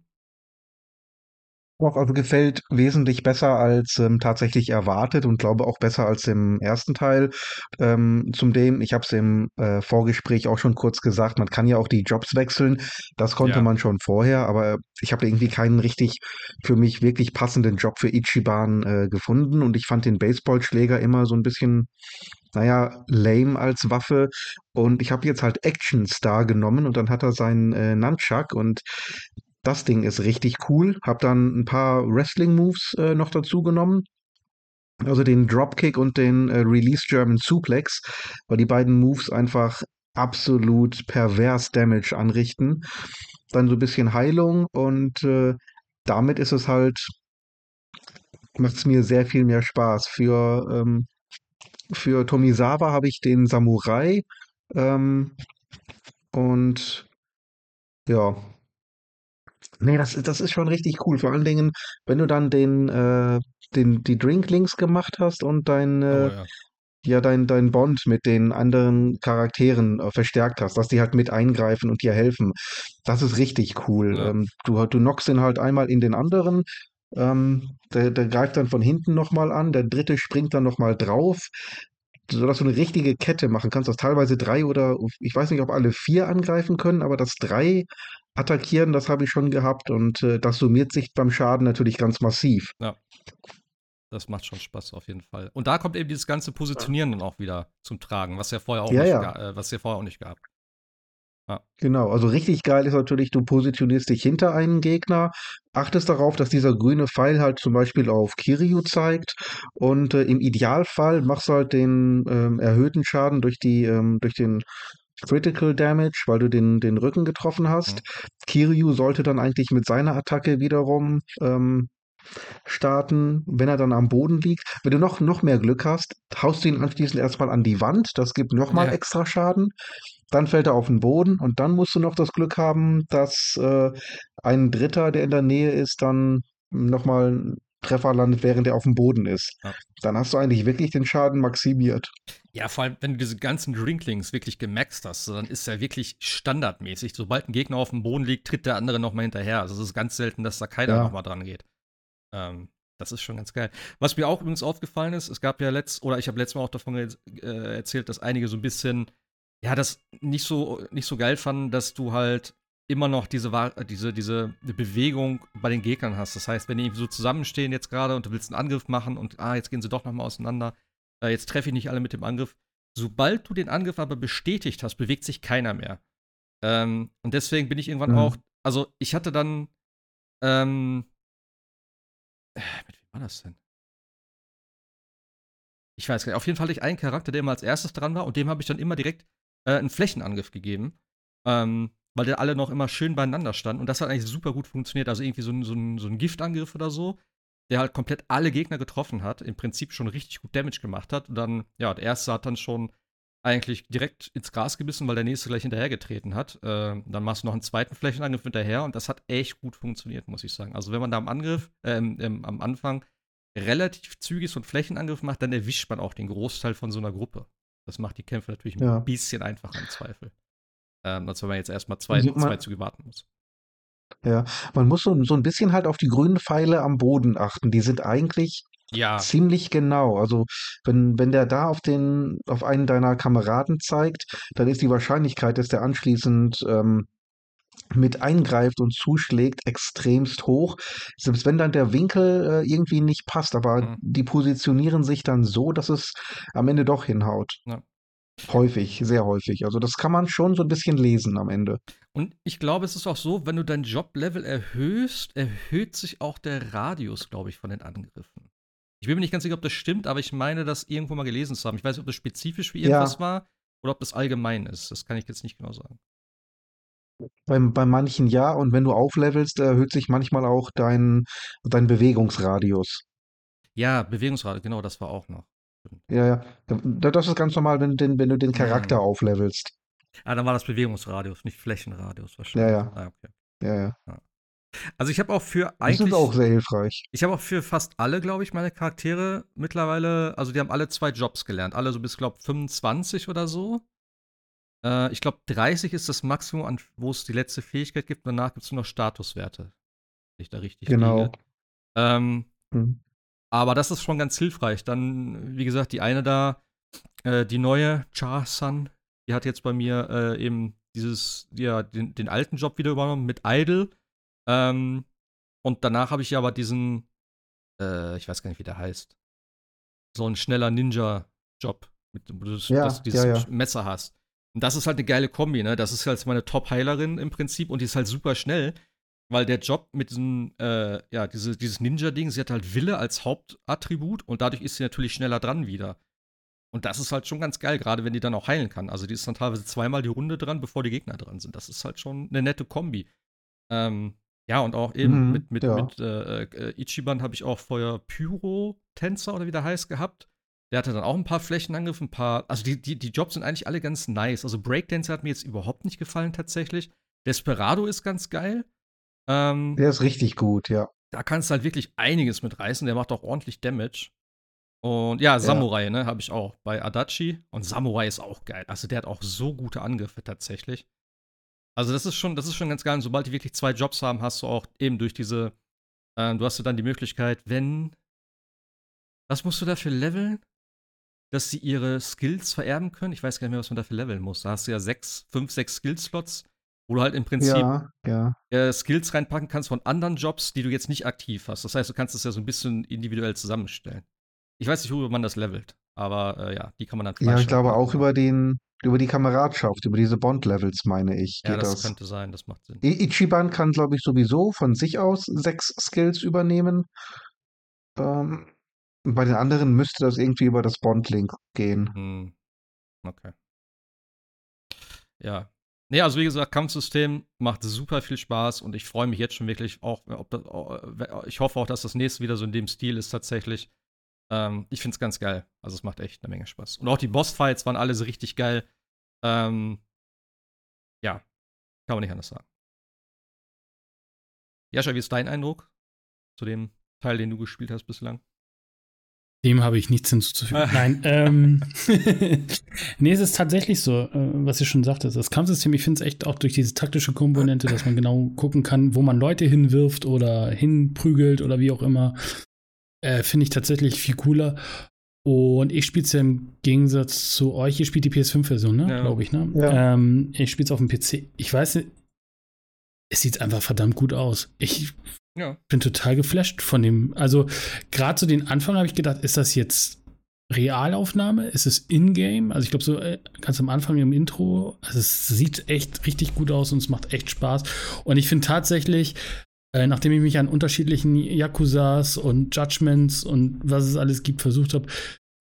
Doch, also gefällt wesentlich besser als ähm, tatsächlich erwartet und glaube auch besser als im ersten Teil. Ähm, zudem, ich habe es im äh, Vorgespräch auch schon kurz gesagt, man kann ja auch die Jobs wechseln. Das konnte ja. man schon vorher, aber ich habe irgendwie keinen richtig für mich wirklich passenden Job für Ichiban äh, gefunden und ich fand den Baseballschläger immer so ein bisschen naja, lame als Waffe. Und ich habe jetzt halt Action Star genommen und dann hat er seinen äh, Nunchuck und das Ding ist richtig cool. Hab dann ein paar Wrestling-Moves äh, noch dazu genommen. Also den Dropkick und den äh, Release German Suplex, weil die beiden Moves einfach absolut pervers Damage anrichten. Dann so ein bisschen Heilung und äh, damit ist es halt, macht es mir sehr viel mehr Spaß. Für, ähm, für Tomisawa habe ich den Samurai ähm, und ja, Nee, das, das ist schon richtig cool. Vor allen Dingen, wenn du dann den, äh, den, die Drinklinks gemacht hast und dein, äh, oh, ja. ja, dein, dein Bond mit den anderen Charakteren äh, verstärkt hast, dass die halt mit eingreifen und dir helfen. Das ist richtig cool. Ja. Ähm, du, du knockst den halt einmal in den anderen, ähm, der, der greift dann von hinten nochmal an, der dritte springt dann nochmal drauf sodass du eine richtige Kette machen kannst, dass teilweise drei oder ich weiß nicht, ob alle vier angreifen können, aber dass drei attackieren, das habe ich schon gehabt und äh, das summiert sich beim Schaden natürlich ganz massiv. Ja. Das macht schon Spaß auf jeden Fall. Und da kommt eben dieses ganze Positionieren dann auch wieder zum Tragen, was ja vorher auch ja, nicht, ja. Äh, was ja vorher auch nicht gab. Ja. Genau, also richtig geil ist natürlich, du positionierst dich hinter einen Gegner, achtest darauf, dass dieser grüne Pfeil halt zum Beispiel auf Kiryu zeigt und äh, im Idealfall machst du halt den ähm, erhöhten Schaden durch die, ähm, durch den Critical Damage, weil du den, den Rücken getroffen hast. Mhm. Kiryu sollte dann eigentlich mit seiner Attacke wiederum ähm, starten, wenn er dann am Boden liegt. Wenn du noch, noch mehr Glück hast, haust du ihn anschließend erstmal an die Wand. Das gibt nochmal ja. extra Schaden. Dann fällt er auf den Boden und dann musst du noch das Glück haben, dass äh, ein Dritter, der in der Nähe ist, dann nochmal Treffer landet, während er auf dem Boden ist. Ja. Dann hast du eigentlich wirklich den Schaden maximiert. Ja, vor allem, wenn du diese ganzen Drinklings wirklich gemaxt hast, dann ist er wirklich standardmäßig. Sobald ein Gegner auf dem Boden liegt, tritt der andere nochmal hinterher. Also es ist ganz selten, dass da keiner ja. nochmal dran geht. Ähm, das ist schon ganz geil. Was mir auch übrigens aufgefallen ist, es gab ja letzt, oder ich habe letztes Mal auch davon äh, erzählt, dass einige so ein bisschen, ja, das nicht so, nicht so geil fanden, dass du halt immer noch diese, diese, diese Bewegung bei den Gegnern hast. Das heißt, wenn die so zusammenstehen jetzt gerade und du willst einen Angriff machen und ah, jetzt gehen sie doch nochmal auseinander, äh, jetzt treffe ich nicht alle mit dem Angriff. Sobald du den Angriff aber bestätigt hast, bewegt sich keiner mehr. Ähm, und deswegen bin ich irgendwann mhm. auch, also ich hatte dann, ähm, äh, mit wem war das denn? Ich weiß gar nicht. Auf jeden Fall hatte ich einen Charakter, der immer als erstes dran war und dem habe ich dann immer direkt äh, einen Flächenangriff gegeben. Ähm, weil der alle noch immer schön beieinander standen. Und das hat eigentlich super gut funktioniert. Also irgendwie so ein, so ein, so ein Giftangriff oder so, der halt komplett alle Gegner getroffen hat, im Prinzip schon richtig gut Damage gemacht hat. Und dann, ja, der erste hat dann schon eigentlich direkt ins Gras gebissen, weil der nächste gleich hinterhergetreten hat. Äh, dann machst du noch einen zweiten Flächenangriff hinterher und das hat echt gut funktioniert, muss ich sagen. Also wenn man da am Angriff, äh, ähm, am Anfang relativ zügig so einen Flächenangriff macht, dann erwischt man auch den Großteil von so einer Gruppe. Das macht die Kämpfe natürlich ja. ein bisschen einfacher im Zweifel. Ähm, als wenn man jetzt erstmal zwei, also zwei Züge warten muss. Ja, man muss so, so ein bisschen halt auf die grünen Pfeile am Boden achten. Die sind eigentlich ja. ziemlich genau. Also wenn, wenn der da auf den, auf einen deiner Kameraden zeigt, dann ist die Wahrscheinlichkeit, dass der anschließend ähm, mit eingreift und zuschlägt, extremst hoch. Selbst wenn dann der Winkel äh, irgendwie nicht passt, aber mhm. die positionieren sich dann so, dass es am Ende doch hinhaut. Ja. Häufig, sehr häufig. Also das kann man schon so ein bisschen lesen am Ende. Und ich glaube, es ist auch so, wenn du dein Joblevel erhöhst, erhöht sich auch der Radius, glaube ich, von den Angriffen. Ich bin mir nicht ganz sicher, ob das stimmt, aber ich meine, das irgendwo mal gelesen zu haben. Ich weiß nicht, ob das spezifisch für irgendwas ja. war oder ob das allgemein ist. Das kann ich jetzt nicht genau sagen. Bei, bei manchen ja, und wenn du auflevelst, erhöht sich manchmal auch dein, dein Bewegungsradius. Ja, Bewegungsradius, genau, das war auch noch. Ja, ja. Das ist ganz normal, wenn, den, wenn du den Charakter mhm. auflevelst. Ah, dann war das Bewegungsradius, nicht Flächenradius wahrscheinlich. Ja, ja. Ah, okay. ja, ja. ja. Also ich habe auch für eigentlich. Die sind auch sehr hilfreich. Ich habe auch für fast alle, glaube ich, meine Charaktere mittlerweile, also die haben alle zwei Jobs gelernt. Alle so bis, glaube ich, 25 oder so. Äh, ich glaube, 30 ist das Maximum, wo es die letzte Fähigkeit gibt. Danach gibt es nur noch Statuswerte. Wenn ich da richtig Genau. Ähm, mhm. Aber das ist schon ganz hilfreich. Dann, wie gesagt, die eine da, äh, die neue, Cha-San, die hat jetzt bei mir äh, eben dieses, ja, den, den, alten Job wieder übernommen mit Idle. Ähm, und danach habe ich ja aber diesen, äh, ich weiß gar nicht, wie der heißt, so ein schneller Ninja-Job, wo du ja, das, dieses ja, ja. Messer hast. Und das ist halt eine geile Kombi, ne? Das ist halt meine Top-Heilerin im Prinzip und die ist halt super schnell. Weil der Job mit diesem, äh, ja, diese, dieses Ninja-Ding, sie hat halt Wille als Hauptattribut und dadurch ist sie natürlich schneller dran wieder. Und das ist halt schon ganz geil, gerade wenn die dann auch heilen kann. Also die ist dann teilweise zweimal die Runde dran, bevor die Gegner dran sind. Das ist halt schon eine nette Kombi. Ähm, ja, und auch eben mhm, mit, mit, ja. mit äh, äh, Ichiban habe ich auch vorher Pyro-Tänzer oder wie der heißt gehabt. Der hatte dann auch ein paar Flächenangriffe, ein paar. Also die, die, die Jobs sind eigentlich alle ganz nice. Also Breakdancer hat mir jetzt überhaupt nicht gefallen tatsächlich. Desperado ist ganz geil. Ähm, der ist richtig gut, ja. Da kannst du halt wirklich einiges mit reißen. Der macht auch ordentlich Damage. Und ja, Samurai, ja. ne, habe ich auch bei Adachi. Und Samurai ist auch geil. Also der hat auch so gute Angriffe tatsächlich. Also das ist schon, das ist schon ganz geil. Und sobald die wirklich zwei Jobs haben, hast du auch eben durch diese, äh, du hast du dann die Möglichkeit, wenn, was musst du dafür leveln? Dass sie ihre Skills vererben können? Ich weiß gar nicht mehr, was man dafür leveln muss. Da hast du ja sechs, fünf, sechs Skill-Slots wo du halt im Prinzip ja, ja. Äh, Skills reinpacken kannst von anderen Jobs, die du jetzt nicht aktiv hast. Das heißt, du kannst es ja so ein bisschen individuell zusammenstellen. Ich weiß nicht, worüber man das levelt, aber äh, ja, die kann man dann Ja, ich glaube auch über den, über die Kameradschaft, über diese Bond-Levels, meine ich. Ja, das, das, könnte sein, das macht Sinn. Ichiban kann, glaube ich, sowieso von sich aus sechs Skills übernehmen. Ähm, bei den anderen müsste das irgendwie über das Bond-Link gehen. Hm. Okay. Ja, Nee, also wie gesagt, Kampfsystem macht super viel Spaß und ich freue mich jetzt schon wirklich auch, das, äh, ich hoffe auch, dass das nächste wieder so in dem Stil ist tatsächlich. Ähm, ich finde es ganz geil. Also es macht echt eine Menge Spaß. Und auch die Bossfights waren alle so richtig geil. Ähm, ja, kann man nicht anders sagen. Jascha, wie ist dein Eindruck zu dem Teil, den du gespielt hast bislang? Dem habe ich nichts hinzuzufügen. Ah. Nein, ähm, nee, es ist tatsächlich so, äh, was ich schon sagte. Das Kampfsystem, ich finde es echt auch durch diese taktische Komponente, dass man genau gucken kann, wo man Leute hinwirft oder hinprügelt oder wie auch immer, äh, finde ich tatsächlich viel cooler. Und ich spiele es ja im Gegensatz zu euch, ihr spielt die PS5-Version, ne? Ja. Glaube ich, ne? Ja. Ähm, ich spiele es auf dem PC. Ich weiß, es sieht einfach verdammt gut aus. Ich ja. Bin total geflasht von dem. Also, gerade zu den Anfang habe ich gedacht, ist das jetzt Realaufnahme? Ist es Ingame? Also, ich glaube, so äh, ganz am Anfang im Intro. Also, es sieht echt richtig gut aus und es macht echt Spaß. Und ich finde tatsächlich, äh, nachdem ich mich an unterschiedlichen Yakuzas und Judgments und was es alles gibt versucht habe,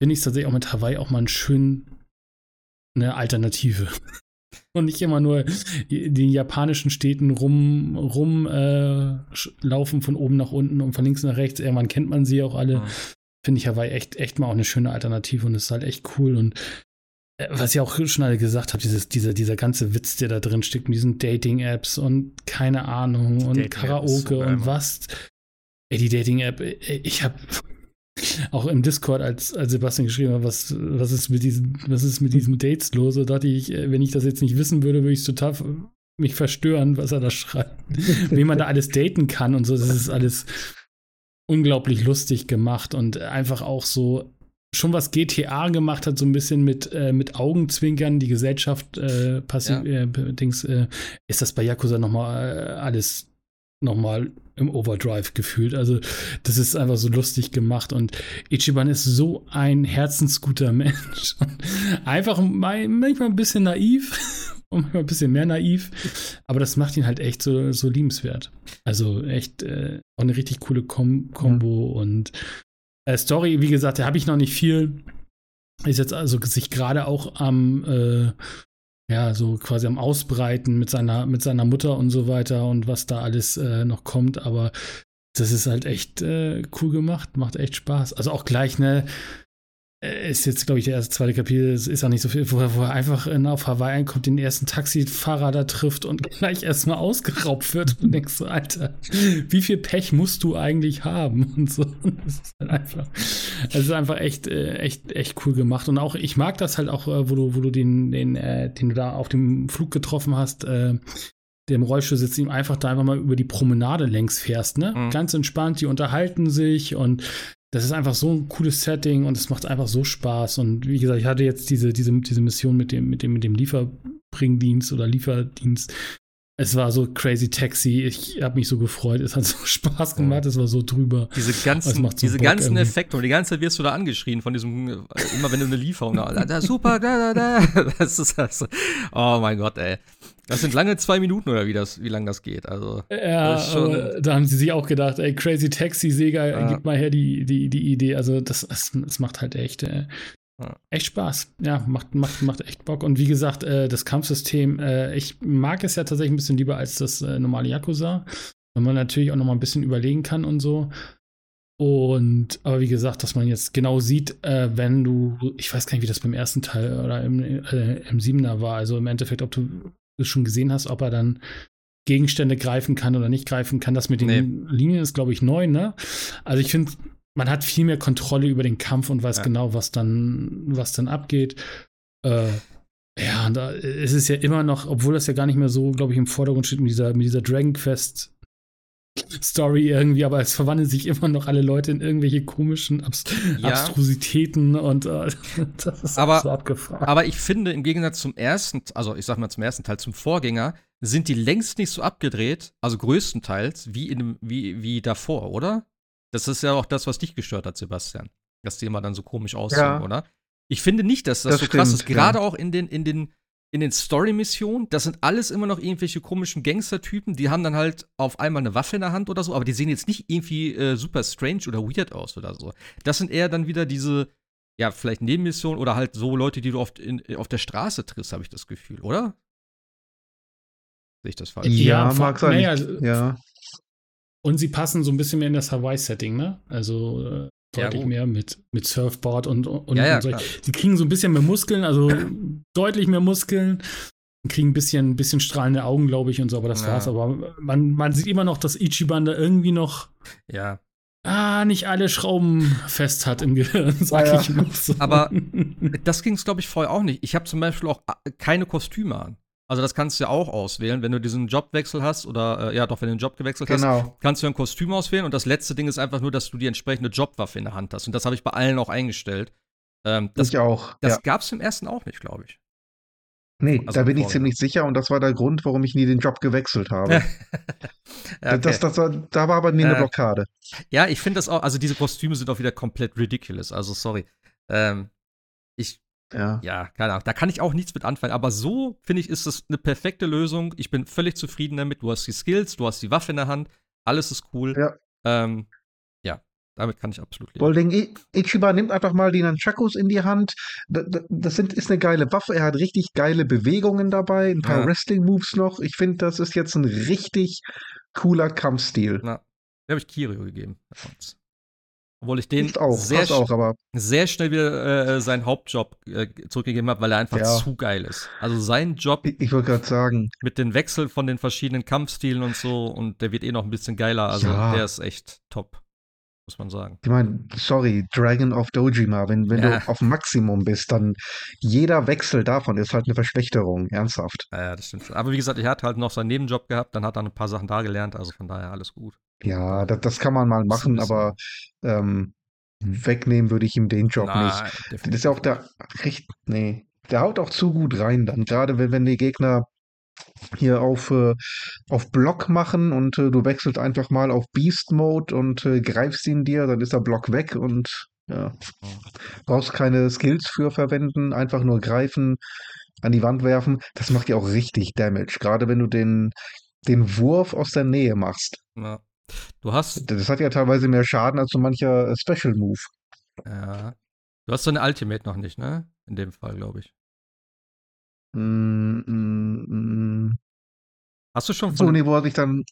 finde ich es tatsächlich auch mit Hawaii auch mal ein schön eine Alternative und nicht immer nur den japanischen Städten rum, rum äh, laufen von oben nach unten und von links nach rechts. Irgendwann kennt man sie auch alle. Ja. Finde ich Hawaii echt, echt mal auch eine schöne Alternative und ist halt echt cool. Und äh, was ich auch schon alle gesagt habe, dieses, dieser, dieser ganze Witz, der da drin steckt, mit diesen Dating-Apps und keine Ahnung und Karaoke und was. Ey, die Dating-App, äh, ich habe auch im Discord, als, als Sebastian geschrieben hat, was, was, ist mit diesen, was ist mit diesen Dates los, so dachte ich, äh, wenn ich das jetzt nicht wissen würde, würde ich es total mich verstören, was er da schreibt. Wie man da alles daten kann und so. Das ist alles unglaublich lustig gemacht und einfach auch so schon was GTA gemacht hat, so ein bisschen mit, äh, mit Augenzwinkern, die Gesellschaft äh, passiv, ja. äh, Dings, äh, ist das bei Yakuza nochmal äh, alles nochmal im Overdrive gefühlt. Also, das ist einfach so lustig gemacht und Ichiban ist so ein herzensguter Mensch. einfach manchmal ein bisschen naiv und manchmal ein bisschen mehr naiv, aber das macht ihn halt echt so, so liebenswert. Also, echt äh, auch eine richtig coole Kom Kombo ja. und äh, Story, wie gesagt, da habe ich noch nicht viel. Ist jetzt also sich gerade auch am äh, ja, so quasi am Ausbreiten mit seiner, mit seiner Mutter und so weiter und was da alles äh, noch kommt. Aber das ist halt echt äh, cool gemacht, macht echt Spaß. Also auch gleich, ne, ist jetzt, glaube ich, der erste, zweite Kapitel, es ist auch nicht so viel, wo er, wo er einfach in, auf Hawaii einkommt, den ersten Taxifahrer da trifft und gleich erstmal ausgeraubt wird und denkst so, Alter, wie viel Pech musst du eigentlich haben? Und so. Das ist halt einfach, es ist einfach echt, äh, echt, echt cool gemacht. Und auch, ich mag das halt auch, äh, wo du, wo du den, den, äh, den du da auf dem Flug getroffen hast, äh, der im Rollstuhl sitzt, ihm einfach da einfach mal über die Promenade längs fährst, ne? Mhm. Ganz entspannt, die unterhalten sich und das ist einfach so ein cooles Setting und es macht einfach so Spaß. Und wie gesagt, ich hatte jetzt diese, diese, diese Mission mit dem, mit dem, mit dem Lieferbringdienst oder Lieferdienst. Es war so crazy taxi. Ich habe mich so gefreut. Es hat so Spaß gemacht. Es war so drüber. Diese ganzen, so diese ganzen Effekte und die ganze Zeit wirst du da angeschrien von diesem, immer wenn du eine Lieferung, da, da super, da, da, da. Das ist das. Oh mein Gott, ey. Das sind lange zwei Minuten oder wie das, wie lang das geht. Also ja, das da haben sie sich auch gedacht, ey, Crazy Taxi Sega, ja. gib mal her die, die, die Idee. Also das, das, das macht halt echt, äh, ja. echt Spaß. Ja, macht, macht, macht echt Bock. Und wie gesagt, äh, das Kampfsystem, äh, ich mag es ja tatsächlich ein bisschen lieber als das äh, normale Yakuza, weil man natürlich auch noch mal ein bisschen überlegen kann und so. Und, aber wie gesagt, dass man jetzt genau sieht, äh, wenn du, ich weiß gar nicht, wie das beim ersten Teil oder im, äh, im Siebener war, also im Endeffekt, ob du schon gesehen hast, ob er dann Gegenstände greifen kann oder nicht greifen kann. Das mit den nee. Linien ist, glaube ich, neu, ne? Also ich finde, man hat viel mehr Kontrolle über den Kampf und weiß ja. genau, was dann, was dann abgeht. Äh, ja, und da ist es ja immer noch, obwohl das ja gar nicht mehr so, glaube ich, im Vordergrund steht mit dieser, mit dieser Dragon Quest Story irgendwie, aber es verwandeln sich immer noch alle Leute in irgendwelche komischen Abs ja. Abstrusitäten und äh, das ist aber, so abgefahren. Aber ich finde, im Gegensatz zum ersten, also ich sag mal zum ersten Teil, zum Vorgänger, sind die längst nicht so abgedreht, also größtenteils, wie, in, wie, wie davor, oder? Das ist ja auch das, was dich gestört hat, Sebastian. Dass die immer dann so komisch aussehen, ja. oder? Ich finde nicht, dass das, das so stimmt, krass ist. Gerade ja. auch in den, in den in den Story-Missionen, das sind alles immer noch irgendwelche komischen Gangster-Typen, die haben dann halt auf einmal eine Waffe in der Hand oder so, aber die sehen jetzt nicht irgendwie äh, super strange oder weird aus oder so. Das sind eher dann wieder diese, ja, vielleicht Nebenmissionen oder halt so Leute, die du oft in, auf der Straße triffst, habe ich das Gefühl, oder? Sehe ich das falsch? Ja, ja mag sein. Naja, ja. Und sie passen so ein bisschen mehr in das Hawaii-Setting, ne? Also äh, deutlich ja, mehr mit, mit Surfboard und, und, ja, ja, und so. Die kriegen so ein bisschen mehr Muskeln, also deutlich mehr Muskeln. Kriegen ein bisschen, bisschen strahlende Augen, glaube ich, und so, aber das war's. Aber man, man sieht immer noch, dass Ichiban da irgendwie noch ja. ah, nicht alle Schrauben fest hat im Gehirn, sag ich noch so. Aber das ging es, glaube ich, vorher auch nicht. Ich habe zum Beispiel auch äh, keine Kostüme an. Also das kannst du ja auch auswählen, wenn du diesen Jobwechsel hast oder äh, ja doch, wenn du den Job gewechselt genau. hast, kannst du ein Kostüm auswählen und das letzte Ding ist einfach nur, dass du die entsprechende Jobwaffe in der Hand hast und das habe ich bei allen auch eingestellt. Ähm, das, ich auch. Das ja. gab es im ersten auch nicht, glaube ich. Nee, also da bin ich ziemlich sicher und das war der Grund, warum ich nie den Job gewechselt habe. okay. das, das, das, da war mir eine äh, Blockade. Ja, ich finde das auch, also diese Kostüme sind auch wieder komplett ridiculous, also sorry. Ähm, ich, ja. ja, keine Ahnung, da kann ich auch nichts mit anfangen, aber so, finde ich, ist das eine perfekte Lösung. Ich bin völlig zufrieden damit. Du hast die Skills, du hast die Waffe in der Hand, alles ist cool. Ja. Ähm, damit kann ich absolut leben. Bolding Ichiba nimmt einfach mal die Nunchakus in die Hand. Das sind, ist eine geile Waffe. Er hat richtig geile Bewegungen dabei, ein paar ja. Wrestling-Moves noch. Ich finde, das ist jetzt ein richtig cooler Kampfstil. Ja. Den habe ich Kirio gegeben. Obwohl ich den auch, sehr, auch, sehr, schnell wieder äh, seinen Hauptjob äh, zurückgegeben habe, weil er einfach ja. zu geil ist. Also sein Job. Ich, ich wollte gerade sagen. Mit dem Wechsel von den verschiedenen Kampfstilen und so und der wird eh noch ein bisschen geiler. Also ja. der ist echt top muss man sagen. Ich meine, sorry, Dragon of Dojima, wenn, wenn ja. du auf Maximum bist, dann jeder Wechsel davon ist halt eine Verschlechterung, ernsthaft. Ja, das stimmt. Aber wie gesagt, ich hatte halt noch seinen Nebenjob gehabt, dann hat er ein paar Sachen da gelernt, also von daher alles gut. Ja, das, das kann man mal machen, aber ähm, wegnehmen würde ich ihm den Job Nein, nicht. Definitiv. Das ist ja auch der, nee, der haut auch zu gut rein dann, gerade wenn, wenn die Gegner hier auf, äh, auf Block machen und äh, du wechselst einfach mal auf Beast Mode und äh, greifst ihn dir, dann ist der Block weg und ja, brauchst keine Skills für verwenden, einfach nur greifen, an die Wand werfen. Das macht ja auch richtig Damage, gerade wenn du den, den Wurf aus der Nähe machst. Ja. Du hast. Das hat ja teilweise mehr Schaden als so mancher äh, Special Move. Ja. Du hast so eine Ultimate noch nicht, ne? In dem Fall, glaube ich. Mm, mm, mm. Hast du schon So, nee, wo er sich dann.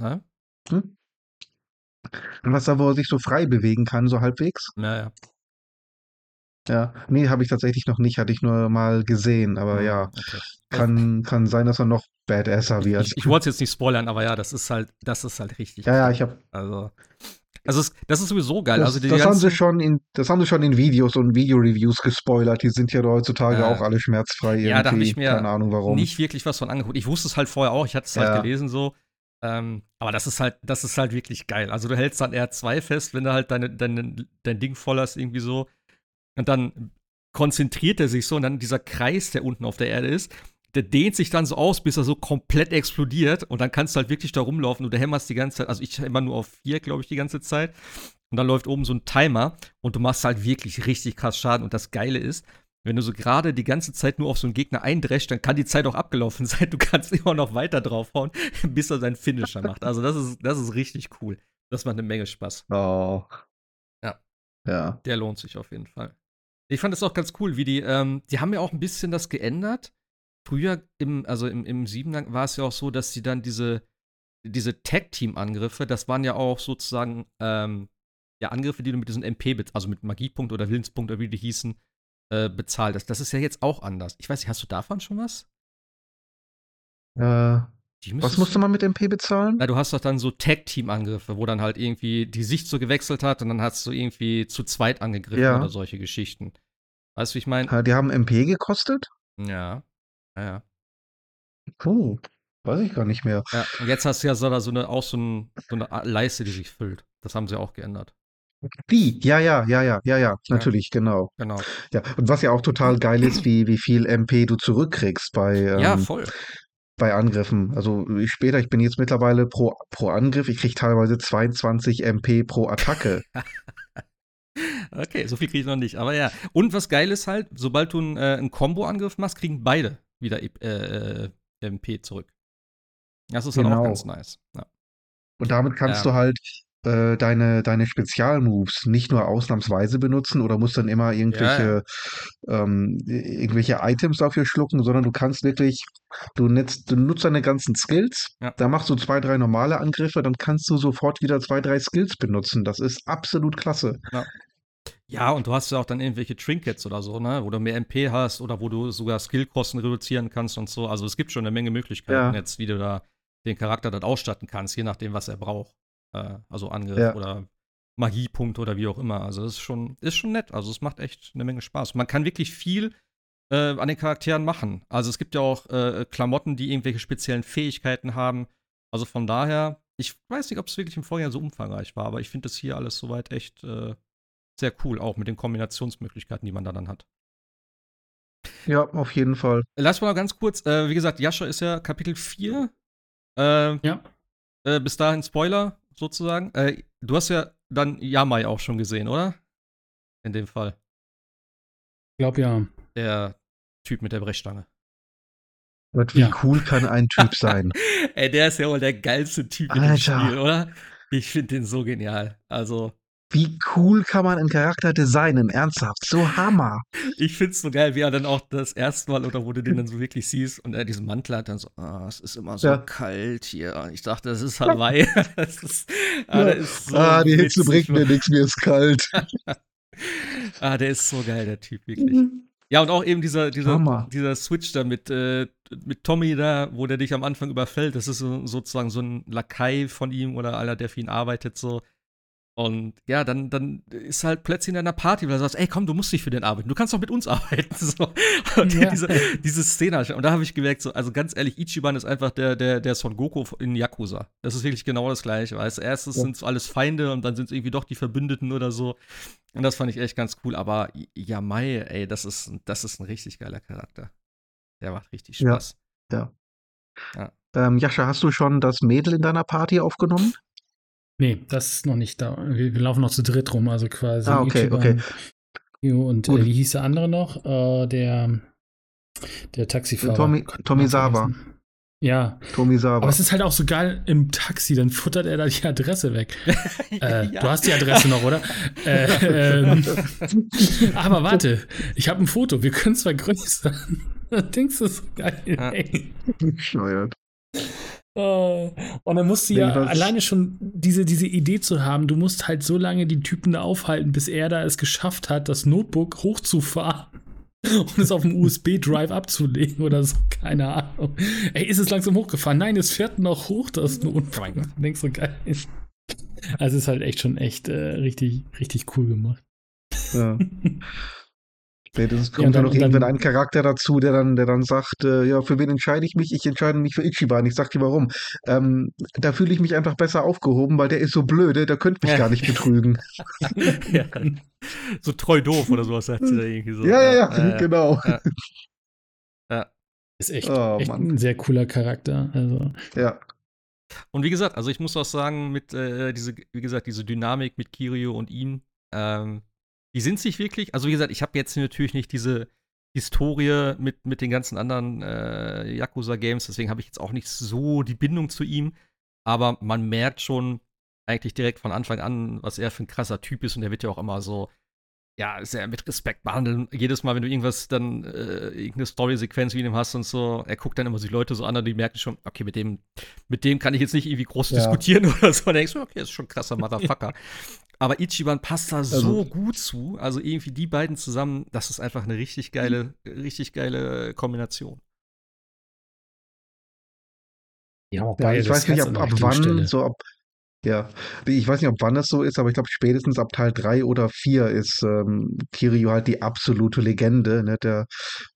Hä? Hm? Was da, wo er sich so frei bewegen kann, so halbwegs. Naja. Ja, nee, habe ich tatsächlich noch nicht, hatte ich nur mal gesehen, aber hm, ja, okay. kann, kann sein, dass er noch badasser wird. Ich, ich, wollte es jetzt nicht spoilern, aber ja, das ist halt, das ist halt richtig. Ja, ja, ich habe. Also, also es, das ist sowieso geil. Das, also das haben sie schon in, das haben sie schon in Videos und Video-Reviews gespoilert. Die sind ja heutzutage äh, auch alle schmerzfrei. Ja, da habe ich mir keine Ahnung warum. nicht wirklich was von angeguckt. Ich wusste es halt vorher auch. Ich hatte es halt ja. gelesen so. Ähm, aber das ist halt, das ist halt wirklich geil. Also du hältst dann R2 fest, wenn du halt deine, deine, dein Ding voll hast irgendwie so. Und dann konzentriert er sich so und dann dieser Kreis, der unten auf der Erde ist, der dehnt sich dann so aus, bis er so komplett explodiert. Und dann kannst du halt wirklich da rumlaufen und du hämmerst die ganze Zeit. Also ich immer nur auf vier, glaube ich, die ganze Zeit. Und dann läuft oben so ein Timer und du machst halt wirklich richtig krass Schaden. Und das Geile ist, wenn du so gerade die ganze Zeit nur auf so einen Gegner eindrescht, dann kann die Zeit auch abgelaufen sein. Du kannst immer noch weiter draufhauen, bis er seinen Finisher macht. Also das ist, das ist richtig cool. Das macht eine Menge Spaß. Oh. Ja. Ja. Der lohnt sich auf jeden Fall. Ich fand das auch ganz cool, wie die, ähm, die haben ja auch ein bisschen das geändert früher im, also im, im Siebenlang war es ja auch so, dass sie dann diese, diese Tag-Team-Angriffe, das waren ja auch sozusagen ähm, ja, Angriffe, die du mit diesen MP, also mit Magiepunkt oder Willenspunkt oder wie die hießen, äh, bezahlt hast. Das ist ja jetzt auch anders. Ich weiß nicht, hast du davon schon was? Äh, was musste man mit MP bezahlen? Na, du hast doch dann so Tag-Team-Angriffe, wo dann halt irgendwie die Sicht so gewechselt hat und dann hast du irgendwie zu zweit angegriffen ja. oder solche Geschichten. Weißt du, wie ich meine? Die haben MP gekostet? Ja. Ja. Oh, weiß ich gar nicht mehr. Ja, und jetzt hast du ja so, so eine, auch so, ein, so eine Leiste, die sich füllt. Das haben sie auch geändert. Die, ja, ja, ja, ja, ja, ja, natürlich, genau. Genau. Ja, und was ja auch total geil ist, wie, wie viel MP du zurückkriegst bei, ähm, ja, voll. Bei Angriffen. Also ich später, ich bin jetzt mittlerweile pro, pro Angriff, ich kriege teilweise 22 MP pro Attacke. okay, so viel kriege ich noch nicht, aber ja. Und was geil ist halt, sobald du einen, äh, einen Combo-Angriff machst, kriegen beide wieder äh, äh MP zurück. Das ist genau. halt auch genau. ganz nice. Ja. Und damit kannst ja. du halt äh, deine, deine Spezialmoves nicht nur ausnahmsweise benutzen oder musst dann immer irgendwelche, ja, ähm, irgendwelche Items dafür schlucken, sondern du kannst wirklich, du, nutzt, du nutzt deine ganzen Skills, da machst du zwei, drei normale Angriffe, dann kannst du sofort wieder zwei, drei Skills benutzen. Das ist absolut klasse. Ja. Ja, und du hast ja auch dann irgendwelche Trinkets oder so, ne, wo du mehr MP hast oder wo du sogar Skillkosten reduzieren kannst und so. Also es gibt schon eine Menge Möglichkeiten ja. jetzt, wie du da den Charakter dann ausstatten kannst, je nachdem, was er braucht. Äh, also Angriff ja. oder Magiepunkte oder wie auch immer. Also das ist schon, ist schon nett. Also es macht echt eine Menge Spaß. Man kann wirklich viel äh, an den Charakteren machen. Also es gibt ja auch äh, Klamotten, die irgendwelche speziellen Fähigkeiten haben. Also von daher, ich weiß nicht, ob es wirklich im Vorjahr so umfangreich war, aber ich finde das hier alles soweit echt äh, sehr cool, auch mit den Kombinationsmöglichkeiten, die man da dann hat. Ja, auf jeden Fall. Lass mal noch ganz kurz, äh, wie gesagt, Yasha ist ja Kapitel 4. Äh, ja. Äh, bis dahin Spoiler sozusagen. Äh, du hast ja dann Yamai auch schon gesehen, oder? In dem Fall. Ich glaube ja. Der Typ mit der Brechstange. Gott, wie ja. cool kann ein Typ sein? Ey, der ist ja wohl der geilste Typ Alter. in dem Spiel, oder? Ich finde den so genial. Also. Wie cool kann man einen Charakter designen? Ernsthaft, so Hammer. Ich find's so geil, wie er dann auch das erste Mal oder wo du den dann so wirklich siehst und er diesen Mantel hat, dann so, ah, es ist immer so ja. kalt hier. Ich dachte, das ist Hawaii. das ist, ah, ja. ist so ah, die Hitze bringt mir nichts, mir ist kalt. ah, der ist so geil, der Typ, wirklich. Ja, und auch eben dieser, dieser, dieser Switch da mit, äh, mit Tommy da, wo der dich am Anfang überfällt. Das ist so, sozusagen so ein Lakai von ihm oder einer, der für ihn arbeitet, so. Und ja, dann, dann ist halt plötzlich in einer Party, weil du sagst, ey, komm, du musst nicht für den arbeiten, du kannst doch mit uns arbeiten. So. Und ja. diese, diese Szene, und da habe ich gemerkt, so, also ganz ehrlich, Ichiban ist einfach der, der, der Son Goku in Yakuza. Das ist wirklich genau das Gleiche. Weißt erstes ja. sind so alles Feinde und dann sind es irgendwie doch die Verbündeten oder so. Und das fand ich echt ganz cool. Aber Yamai, ey, das ist, das ist ein richtig geiler Charakter. Der macht richtig Spaß. Ja. ja. ja. Ähm, Jascha, hast du schon das Mädel in deiner Party aufgenommen? Nee, das ist noch nicht da. Wir, wir laufen noch zu dritt rum, also quasi. Ah, okay, okay. Und äh, wie hieß der andere noch? Äh, der, der Taxifahrer. Tommy, Tommy Sava. Ja. Tommy Sava. Aber es ist halt auch so geil im Taxi, dann futtert er da die Adresse weg. äh, ja. Du hast die Adresse noch, oder? äh, ähm, aber warte, ich habe ein Foto, wir können es vergrößern. Denkst du so geil? Ja. Ey. Äh, und dann musst du ja alleine schon diese, diese Idee zu haben, du musst halt so lange die Typen da aufhalten, bis er da es geschafft hat, das Notebook hochzufahren und es auf dem USB-Drive abzulegen oder so, keine Ahnung. Ey, ist es langsam hochgefahren? Nein, es fährt noch hoch, das Notebook. Oh denkst du, geil. Also es ist halt echt schon echt äh, richtig, richtig cool gemacht. Ja. Spätestens kommt ja, dann, noch irgendwann ein Charakter dazu, der dann, der dann sagt, äh, ja, für wen entscheide ich mich? Ich entscheide mich für Ichiban. Ich sag dir warum. Ähm, da fühle ich mich einfach besser aufgehoben, weil der ist so blöde, der könnte mich ja. gar nicht betrügen. ja. So treu doof oder sowas sagt sie da irgendwie so. Ja, ja, ja, äh, genau. Ja. Ist echt, oh, echt ein sehr cooler Charakter. Also. Ja. Und wie gesagt, also ich muss auch sagen, mit äh, diese, wie gesagt, diese Dynamik mit Kirio und ihm, ähm, die sind sich wirklich, also wie gesagt, ich habe jetzt natürlich nicht diese Historie mit, mit den ganzen anderen äh, Yakuza-Games, deswegen habe ich jetzt auch nicht so die Bindung zu ihm, aber man merkt schon eigentlich direkt von Anfang an, was er für ein krasser Typ ist und er wird ja auch immer so, ja, sehr mit Respekt behandeln. Jedes Mal, wenn du irgendwas dann, äh, irgendeine Story-Sequenz wie ihm hast und so, er guckt dann immer sich Leute so an und die merken schon, okay, mit dem, mit dem kann ich jetzt nicht irgendwie groß ja. diskutieren oder so. Und dann denkst du, okay, ist schon ein krasser Motherfucker. Aber Ichiban passt da also, so gut zu. Also irgendwie die beiden zusammen, das ist einfach eine richtig geile, richtig geile Kombination. Ja, ja ich weiß nicht, ab, ab wann, Stelle. so ab, ja, ich weiß nicht, ob wann das so ist, aber ich glaube, spätestens ab Teil 3 oder 4 ist ähm, Kiryu halt die absolute Legende, ne? Der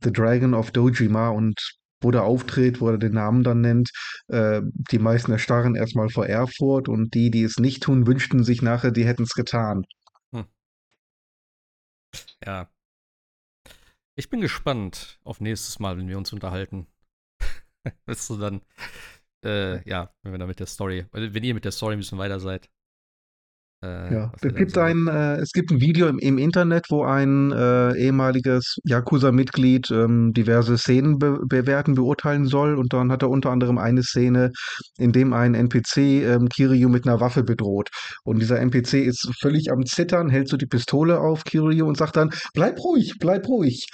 The Dragon of Dojima und wo der auftritt, wo er den Namen dann nennt. Äh, die meisten erstarren erstmal vor Ehrfurcht und die, die es nicht tun, wünschten sich nachher, die hätten es getan. Hm. Ja. Ich bin gespannt auf nächstes Mal, wenn wir uns unterhalten. Weißt du dann, äh, ja, wenn wir da mit der Story, wenn ihr mit der Story ein bisschen weiter seid. Äh, ja, es gibt, ein, äh, es gibt ein Video im, im Internet, wo ein äh, ehemaliges Yakuza-Mitglied ähm, diverse Szenen be bewerten, beurteilen soll. Und dann hat er unter anderem eine Szene, in dem ein NPC ähm, Kiryu mit einer Waffe bedroht. Und dieser NPC ist völlig am Zittern, hält so die Pistole auf Kiryu und sagt dann, bleib ruhig, bleib ruhig.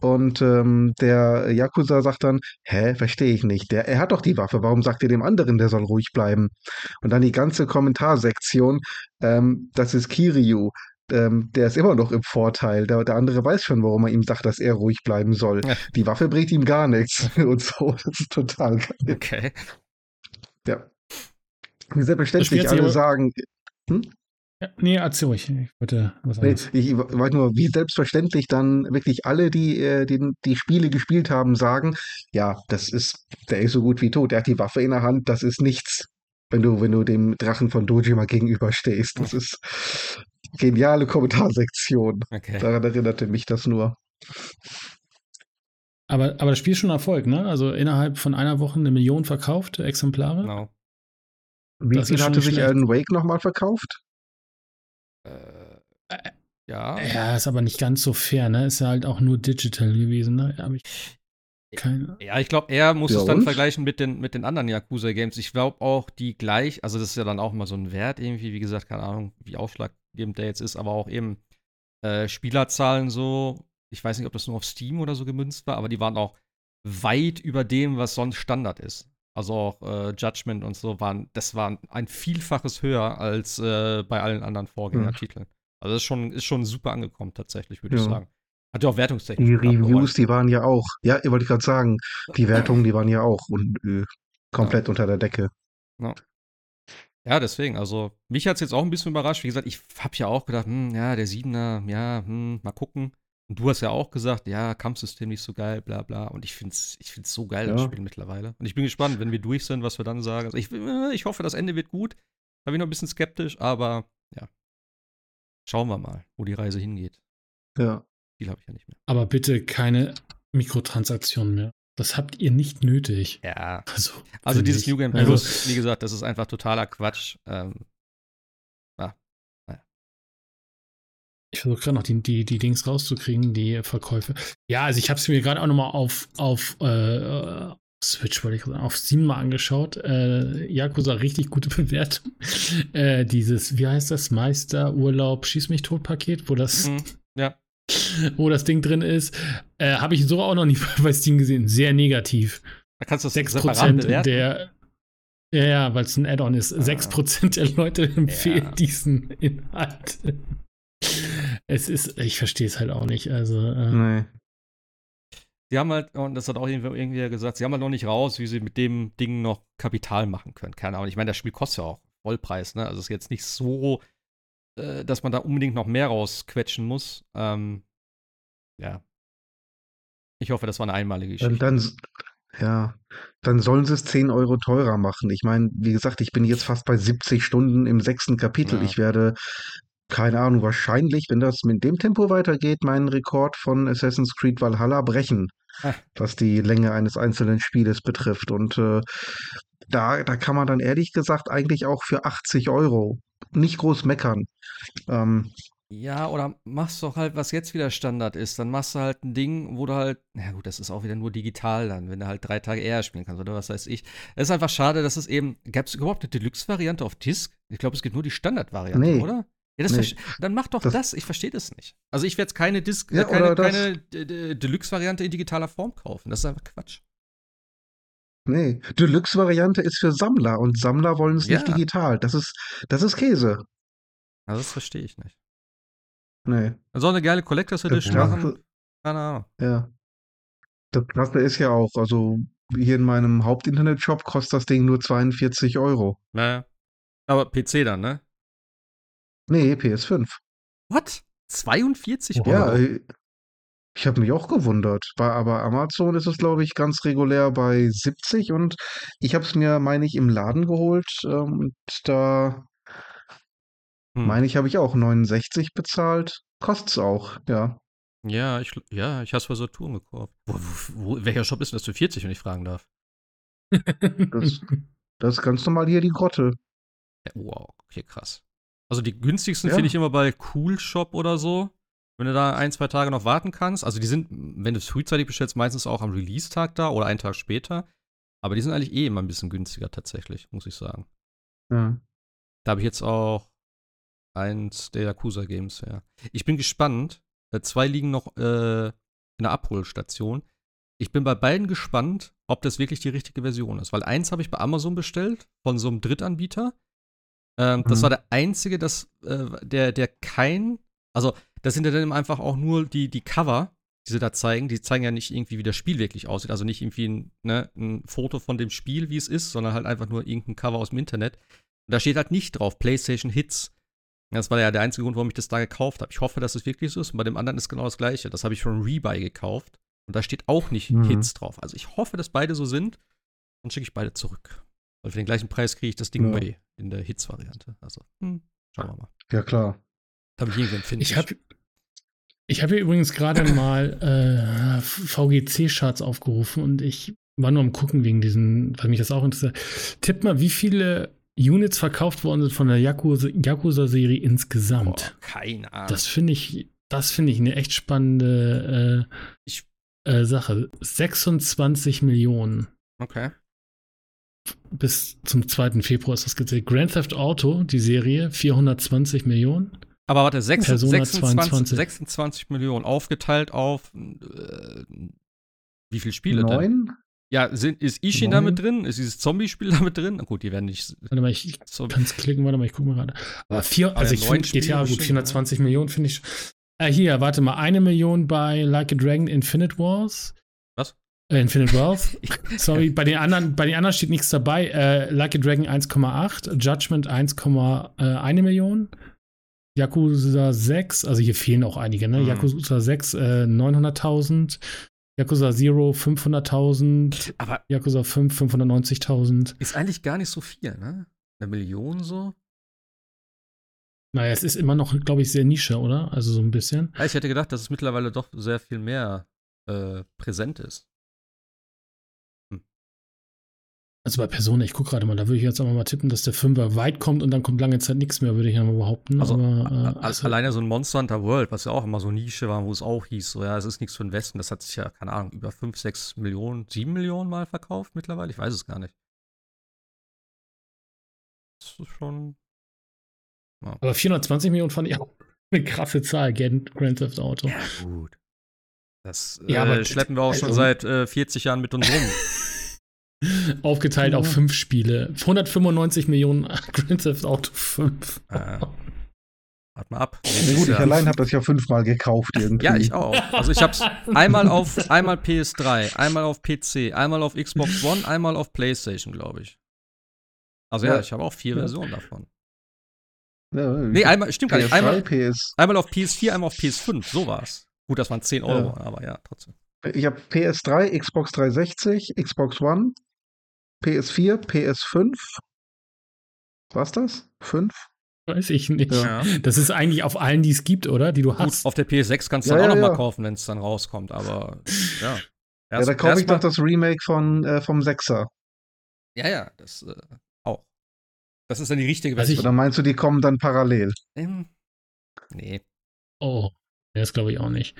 Und ähm, der Yakuza sagt dann, hä, verstehe ich nicht. Der, er hat doch die Waffe, warum sagt ihr dem anderen, der soll ruhig bleiben? Und dann die ganze Kommentarsektion ähm, das ist Kiryu. Ähm, der ist immer noch im Vorteil. Der, der, andere weiß schon, warum er ihm sagt, dass er ruhig bleiben soll. Ja. Die Waffe bringt ihm gar nichts und so. Das ist total geil. Okay. Ja. Wie selbstverständlich alle sagen. Hm? Ja, nee, erzähl ruhig. Ich wollte was nee, ich wollte nur, wie selbstverständlich dann wirklich alle, die, äh, die die Spiele gespielt haben, sagen, ja, das ist, der ist so gut wie tot. Der hat die Waffe in der Hand, das ist nichts, wenn du, wenn du dem Drachen von Dojima gegenüberstehst. Das ist geniale Kommentarsektion. Okay. Daran erinnerte mich das nur. Aber, aber das Spiel ist schon Erfolg, ne? Also innerhalb von einer Woche eine Million verkaufte Exemplare. Genau. Wie das viel hatte sich Alan Wake nochmal verkauft? Äh, ja. Ja, ist aber nicht ganz so fair, ne? Ist ja halt auch nur digital gewesen, ne? Hab ich keine. Ja, ich glaube, er muss ja, es dann und? vergleichen mit den, mit den anderen Yakuza-Games. Ich glaube auch, die gleich, also das ist ja dann auch mal so ein Wert irgendwie, wie gesagt, keine Ahnung, wie aufschlaggebend der jetzt ist, aber auch eben äh, Spielerzahlen so. Ich weiß nicht, ob das nur auf Steam oder so gemünzt war, aber die waren auch weit über dem, was sonst Standard ist also auch äh, Judgment und so waren, das war ein Vielfaches höher als äh, bei allen anderen Vorgängertiteln. Mhm. Also das ist schon, ist schon super angekommen tatsächlich, würde ja. ich sagen. Hat ja auch Wertungstechnik. Die Reviews, die waren ja auch, ja, wollte ich gerade sagen, die Wertungen, die waren ja auch und, äh, komplett ja. unter der Decke. Ja. ja. deswegen, also mich hat es jetzt auch ein bisschen überrascht. Wie gesagt, ich habe ja auch gedacht, hm, ja, der Siebener, ja, hm, mal gucken. Und du hast ja auch gesagt, ja, Kampfsystem nicht so geil, bla bla. Und ich finde es ich find's so geil, ja. das Spiel mittlerweile. Und ich bin gespannt, wenn wir durch sind, was wir dann sagen. Also ich, äh, ich hoffe, das Ende wird gut. Da bin ich noch ein bisschen skeptisch, aber ja. Schauen wir mal, wo die Reise hingeht. Ja. Viel habe ich ja nicht mehr. Aber bitte keine Mikrotransaktionen mehr. Das habt ihr nicht nötig. Ja. Also, also dieses New Game Plus, also, wie gesagt, das ist einfach totaler Quatsch. Ähm, Ich versuche gerade noch die, die, die Dings rauszukriegen, die Verkäufe. Ja, also ich habe es mir gerade auch nochmal auf, auf äh, Switch, wollte ich sagen, auf Steam mal angeschaut. Äh, Yakuza, richtig gute Bewertung. Äh, dieses, wie heißt das, Meisterurlaub Schieß mich tot Paket, wo das, mhm, ja. wo das Ding drin ist, äh, habe ich so auch noch nicht bei Steam gesehen. Sehr negativ. Da kannst du das 6% der, ja, ja, weil es ein Add-on ist. Ah. 6% der Leute empfehlen ja. diesen Inhalt. Es ist, ich verstehe es halt auch nicht. Also, äh, nee. Sie haben halt, und das hat auch irgendwie gesagt, sie haben halt noch nicht raus, wie sie mit dem Ding noch Kapital machen können. Keine Ahnung. Ich meine, das Spiel kostet ja auch Vollpreis, ne? Also es ist jetzt nicht so, äh, dass man da unbedingt noch mehr rausquetschen muss. Ähm, ja. Ich hoffe, das war eine einmalige Geschichte. Dann, ja, dann sollen sie es 10 Euro teurer machen. Ich meine, wie gesagt, ich bin jetzt fast bei 70 Stunden im sechsten Kapitel. Ja. Ich werde keine Ahnung, wahrscheinlich, wenn das mit dem Tempo weitergeht, meinen Rekord von Assassin's Creed Valhalla brechen, ah. was die Länge eines einzelnen Spieles betrifft. Und äh, da, da kann man dann ehrlich gesagt eigentlich auch für 80 Euro nicht groß meckern. Ähm, ja, oder machst doch halt, was jetzt wieder Standard ist. Dann machst du halt ein Ding, wo du halt, na gut, das ist auch wieder nur digital dann, wenn du halt drei Tage eher spielen kannst oder was weiß ich. Es ist einfach schade, dass es eben, gab es überhaupt eine Deluxe-Variante auf Disk? Ich glaube, es gibt nur die Standard-Variante, nee. oder? Ja, das nee, dann mach doch das, das. ich verstehe das nicht. Also ich werde jetzt keine, Disc, ja, keine, keine Deluxe-Variante in digitaler Form kaufen. Das ist einfach Quatsch. Nee, Deluxe-Variante ist für Sammler und Sammler wollen es ja. nicht digital. Das ist, das ist Käse. Also das verstehe ich nicht. Nee. Soll eine geile Collectors Edition machen. Keine Ahnung. Ja. Das Krasse ist ja auch, also hier in meinem Hauptinternet-Shop kostet das Ding nur 42 Euro. Naja. Aber PC dann, ne? Nee, PS5. What? 42 Euro? Ja, äh, ich habe mich auch gewundert. Bei, aber Amazon ist es, glaube ich, ganz regulär bei 70 und ich habe es mir, meine ich, im Laden geholt ähm, und da hm. meine ich, habe ich auch 69 bezahlt. Kostet es auch, ja. Ja, ich, ja, ich habe es für Saturn gekauft. Wo, wo, wo, welcher Shop ist denn das für 40, wenn ich fragen darf? das, das ist ganz normal hier die Grotte. Ja, wow, okay, krass. Also die günstigsten ja. finde ich immer bei Cool Shop oder so. Wenn du da ein, zwei Tage noch warten kannst. Also die sind, wenn du es frühzeitig bestellst, meistens auch am Release-Tag da oder einen Tag später. Aber die sind eigentlich eh immer ein bisschen günstiger tatsächlich, muss ich sagen. Ja. Da habe ich jetzt auch eins der Yakuza-Games, ja. Ich bin gespannt. Äh, zwei liegen noch äh, in der Abholstation. Ich bin bei beiden gespannt, ob das wirklich die richtige Version ist. Weil eins habe ich bei Amazon bestellt, von so einem Drittanbieter. Ähm, mhm. Das war der einzige, das, äh, der, der kein, also das sind ja dann einfach auch nur die, die Cover, die sie da zeigen. Die zeigen ja nicht irgendwie, wie das Spiel wirklich aussieht. Also nicht irgendwie ein, ne, ein Foto von dem Spiel, wie es ist, sondern halt einfach nur irgendein Cover aus dem Internet. Und da steht halt nicht drauf, PlayStation Hits. Das war ja der einzige Grund, warum ich das da gekauft habe. Ich hoffe, dass es wirklich so ist. Und bei dem anderen ist genau das gleiche. Das habe ich von Rebuy gekauft. Und da steht auch nicht mhm. Hits drauf. Also ich hoffe, dass beide so sind. Dann schicke ich beide zurück. Weil für den gleichen Preis kriege ich das Ding ja. bei in der Hits-Variante. Also, hm, schauen wir mal. Ja, klar. Habe ich irgendwie empfinden. Ich habe ich hab hier übrigens gerade mal äh, VGC-Charts aufgerufen und ich war nur am gucken wegen diesen, weil mich das auch interessiert. Tipp mal, wie viele Units verkauft worden sind von der Yakuza-Serie insgesamt. Boah, keine Ahnung. Das finde ich, das finde ich eine echt spannende äh, ich, äh, Sache. 26 Millionen. Okay. Bis zum 2. Februar ist das gezählt. Grand Theft Auto, die Serie, 420 Millionen. Aber warte, 6, 26, 26, Millionen aufgeteilt auf äh, wie viele Spiele Neun? denn? Ja, sind, ist Ishin da mit drin? Ist dieses Zombie-Spiel da mit drin? Na gut, die werden nicht. Warte mal, ich so kann es klicken, warte mal, ich gucke mal gerade. Aber vier, also ich finde GTA gut, 420 ja. Millionen finde ich. Äh, hier, warte mal, eine Million bei Like a Dragon Infinite Wars. Was? Äh, Infinite Wealth. Sorry, bei den anderen, bei den anderen steht nichts dabei. Äh, like a Dragon 1,8, Judgment 1,1 äh, Million. Yakuza 6, also hier fehlen auch einige, ne? Mhm. Yakuza 6, äh, 900.000. Yakuza Zero 500.000, aber Yakuza 5 590.000. Ist eigentlich gar nicht so viel, ne? Eine Million so? Naja, es ist immer noch, glaube ich, sehr Nische, oder? Also so ein bisschen. Ja, ich hätte gedacht, dass es mittlerweile doch sehr viel mehr äh, präsent ist. Also bei Persona, ich gucke gerade mal, da würde ich jetzt einfach mal tippen, dass der Fünfer weit kommt und dann kommt lange Zeit nichts mehr, würde ich ja mal behaupten. Also, Aber, äh, also alleine so ein Monster Hunter World, was ja auch immer so Nische war, wo es auch hieß, so ja, es ist nichts für den Westen, das hat sich ja, keine Ahnung, über 5, 6 Millionen, 7 Millionen Mal verkauft mittlerweile, ich weiß es gar nicht. Das ist schon. Ja. Aber 420 Millionen fand ich auch eine krasse Zahl, Grand Theft Auto. Ja, gut. Das ja, äh, schleppen wir auch schon also, seit äh, 40 Jahren mit uns rum. Aufgeteilt ja. auf fünf Spiele. 195 Millionen Grand Theft Auto 5. Äh, warte mal ab. Ja, gut, ich allein habe das ja fünfmal gekauft irgendwie. Ja, ich auch. Also ich habe es einmal auf einmal PS3, einmal auf PC, einmal auf Xbox One, einmal auf PlayStation, glaube ich. Also ja, ja ich habe auch vier Versionen davon. Ja, nee, einmal, stimmt gar nicht. Einmal, PS. einmal auf PS4, einmal auf PS5, so war's. Gut, das waren 10 Euro, aber ja, trotzdem. Ich habe PS3, Xbox 360, Xbox One, PS4, PS5. Was das? Fünf? Weiß ich nicht. Ja. Das ist eigentlich auf allen, die es gibt, oder? Die du hast. Gut, auf der PS6 kannst du ja, dann auch ja, noch mal kaufen, wenn es dann rauskommt, aber ja. Erst, ja, da kaufe ich doch das Remake von, äh, vom Sechser. Ja, ja, das äh, auch. Das ist dann die richtige Version. Oder meinst du, die kommen dann parallel? Ähm, nee. Oh. Das glaube ich auch nicht.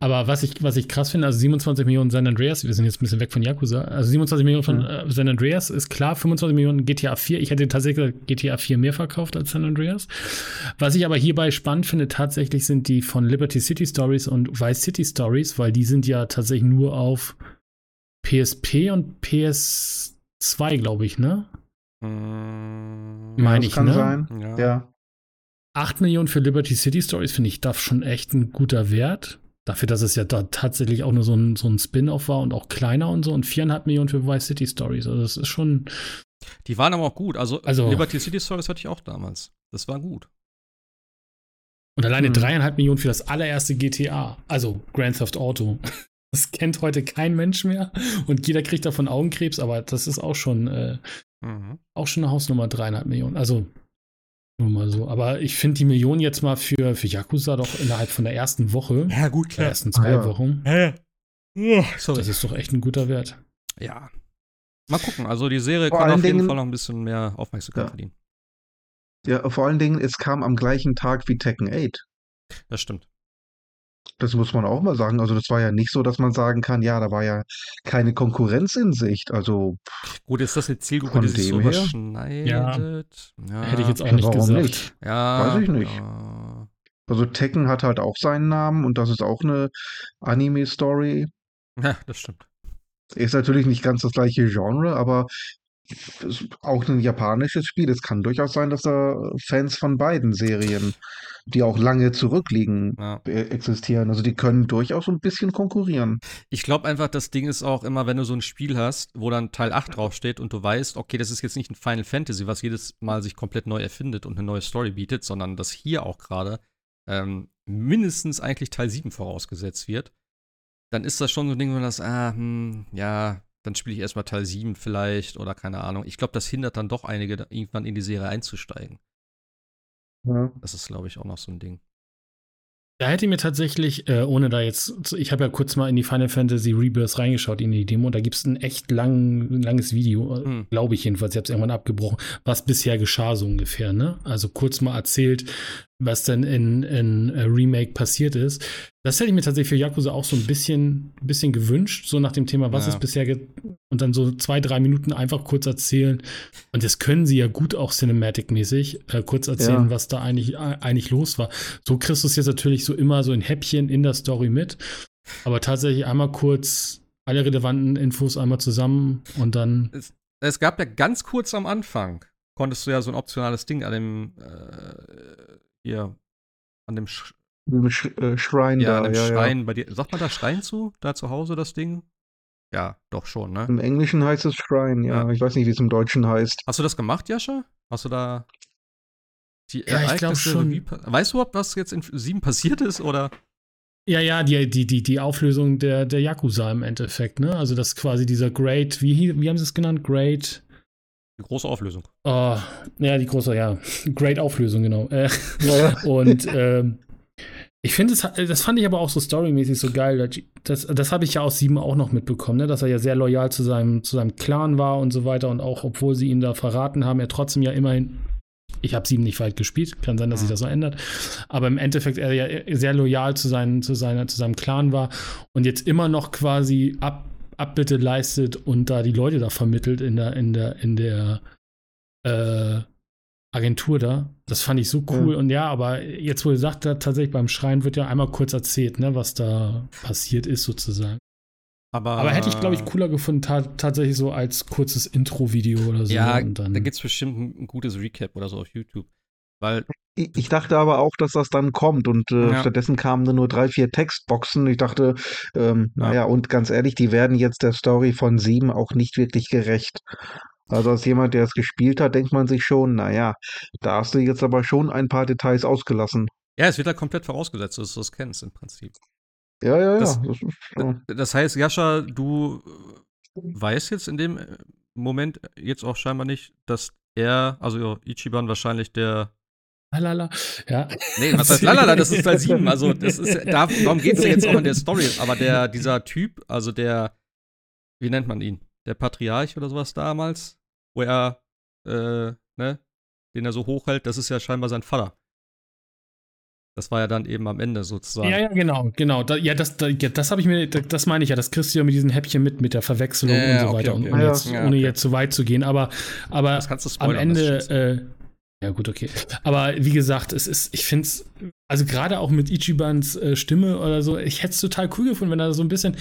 Aber was ich, was ich krass finde, also 27 Millionen San Andreas, wir sind jetzt ein bisschen weg von Yakuza, also 27 Millionen von mhm. äh, San Andreas ist klar, 25 Millionen GTA 4. Ich hätte tatsächlich GTA 4 mehr verkauft als San Andreas. Was ich aber hierbei spannend finde, tatsächlich sind die von Liberty City Stories und Vice City Stories, weil die sind ja tatsächlich nur auf PSP und PS2, glaube ich, ne? Mhm. Meine ich, kann ne? sein. ja. ja. 8 Millionen für Liberty City Stories finde ich da schon echt ein guter Wert. Dafür, dass es ja da tatsächlich auch nur so ein, so ein Spin-off war und auch kleiner und so. Und 4,5 Millionen für Vice City Stories. Also, das ist schon. Die waren aber auch gut. Also, also Liberty City Stories hatte ich auch damals. Das war gut. Und alleine hm. dreieinhalb Millionen für das allererste GTA. Also Grand Theft Auto. Das kennt heute kein Mensch mehr. Und jeder kriegt davon Augenkrebs, aber das ist auch schon, äh, mhm. auch schon eine Hausnummer, dreieinhalb Millionen. Also nur mal so. Aber ich finde die Million jetzt mal für, für Yakuza doch innerhalb von der ersten Woche. Ja, gut, klar. Der ersten zwei ah, ja. Wochen. Hä? Oh, sorry. Das ist doch echt ein guter Wert. Ja. Mal gucken. Also die Serie vor kann auf jeden Dingen, Fall noch ein bisschen mehr Aufmerksamkeit ja. verdienen. Ja, vor allen Dingen, es kam am gleichen Tag wie Tekken 8. Das stimmt. Das muss man auch mal sagen. Also das war ja nicht so, dass man sagen kann, ja, da war ja keine Konkurrenz in Sicht. Also gut, ist das eine Zielgruppe, die sich so überschneidet? Ja. ja. Hätte ich jetzt auch nicht Warum gesagt. Nicht? Ja, Weiß ich nicht. Ja. Also Tekken hat halt auch seinen Namen und das ist auch eine Anime-Story. Ja, das stimmt. Ist natürlich nicht ganz das gleiche Genre, aber auch ein japanisches Spiel. Es kann durchaus sein, dass da Fans von beiden Serien, die auch lange zurückliegen, ja. Äh, existieren. Also die können durchaus ein bisschen konkurrieren. Ich glaube einfach, das Ding ist auch immer, wenn du so ein Spiel hast, wo dann Teil 8 draufsteht und du weißt, okay, das ist jetzt nicht ein Final Fantasy, was jedes Mal sich komplett neu erfindet und eine neue Story bietet, sondern dass hier auch gerade ähm, mindestens eigentlich Teil 7 vorausgesetzt wird, dann ist das schon so ein Ding, wo man das, ah, hm, ja, dann spiele ich erstmal Teil 7 vielleicht oder keine Ahnung. Ich glaube, das hindert dann doch einige, irgendwann in die Serie einzusteigen. Ja. Das ist, glaube ich, auch noch so ein Ding. Da hätte ich mir tatsächlich, äh, ohne da jetzt, ich habe ja kurz mal in die Final Fantasy Rebirth reingeschaut in die Demo, da gibt es ein echt lang, langes Video, äh, hm. glaube ich jedenfalls, ich habe es irgendwann abgebrochen, was bisher geschah so ungefähr, ne? Also kurz mal erzählt, was denn in, in uh, Remake passiert ist. Das hätte ich mir tatsächlich für Yakuza auch so ein bisschen, bisschen gewünscht, so nach dem Thema, was ja. ist bisher und dann so zwei, drei Minuten einfach kurz erzählen. Und das können sie ja gut auch cinematic-mäßig, äh, kurz erzählen, ja. was da eigentlich, äh, eigentlich los war. So kriegst du es jetzt natürlich so immer so in Häppchen in der Story mit. Aber tatsächlich einmal kurz alle relevanten Infos einmal zusammen und dann. Es, es gab ja ganz kurz am Anfang, konntest du ja so ein optionales Ding an dem, äh, hier, an dem Sch Sch äh, Schrein ja, da. Ja, Schrein ja. bei dir. Sagt man da Schrein zu? Da zu Hause das Ding? Ja, doch schon, ne? Im Englischen heißt es Shrine, ja. ja. Ich weiß nicht, wie es im Deutschen heißt. Hast du das gemacht, Jascha? Hast du da die ja, Ereignisse, ich glaube schon. Wie, weißt du überhaupt, was jetzt in 7 passiert ist, oder? Ja, ja, die, die, die, die Auflösung der, der Yakuza im Endeffekt, ne? Also das quasi dieser Great, wie, wie haben sie es genannt? Great. Die große Auflösung. Oh, ja, die große, ja. Great Auflösung, genau. Äh, ja. Und ähm, ich finde, das fand ich aber auch so storymäßig so geil. Das, das habe ich ja aus Sieben auch noch mitbekommen, ne? dass er ja sehr loyal zu seinem, zu seinem Clan war und so weiter. Und auch, obwohl sie ihn da verraten haben, er trotzdem ja immerhin. Ich habe Sieben nicht weit gespielt, kann sein, dass sich das so ändert. Aber im Endeffekt er ja sehr loyal zu, seinen, zu, seiner, zu seinem Clan war und jetzt immer noch quasi Ab, Abbitte leistet und da die Leute da vermittelt in der, in der, in der äh, Agentur da. Das fand ich so cool. Ja. Und ja, aber jetzt, wo ihr sagt, tatsächlich beim Schreien wird ja einmal kurz erzählt, ne, was da passiert ist, sozusagen. Aber, aber hätte ich, glaube ich, cooler gefunden, ta tatsächlich so als kurzes Intro-Video oder so. Ja, da gibt es bestimmt ein, gutes Recap oder so auf YouTube. Weil ich, dachte aber auch, dass das dann kommt und äh, ja. stattdessen kamen dann nur drei, vier Textboxen. Ich dachte, ähm, ja. naja, und ganz ehrlich, die werden jetzt der Story von sieben auch nicht wirklich gerecht. Also als jemand, der es gespielt hat, denkt man sich schon, naja, da hast du jetzt aber schon ein paar Details ausgelassen. Ja, es wird halt komplett vorausgesetzt, dass du es kennst im Prinzip. Ja, ja, ja. Das, das, das heißt, Jascha, du weißt jetzt in dem Moment jetzt auch scheinbar nicht, dass er, also Ichiban wahrscheinlich der Lalala. Ja. Nee, was heißt lalala? Das ist Teil 7. Also, das ist, darum geht es ja jetzt auch in der Story. Aber der, dieser Typ, also der, wie nennt man ihn? Der Patriarch oder sowas damals, wo er, äh, ne, den er so hochhält, das ist ja scheinbar sein Vater. Das war ja dann eben am Ende sozusagen. Ja, ja, genau, genau. Da, ja, das, da, ja, das habe ich mir, das meine ich ja, das kriegst du ja mit diesen Häppchen mit, mit der Verwechslung ja, und so okay, weiter, okay. Und, ohne, jetzt, ja, ohne jetzt zu weit zu gehen. Aber, aber am Ende, äh, ja gut, okay. Aber wie gesagt, es ist, ich finde es, also gerade auch mit Ichibans äh, Stimme oder so, ich hätte es total cool gefunden, wenn er so ein bisschen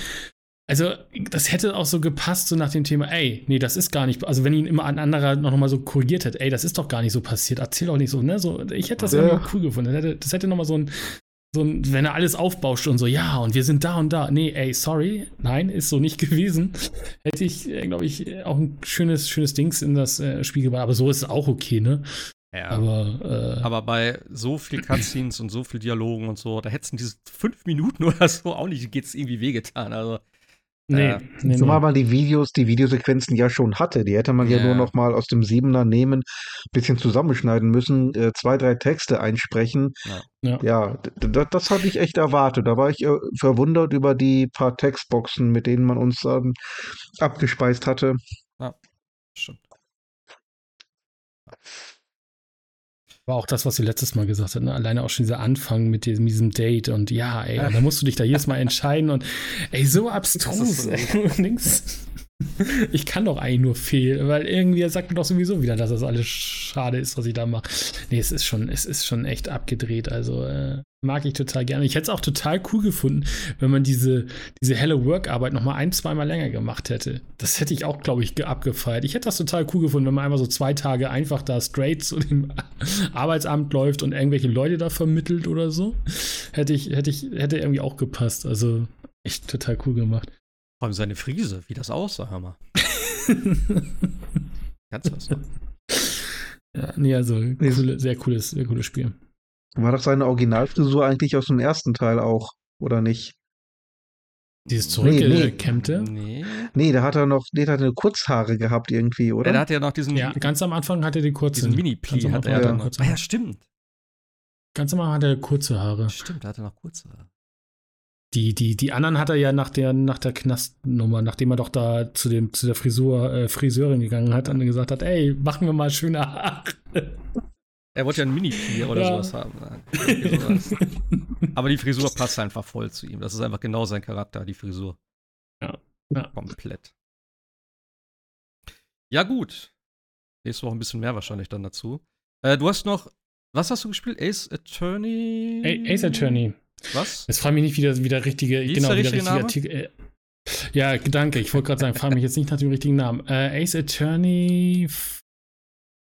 also, das hätte auch so gepasst, so nach dem Thema, ey, nee, das ist gar nicht, also wenn ihn immer ein anderer noch mal so korrigiert hätte, ey, das ist doch gar nicht so passiert, erzähl doch nicht so, ne? So, ich hätte das ja. irgendwie cool gefunden. Das hätte, das hätte noch mal so ein, so ein, wenn er alles aufbauscht und so, ja, und wir sind da und da. Nee, ey, sorry, nein, ist so nicht gewesen. Hätte ich, äh, glaube ich, auch ein schönes, schönes Dings in das äh, Spiel gebracht. Aber so ist es auch okay, ne? Ja. Aber, äh, aber bei so viel Cutscenes und so viel Dialogen und so, da hätten diese fünf Minuten oder so auch nicht, geht's irgendwie wehgetan. Also, Nee, äh, nee, Zumal nee. man die Videos, die Videosequenzen ja schon hatte. Die hätte man ja, ja nur noch mal aus dem Siebener nehmen, bisschen zusammenschneiden müssen, äh, zwei, drei Texte einsprechen. Ja, ja das hatte ich echt erwartet. Da war ich äh, verwundert über die paar Textboxen, mit denen man uns ähm, abgespeist hatte. Ja, stimmt. War auch das, was sie letztes Mal gesagt hat, ne? alleine auch schon dieser Anfang mit diesem, diesem Date und ja, ey, und dann musst du dich da jedes Mal entscheiden und ey, so abstrus, ey, links. ich kann doch eigentlich nur fehlen, weil irgendwie er sagt mir doch sowieso wieder, dass das alles schade ist, was ich da mache. Nee, es ist schon, es ist schon echt abgedreht. Also äh, mag ich total gerne. Ich hätte es auch total cool gefunden, wenn man diese, diese helle Work-Arbeit noch mal ein, zweimal länger gemacht hätte. Das hätte ich auch, glaube ich, abgefeiert. Ich hätte das total cool gefunden, wenn man einmal so zwei Tage einfach da straight zu dem Arbeitsamt läuft und irgendwelche Leute da vermittelt oder so. Hätte ich, hätte ich, hätte irgendwie auch gepasst. Also echt total cool gemacht. Vor allem seine Friese, wie das aussah, Hammer. Ganz was. Ja, nee, also coole, sehr cooles, sehr cooles Spiel. War das seine Originalfrisur eigentlich aus dem ersten Teil auch, oder nicht? Dieses zurückgekämmte? Nee, nee. nee, da hat er noch, nee, da hat er Kurzhaare gehabt irgendwie, oder? Ja, da hat er noch diesen. Ja, ganz am Anfang hatte er die kurzen. Diesen Mini-Pli hat er ja. dann noch. Ah, ja, stimmt. Ganz am Anfang hatte er kurze Haare. Stimmt, da hat er noch kurze Haare. Die, die, die anderen hat er ja nach der, nach der Knastnummer, nachdem er doch da zu, dem, zu der Frisur, äh, Friseurin gegangen hat und gesagt hat, ey, machen wir mal schöne Haare. Er wollte ja ein Mini-Pier oder ja. sowas haben. sowas. Aber die Frisur passt einfach voll zu ihm. Das ist einfach genau sein Charakter, die Frisur. Ja. ja. Komplett. Ja, gut. Nächste Woche ein bisschen mehr wahrscheinlich dann dazu. Äh, du hast noch, was hast du gespielt? Ace Attorney? A Ace Attorney. Was? Jetzt frage mich nicht, wie der, wie der richtige, wie genau, der richtige wie der richtige Artikel. Äh, ja, danke. Ich wollte gerade sagen, frage mich jetzt nicht nach dem richtigen Namen. Äh, Ace Attorney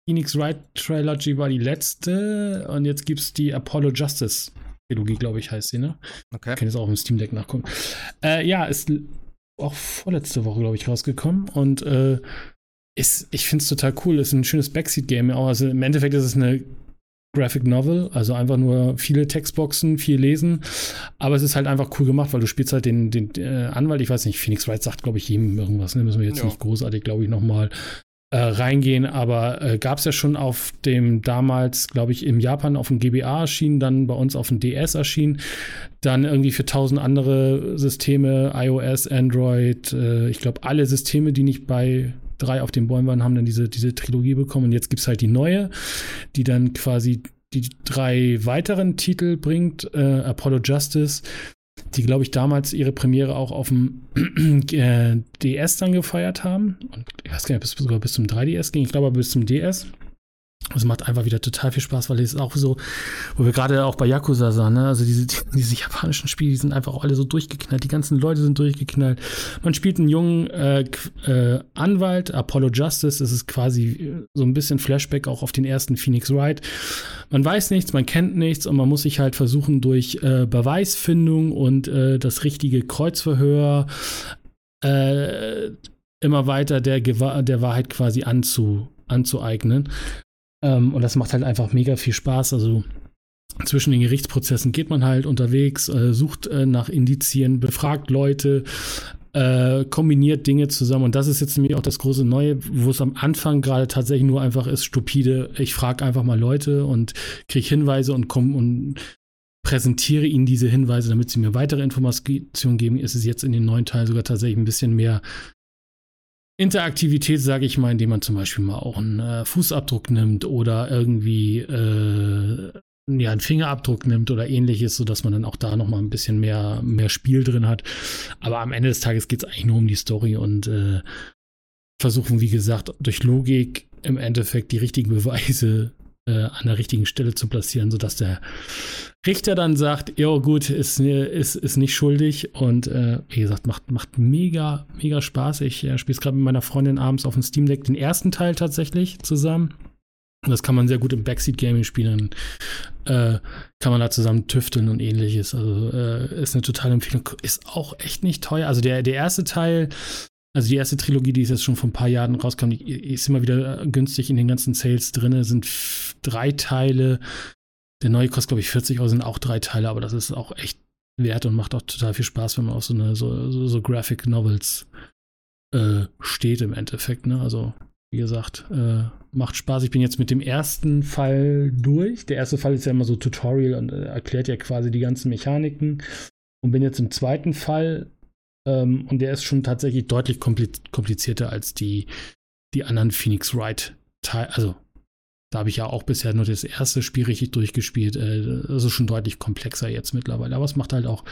Phoenix Wright Trilogy war die letzte und jetzt gibt es die Apollo Justice Trilogie, glaube ich, heißt sie, ne? Okay. Ich kann jetzt auch im Steam Deck nachgucken. Äh, ja, ist auch vorletzte Woche, glaube ich, rausgekommen und äh, ist, ich finde es total cool. Ist ein schönes Backseat-Game. Also im Endeffekt ist es eine Graphic Novel, also einfach nur viele Textboxen, viel lesen. Aber es ist halt einfach cool gemacht, weil du spielst halt den, den äh, Anwalt, ich weiß nicht, Phoenix Wright sagt, glaube ich, jedem irgendwas, ne? Müssen wir jetzt ja. nicht großartig, glaube ich, nochmal äh, reingehen, aber äh, gab es ja schon auf dem damals, glaube ich, im Japan auf dem GBA erschienen, dann bei uns auf dem DS erschienen, dann irgendwie für tausend andere Systeme, iOS, Android, äh, ich glaube, alle Systeme, die nicht bei drei auf den Bäumen waren, haben dann diese, diese Trilogie bekommen. Und jetzt gibt es halt die neue, die dann quasi die drei weiteren Titel bringt. Äh, Apollo Justice, die, glaube ich, damals ihre Premiere auch auf dem äh, DS dann gefeiert haben. Und ich weiß gar nicht, ob es sogar bis zum 3DS ging. Ich glaube, bis zum DS. Es macht einfach wieder total viel Spaß, weil es auch so, wo wir gerade auch bei Yakuza sahen, ne? also diese, diese japanischen Spiele, die sind einfach auch alle so durchgeknallt. Die ganzen Leute sind durchgeknallt. Man spielt einen jungen äh, äh, Anwalt, Apollo Justice. Das ist quasi äh, so ein bisschen Flashback auch auf den ersten Phoenix Wright. Man weiß nichts, man kennt nichts und man muss sich halt versuchen, durch äh, Beweisfindung und äh, das richtige Kreuzverhör äh, immer weiter der, der Wahrheit quasi anzu anzueignen. Ähm, und das macht halt einfach mega viel Spaß. Also zwischen den Gerichtsprozessen geht man halt unterwegs, äh, sucht äh, nach Indizien, befragt Leute, äh, kombiniert Dinge zusammen. Und das ist jetzt nämlich auch das große Neue, wo es am Anfang gerade tatsächlich nur einfach ist, stupide, ich frage einfach mal Leute und kriege Hinweise und komme und präsentiere ihnen diese Hinweise, damit sie mir weitere Informationen geben. Ist es jetzt in den neuen Teilen sogar tatsächlich ein bisschen mehr Interaktivität, sage ich mal, indem man zum Beispiel mal auch einen äh, Fußabdruck nimmt oder irgendwie äh, ja, einen Fingerabdruck nimmt oder ähnliches, sodass man dann auch da nochmal ein bisschen mehr, mehr Spiel drin hat. Aber am Ende des Tages geht es eigentlich nur um die Story und äh, versuchen, wie gesagt, durch Logik im Endeffekt die richtigen Beweise äh, an der richtigen Stelle zu platzieren, sodass der Richter dann sagt, ja gut, ist, ist, ist nicht schuldig und äh, wie gesagt, macht, macht mega, mega Spaß. Ich äh, spiele es gerade mit meiner Freundin abends auf dem Steam Deck den ersten Teil tatsächlich zusammen. Das kann man sehr gut im Backseat Gaming spielen. Äh, kann man da zusammen tüfteln und ähnliches. Also äh, ist eine totale Empfehlung. Ist auch echt nicht teuer. Also der, der erste Teil also die erste Trilogie, die ist jetzt schon vor ein paar Jahren rauskam, die ist immer wieder günstig in den ganzen Sales drin. Sind drei Teile. Der neue kostet, glaube ich, 40 Euro, sind auch drei Teile, aber das ist auch echt wert und macht auch total viel Spaß, wenn man auf so eine so, so, so Graphic Novels äh, steht im Endeffekt. Ne? Also, wie gesagt, äh, macht Spaß. Ich bin jetzt mit dem ersten Fall durch. Der erste Fall ist ja immer so Tutorial und äh, erklärt ja quasi die ganzen Mechaniken. Und bin jetzt im zweiten Fall ähm, und der ist schon tatsächlich deutlich komplizierter als die, die anderen Phoenix Wright Teile. Also, da habe ich ja auch bisher nur das erste Spiel richtig durchgespielt. Äh, das ist schon deutlich komplexer jetzt mittlerweile. Aber es macht halt auch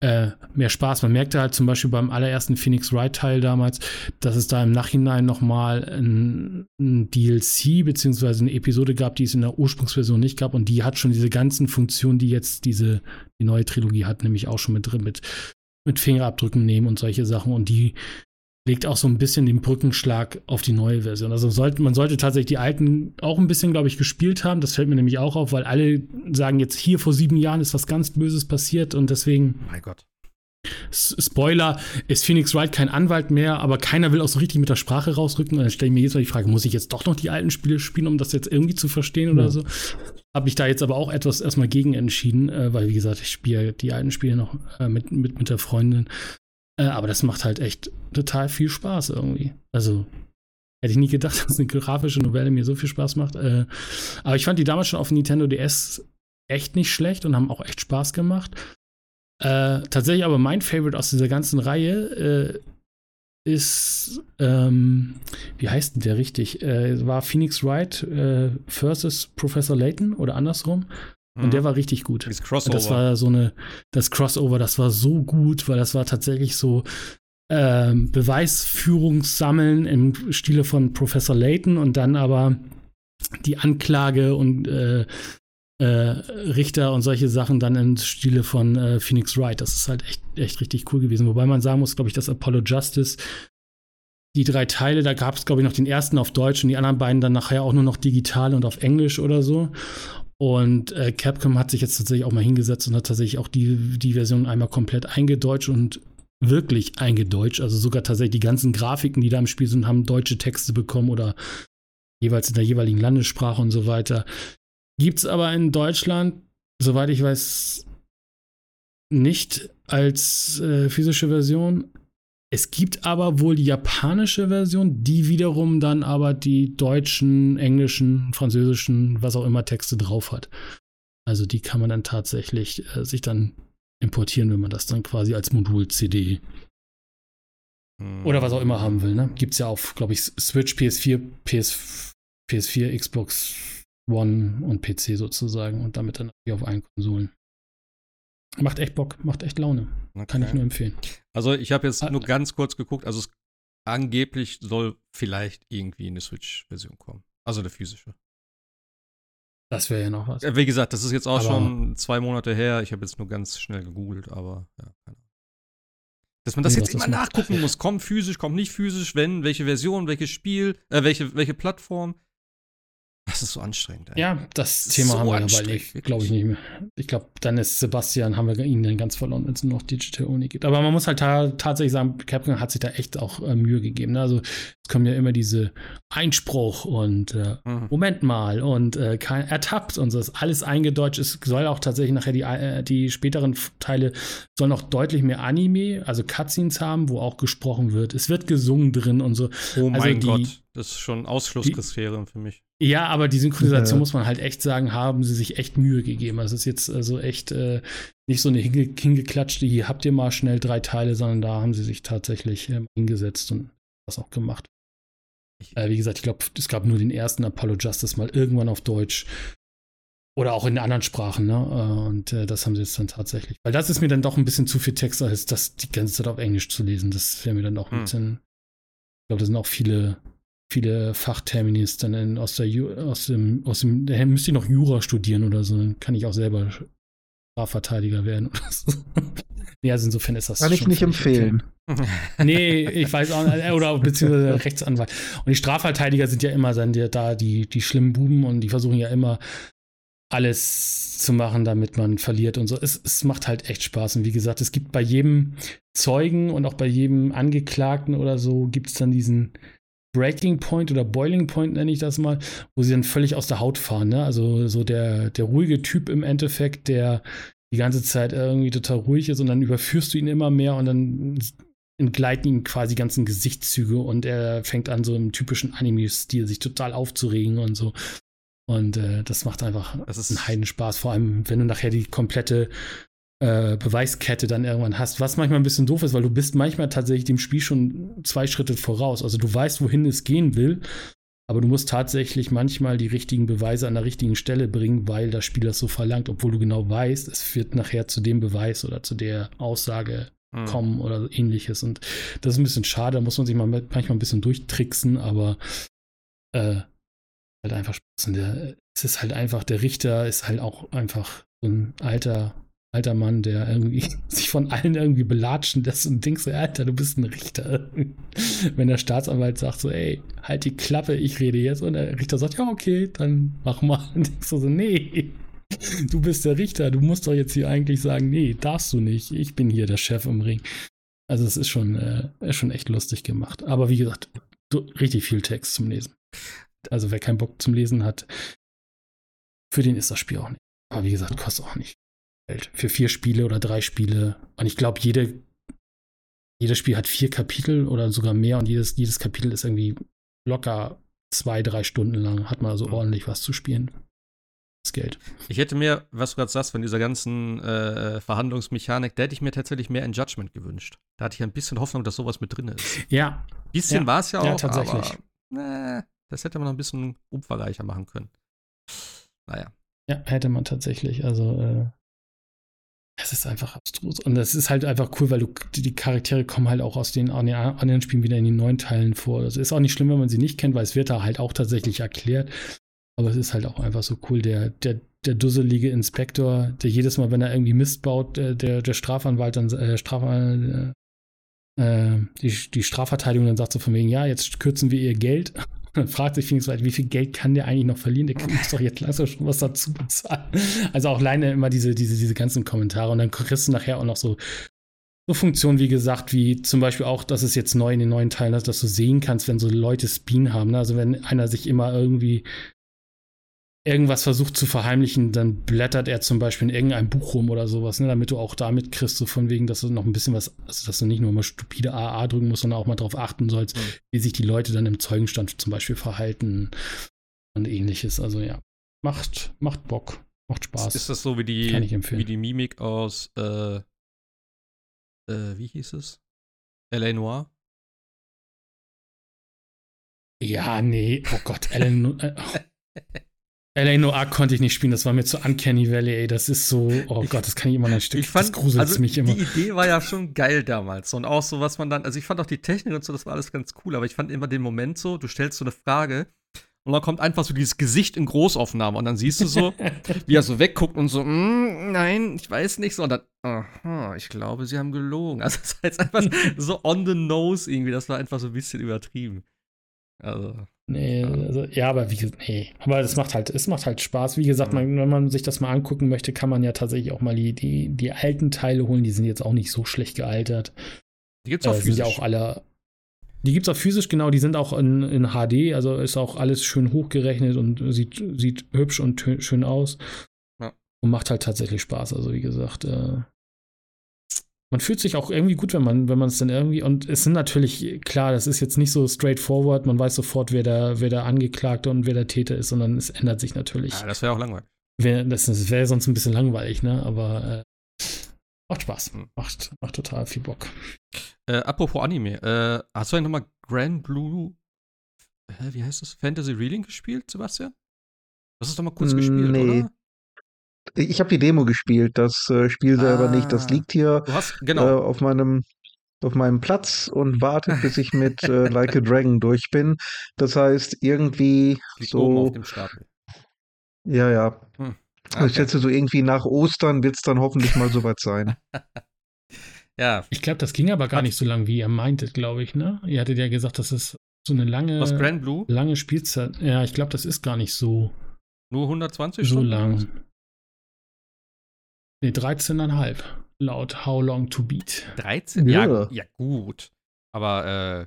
äh, mehr Spaß. Man merkte halt zum Beispiel beim allerersten Phoenix Wright-Teil damals, dass es da im Nachhinein nochmal ein, ein DLC beziehungsweise eine Episode gab, die es in der Ursprungsversion nicht gab und die hat schon diese ganzen Funktionen, die jetzt diese die neue Trilogie hat, nämlich auch schon mit drin mit mit Fingerabdrücken nehmen und solche Sachen und die legt auch so ein bisschen den Brückenschlag auf die neue Version. Also sollte, man sollte tatsächlich die alten auch ein bisschen, glaube ich, gespielt haben. Das fällt mir nämlich auch auf, weil alle sagen jetzt, hier vor sieben Jahren ist was ganz Böses passiert und deswegen. Mein Gott. Spoiler, ist Phoenix Wright kein Anwalt mehr, aber keiner will auch so richtig mit der Sprache rausrücken. Und dann stelle ich mir jetzt mal die Frage, muss ich jetzt doch noch die alten Spiele spielen, um das jetzt irgendwie zu verstehen oder ja. so? Habe ich da jetzt aber auch etwas erstmal gegen entschieden, äh, weil, wie gesagt, ich spiele die alten Spiele noch äh, mit, mit, mit der Freundin. Äh, aber das macht halt echt total viel Spaß irgendwie. Also hätte ich nie gedacht, dass eine grafische Novelle mir so viel Spaß macht. Äh, aber ich fand die damals schon auf Nintendo DS echt nicht schlecht und haben auch echt Spaß gemacht. Äh, tatsächlich aber mein Favorite aus dieser ganzen Reihe äh, ist, ähm, wie heißt denn der richtig? Äh, war Phoenix Wright äh, versus Professor Layton oder andersrum? Und mhm. der war richtig gut. Das Crossover. Das war so eine, das Crossover, das war so gut, weil das war tatsächlich so ähm, Beweisführungssammeln im Stile von Professor Layton und dann aber die Anklage und äh, äh, Richter und solche Sachen dann im Stile von äh, Phoenix Wright. Das ist halt echt, echt richtig cool gewesen. Wobei man sagen muss, glaube ich, dass Apollo Justice die drei Teile, da gab es, glaube ich, noch den ersten auf Deutsch und die anderen beiden dann nachher auch nur noch digital und auf Englisch oder so. Und äh, Capcom hat sich jetzt tatsächlich auch mal hingesetzt und hat tatsächlich auch die, die Version einmal komplett eingedeutscht und wirklich eingedeutscht. Also sogar tatsächlich die ganzen Grafiken, die da im Spiel sind, haben deutsche Texte bekommen oder jeweils in der jeweiligen Landessprache und so weiter. Gibt es aber in Deutschland, soweit ich weiß, nicht als äh, physische Version. Es gibt aber wohl die japanische Version, die wiederum dann aber die deutschen, englischen, französischen, was auch immer Texte drauf hat. Also die kann man dann tatsächlich äh, sich dann importieren, wenn man das dann quasi als Modul-CD oder was auch immer haben will. Ne? Gibt es ja auf, glaube ich, Switch, PS4, PS, PS4, Xbox One und PC sozusagen und damit dann auf allen Konsolen. Macht echt Bock, macht echt Laune. Okay. Kann ich nur empfehlen. Also ich habe jetzt ah, nur ganz kurz geguckt, also es, angeblich soll vielleicht irgendwie eine Switch-Version kommen. Also eine physische. Das wäre ja noch was. Wie gesagt, das ist jetzt auch aber schon zwei Monate her. Ich habe jetzt nur ganz schnell gegoogelt, aber ja, keine Ahnung. Dass man das nee, jetzt immer nachgucken muss. Kommt physisch, kommt nicht physisch, wenn, welche Version, welches Spiel, äh, welche, welche Plattform. Das ist so anstrengend. Ey. Ja, das, das Thema so haben wir dabei, glaube ich nicht mehr. Ich glaube, dann ist Sebastian, haben wir ihn dann ganz verloren, wenn es nur noch Digital Only gibt. Aber man muss halt ta tatsächlich sagen, Capcom hat sich da echt auch äh, Mühe gegeben. Ne? Also es kommen ja immer diese Einspruch und äh, mhm. Moment mal und äh, kein, ertappt und so. Das ist alles eingedeutscht. Es soll auch tatsächlich nachher die, äh, die späteren Teile sollen noch deutlich mehr Anime, also Cutscenes haben, wo auch gesprochen wird. Es wird gesungen drin und so. Oh also mein die, Gott, das ist schon Ausschlusskriterium für mich. Ja, aber die Synchronisation ja. muss man halt echt sagen, haben sie sich echt Mühe gegeben. Also es ist jetzt also echt äh, nicht so eine hinge hingeklatschte, hier habt ihr mal schnell drei Teile, sondern da haben sie sich tatsächlich äh, hingesetzt und was auch gemacht. Äh, wie gesagt, ich glaube, es gab nur den ersten Apollo Justice mal irgendwann auf Deutsch. Oder auch in anderen Sprachen, ne? Äh, und äh, das haben sie jetzt dann tatsächlich. Weil das ist mir dann doch ein bisschen zu viel Text, als das die ganze Zeit auf Englisch zu lesen. Das wäre mir dann auch ein hm. bisschen. Ich glaube, da sind auch viele viele Fachterminis dann in, aus, der, aus dem, aus dem, der müsste noch Jura studieren oder so, dann kann ich auch selber Strafverteidiger werden oder so. ja, also insofern ist das. Kann ich nicht empfehlen. nee, ich weiß auch nicht, oder beziehungsweise Rechtsanwalt. Und die Strafverteidiger sind ja immer dann die, da die, die schlimmen Buben und die versuchen ja immer alles zu machen, damit man verliert und so. Es, es macht halt echt Spaß. Und wie gesagt, es gibt bei jedem Zeugen und auch bei jedem Angeklagten oder so, gibt es dann diesen, Breaking Point oder Boiling Point nenne ich das mal, wo sie dann völlig aus der Haut fahren. Ne? Also so der, der ruhige Typ im Endeffekt, der die ganze Zeit irgendwie total ruhig ist und dann überführst du ihn immer mehr und dann entgleiten ihm quasi ganzen Gesichtszüge und er fängt an, so im typischen Anime-Stil sich total aufzuregen und so. Und äh, das macht einfach das ist einen Heidenspaß, vor allem wenn du nachher die komplette äh, Beweiskette dann irgendwann hast, was manchmal ein bisschen doof ist, weil du bist manchmal tatsächlich dem Spiel schon zwei Schritte voraus. Also du weißt, wohin es gehen will Aber du musst tatsächlich manchmal die richtigen Beweise an der richtigen Stelle bringen, weil das Spiel das so verlangt, obwohl du genau weißt, es wird nachher zu dem Beweis oder zu der Aussage hm. kommen oder ähnliches. Und das ist ein bisschen schade, da muss man sich mal manchmal ein bisschen durchtricksen, aber äh, halt einfach Spaß. Der, es ist halt einfach, der Richter ist halt auch einfach so ein alter alter Mann, der irgendwie sich von allen irgendwie belatschen lässt und denkst so, Alter, du bist ein Richter. Wenn der Staatsanwalt sagt so, ey, halt die Klappe, ich rede jetzt. Und der Richter sagt, ja, okay, dann mach mal. Und denkst du so, nee, du bist der Richter, du musst doch jetzt hier eigentlich sagen, nee, darfst du nicht. Ich bin hier der Chef im Ring. Also es ist schon, äh, ist schon echt lustig gemacht. Aber wie gesagt, so richtig viel Text zum Lesen. Also wer keinen Bock zum Lesen hat, für den ist das Spiel auch nicht. Aber wie gesagt, kostet auch nicht für vier Spiele oder drei Spiele. Und ich glaube, jede, jedes Spiel hat vier Kapitel oder sogar mehr und jedes, jedes Kapitel ist irgendwie locker zwei, drei Stunden lang. Hat man also mhm. ordentlich was zu spielen. Das Geld. Ich hätte mir, was du gerade sagst, von dieser ganzen äh, Verhandlungsmechanik, da hätte ich mir tatsächlich mehr in Judgment gewünscht. Da hatte ich ein bisschen Hoffnung, dass sowas mit drin ist. Ja. Ein bisschen ja. war es ja auch. Ja, tatsächlich. Aber, äh, das hätte man noch ein bisschen umfangreicher machen können. Naja. Ja, hätte man tatsächlich. Also, äh, es ist einfach abstrus. Und es ist halt einfach cool, weil du, die Charaktere kommen halt auch aus den anderen Spielen wieder in den neuen Teilen vor. Das ist auch nicht schlimm, wenn man sie nicht kennt, weil es wird da halt auch tatsächlich erklärt. Aber es ist halt auch einfach so cool. Der, der, der dusselige Inspektor, der jedes Mal, wenn er irgendwie Mist baut, der, der Strafanwalt dann, äh, Strafanwalt, äh, äh, die, die Strafverteidigung dann sagt so von wegen, ja, jetzt kürzen wir ihr Geld. Dann fragt sich Wright, wie viel Geld kann der eigentlich noch verlieren? Der muss doch jetzt langsam schon was dazu bezahlen. Also auch alleine immer diese, diese, diese ganzen Kommentare. Und dann kriegst du nachher auch noch so, so Funktionen, wie gesagt, wie zum Beispiel auch, dass es jetzt neu in den neuen Teilen ist, dass du sehen kannst, wenn so Leute Spin haben. Ne? Also wenn einer sich immer irgendwie irgendwas versucht zu verheimlichen, dann blättert er zum Beispiel in irgendeinem Buch rum oder sowas, ne, damit du auch damit kriegst, so von wegen, dass du noch ein bisschen was, also dass du nicht nur mal stupide AA drücken musst, sondern auch mal darauf achten sollst, mhm. wie sich die Leute dann im Zeugenstand zum Beispiel verhalten und ähnliches. Also ja, macht, macht Bock, macht Spaß. Ist das so wie die, wie die Mimik aus, äh, äh, wie hieß es? L.A. Noir? Ja, nee, oh Gott, Ellen. LA Noir konnte ich nicht spielen, das war mir zu Uncanny Valley, ey. Das ist so, oh Gott, das kann ich immer ein Stück. Ich fand, das gruselt also mich immer. Die Idee war ja schon geil damals. Und auch so, was man dann, also ich fand auch die Technik und so, das war alles ganz cool, aber ich fand immer den Moment so, du stellst so eine Frage und dann kommt einfach so dieses Gesicht in Großaufnahme und dann siehst du so, wie er so wegguckt und so, mm, nein, ich weiß nicht so. Und dann, aha, ich glaube, sie haben gelogen. Also es war jetzt einfach so on the nose irgendwie, das war einfach so ein bisschen übertrieben. Also. Nee, also, ja, aber wie gesagt, nee. Aber es macht halt, es macht halt Spaß. Wie gesagt, man, wenn man sich das mal angucken möchte, kann man ja tatsächlich auch mal die, die, die alten Teile holen. Die sind jetzt auch nicht so schlecht gealtert. Die gibt's auch äh, physisch. Sind ja auch alle. Die gibt's auch physisch, genau. Die sind auch in, in HD. Also ist auch alles schön hochgerechnet und sieht, sieht hübsch und schön aus. Ja. Und macht halt tatsächlich Spaß. Also wie gesagt, äh, man fühlt sich auch irgendwie gut, wenn man, wenn man es dann irgendwie, und es sind natürlich, klar, das ist jetzt nicht so straightforward, man weiß sofort, wer der, wer der Angeklagte und wer der Täter ist, sondern es ändert sich natürlich. Ja, das wäre auch langweilig. Wär, das, das wäre sonst ein bisschen langweilig, ne? Aber äh, macht Spaß. Hm. Macht, macht total viel Bock. Äh, apropos Anime, äh, hast du eigentlich nochmal Grand Blue, hä, wie heißt das? Fantasy Reeling gespielt, Sebastian? Das ist doch mal kurz mm, gespielt, nee. oder? Ich habe die Demo gespielt, das äh, Spiel selber ah, nicht. Das ah. liegt hier hast, genau. äh, auf meinem auf meinem Platz und wartet, bis ich mit äh, Like a Dragon durch bin. Das heißt, irgendwie liegt so. Oben auf dem Stapel. Ja, ja. Hm. Okay. Ich schätze, so irgendwie nach Ostern wird es dann hoffentlich mal soweit sein. ja. Ich glaube, das ging aber gar nicht so lang, wie ihr meintet, glaube ich, ne? Ihr hattet ja gesagt, das ist so eine lange, Was, Grand Blue? lange Spielzeit. Ja, ich glaube, das ist gar nicht so. Nur 120 so Stunden? So lang. Nee, 13,5 laut How Long to Beat. 13? Ja, ja, ja gut. Aber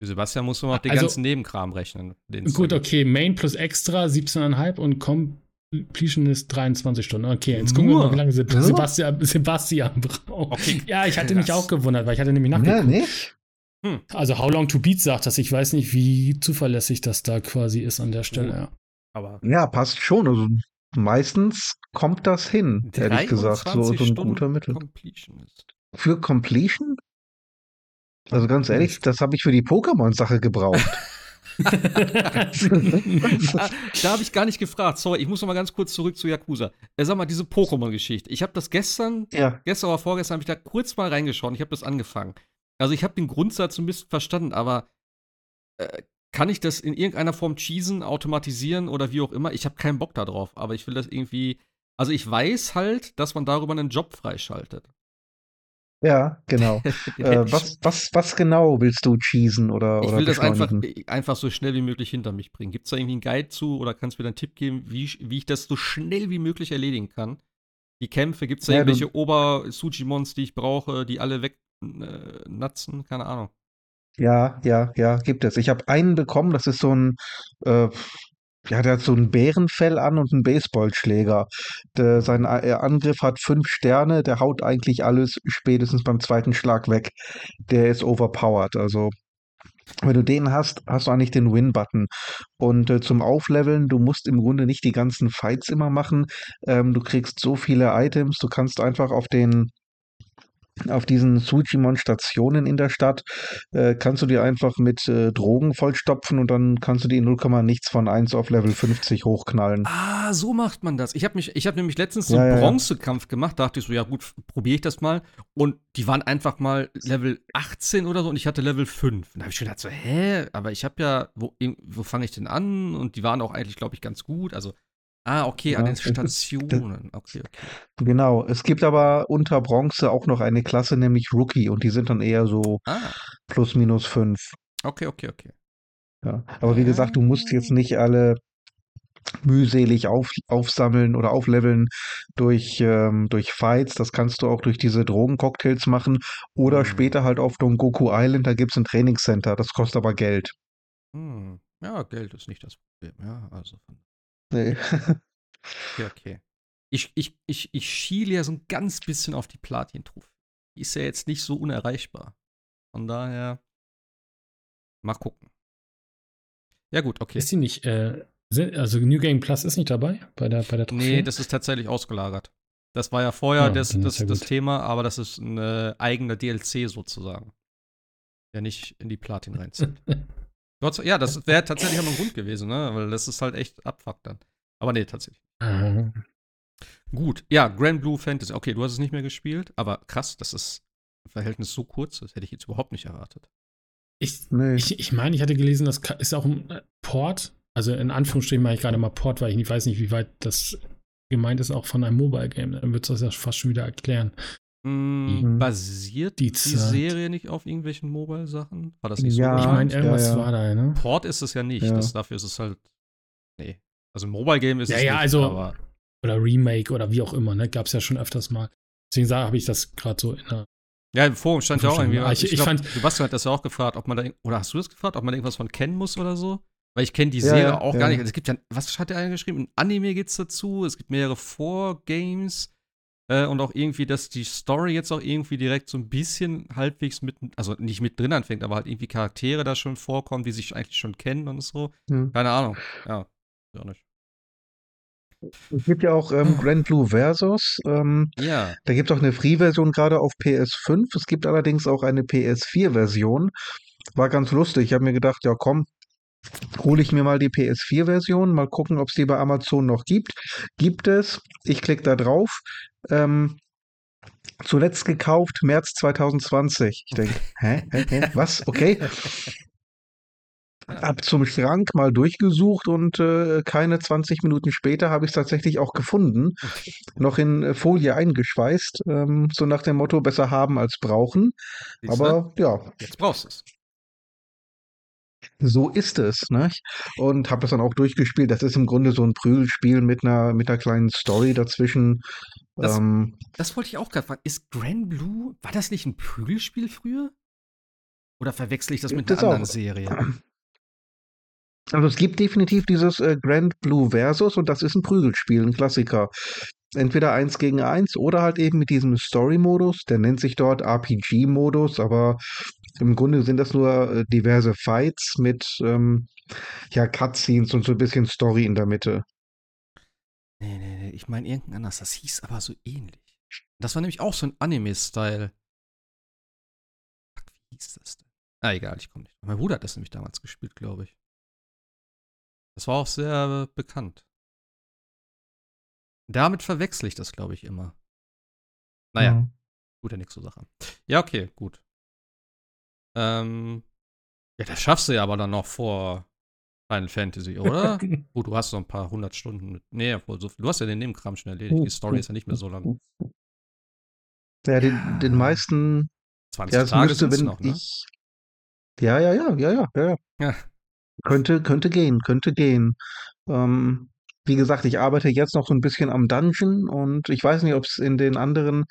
äh, Sebastian muss nur noch den also, ganzen Nebenkram rechnen. gut, okay. Main plus Extra 17,5 und Completion ist 23 Stunden. Okay, jetzt gucken wir mal, wie lange Sebastian, Sebastian braucht. Okay, ja, ich hatte mich auch gewundert, weil ich hatte nämlich nachgeguckt. Ja, nicht? Hm. Also How Long to Beat sagt das. Ich weiß nicht, wie zuverlässig das da quasi ist an der Stelle. Ja. Aber ja, passt schon. Also meistens kommt das hin, ehrlich gesagt. So, so ein guter Mittel. Für Completion? Also ganz ehrlich, das habe ich für die Pokémon-Sache gebraucht. da habe ich gar nicht gefragt. Sorry, ich muss noch mal ganz kurz zurück zu Yakuza. Äh, sag mal, diese Pokémon-Geschichte. Ich habe das gestern, ja. gestern oder vorgestern, habe ich da kurz mal reingeschaut. Ich habe das angefangen. Also ich habe den Grundsatz ein bisschen verstanden, aber äh, kann ich das in irgendeiner Form cheesen, automatisieren oder wie auch immer? Ich habe keinen Bock darauf, aber ich will das irgendwie. Also ich weiß halt, dass man darüber einen Job freischaltet. Ja, genau. äh, was, was, was genau willst du cheesen oder Ich will das einfach, einfach so schnell wie möglich hinter mich bringen. Gibt es da irgendwie einen Guide zu oder kannst du mir einen Tipp geben, wie, wie ich das so schnell wie möglich erledigen kann? Die Kämpfe, gibt es da ja, irgendwelche Ober-Sujimons, die ich brauche, die alle wegnatzen? Äh, Keine Ahnung. Ja, ja, ja, gibt es. Ich habe einen bekommen, das ist so ein, äh, ja, der hat so ein Bärenfell an und einen Baseballschläger. Der, sein äh, Angriff hat fünf Sterne, der haut eigentlich alles spätestens beim zweiten Schlag weg. Der ist overpowered, also wenn du den hast, hast du eigentlich den Win-Button. Und äh, zum Aufleveln, du musst im Grunde nicht die ganzen Fights immer machen. Ähm, du kriegst so viele Items, du kannst einfach auf den auf diesen Suchimon-Stationen in der Stadt äh, kannst du die einfach mit äh, Drogen vollstopfen und dann kannst du die in 0, nichts von 1 auf Level 50 hochknallen. Ah, so macht man das. Ich habe mich, ich habe nämlich letztens so einen ja, Bronzekampf ja. gemacht, dachte ich so, ja gut, probiere ich das mal. Und die waren einfach mal Level 18 oder so und ich hatte Level 5. Und da habe ich schon gedacht so, hä, aber ich habe ja, wo, wo fange ich denn an? Und die waren auch eigentlich, glaube ich, ganz gut. Also Ah, okay, ja, an den Stationen. Okay, okay. Genau. Es gibt aber unter Bronze auch noch eine Klasse, nämlich Rookie, und die sind dann eher so ah. plus minus fünf. Okay, okay, okay. Ja. Aber wie gesagt, du musst jetzt nicht alle mühselig auf, aufsammeln oder aufleveln durch, ähm, durch Fights. Das kannst du auch durch diese Drogencocktails machen. Oder mhm. später halt auf Don Goku Island, da gibt es ein Trainingscenter. Das kostet aber Geld. Hm. Ja, Geld ist nicht das Problem. Ja, also von Nee. Okay, okay. Ich, ich, ich, ich schiele ja so ein ganz bisschen auf die Platin-Trophäe. Die ist ja jetzt nicht so unerreichbar. Von daher, mal gucken. Ja, gut, okay. Ist die nicht, äh, also New Game Plus ist nicht dabei bei der, bei der Trophäe? Nee, das ist tatsächlich ausgelagert. Das war ja vorher ja, das, das, ja das Thema, aber das ist ein eigener DLC sozusagen. Der nicht in die Platin reinzieht. Ja, das wäre tatsächlich auch ein Grund gewesen, ne? Weil das ist halt echt Abfuck dann. Aber nee, tatsächlich. Mhm. Gut, ja, Grand Blue Fantasy. Okay, du hast es nicht mehr gespielt, aber krass, das ist im Verhältnis so kurz, das hätte ich jetzt überhaupt nicht erwartet. Ich, nee. ich, ich meine, ich hatte gelesen, das ist auch ein äh, Port, also in Anführungsstrichen meine ich gerade mal Port, weil ich weiß nicht, wie weit das gemeint ist, auch von einem Mobile Game. Dann wird es das ja fast schon wieder erklären. Mhm. Basiert die, die, Serie nicht auf irgendwelchen Mobile-Sachen? War das nicht ja, so? Ich meine, irgendwas ja, ja. war da, ne? Port ist es ja nicht. Das, dafür ist es halt. Nee. Also ein Mobile-Game ist ja, es ja, nicht, also, aber. Oder Remake oder wie auch immer, ne? Gab es ja schon öfters mal. Deswegen habe ich das gerade so in der. Ja, im Forum stand ja auch irgendwie. Ich, ich, ich glaub, fand, Sebastian hat das ja auch gefragt, ob man da. Oder hast du das gefragt, ob man irgendwas von kennen muss oder so? Weil ich kenne die Serie auch gar nicht. Also es gibt ja. Was hat der eine geschrieben? Ein Anime gibt's dazu. Es gibt mehrere Vorgames. Äh, und auch irgendwie, dass die Story jetzt auch irgendwie direkt so ein bisschen halbwegs mit, also nicht mit drin anfängt, aber halt irgendwie Charaktere da schon vorkommen, die sich eigentlich schon kennen und so. Hm. Keine Ahnung. Ja, auch nicht. Es gibt ja auch ähm, Grand Blue Versus. Ähm, ja. Da gibt es auch eine Free-Version gerade auf PS5. Es gibt allerdings auch eine PS4-Version. War ganz lustig. Ich habe mir gedacht, ja komm, hole ich mir mal die PS4-Version, mal gucken, ob es die bei Amazon noch gibt. Gibt es. Ich klicke da drauf. Ähm, zuletzt gekauft, März 2020. Ich denke, hä, hä, hä, was? Okay. Hab zum Schrank mal durchgesucht und äh, keine 20 Minuten später habe ich es tatsächlich auch gefunden. Noch in äh, Folie eingeschweißt. Ähm, so nach dem Motto, besser haben als brauchen. Aber ja. Jetzt brauchst du es. So ist es, ne? Und habe das dann auch durchgespielt. Das ist im Grunde so ein Prügelspiel mit einer, mit einer kleinen Story dazwischen. Das, ähm, das wollte ich auch gerade fragen. Ist Grand Blue, war das nicht ein Prügelspiel früher? Oder verwechsel ich das mit einer anderen auch. Serie? Also es gibt definitiv dieses äh, Grand Blue Versus und das ist ein Prügelspiel, ein Klassiker. Entweder eins gegen eins oder halt eben mit diesem Story-Modus, der nennt sich dort RPG-Modus, aber im Grunde sind das nur äh, diverse Fights mit ähm, ja, Cutscenes und so ein bisschen Story in der Mitte. Nee, nee, nee, ich meine irgendein anders. Das hieß aber so ähnlich. Das war nämlich auch so ein Anime-Style. Fuck, wie hieß das denn? Ah, egal, ich komme nicht. Mein Bruder hat das nämlich damals gespielt, glaube ich. Das war auch sehr bekannt. Damit verwechsel ich das, glaube ich, immer. Naja, mhm. gut, ja nichts zur Sache. Ja, okay, gut. Ähm, ja, das schaffst du ja aber dann noch vor Final Fantasy, oder? oh, du hast so ein paar hundert Stunden mit. Nee, so, du hast ja den Nebenkram schon erledigt. Die Story ist ja nicht mehr so lang. Ja, den, den meisten. 20 ja, Tage müsste, wenn noch, ne? ich. Ja, ja, ja, ja, ja, ja. ja. Könnte, könnte gehen, könnte gehen. Ähm, wie gesagt, ich arbeite jetzt noch so ein bisschen am Dungeon und ich weiß nicht, ob es in den anderen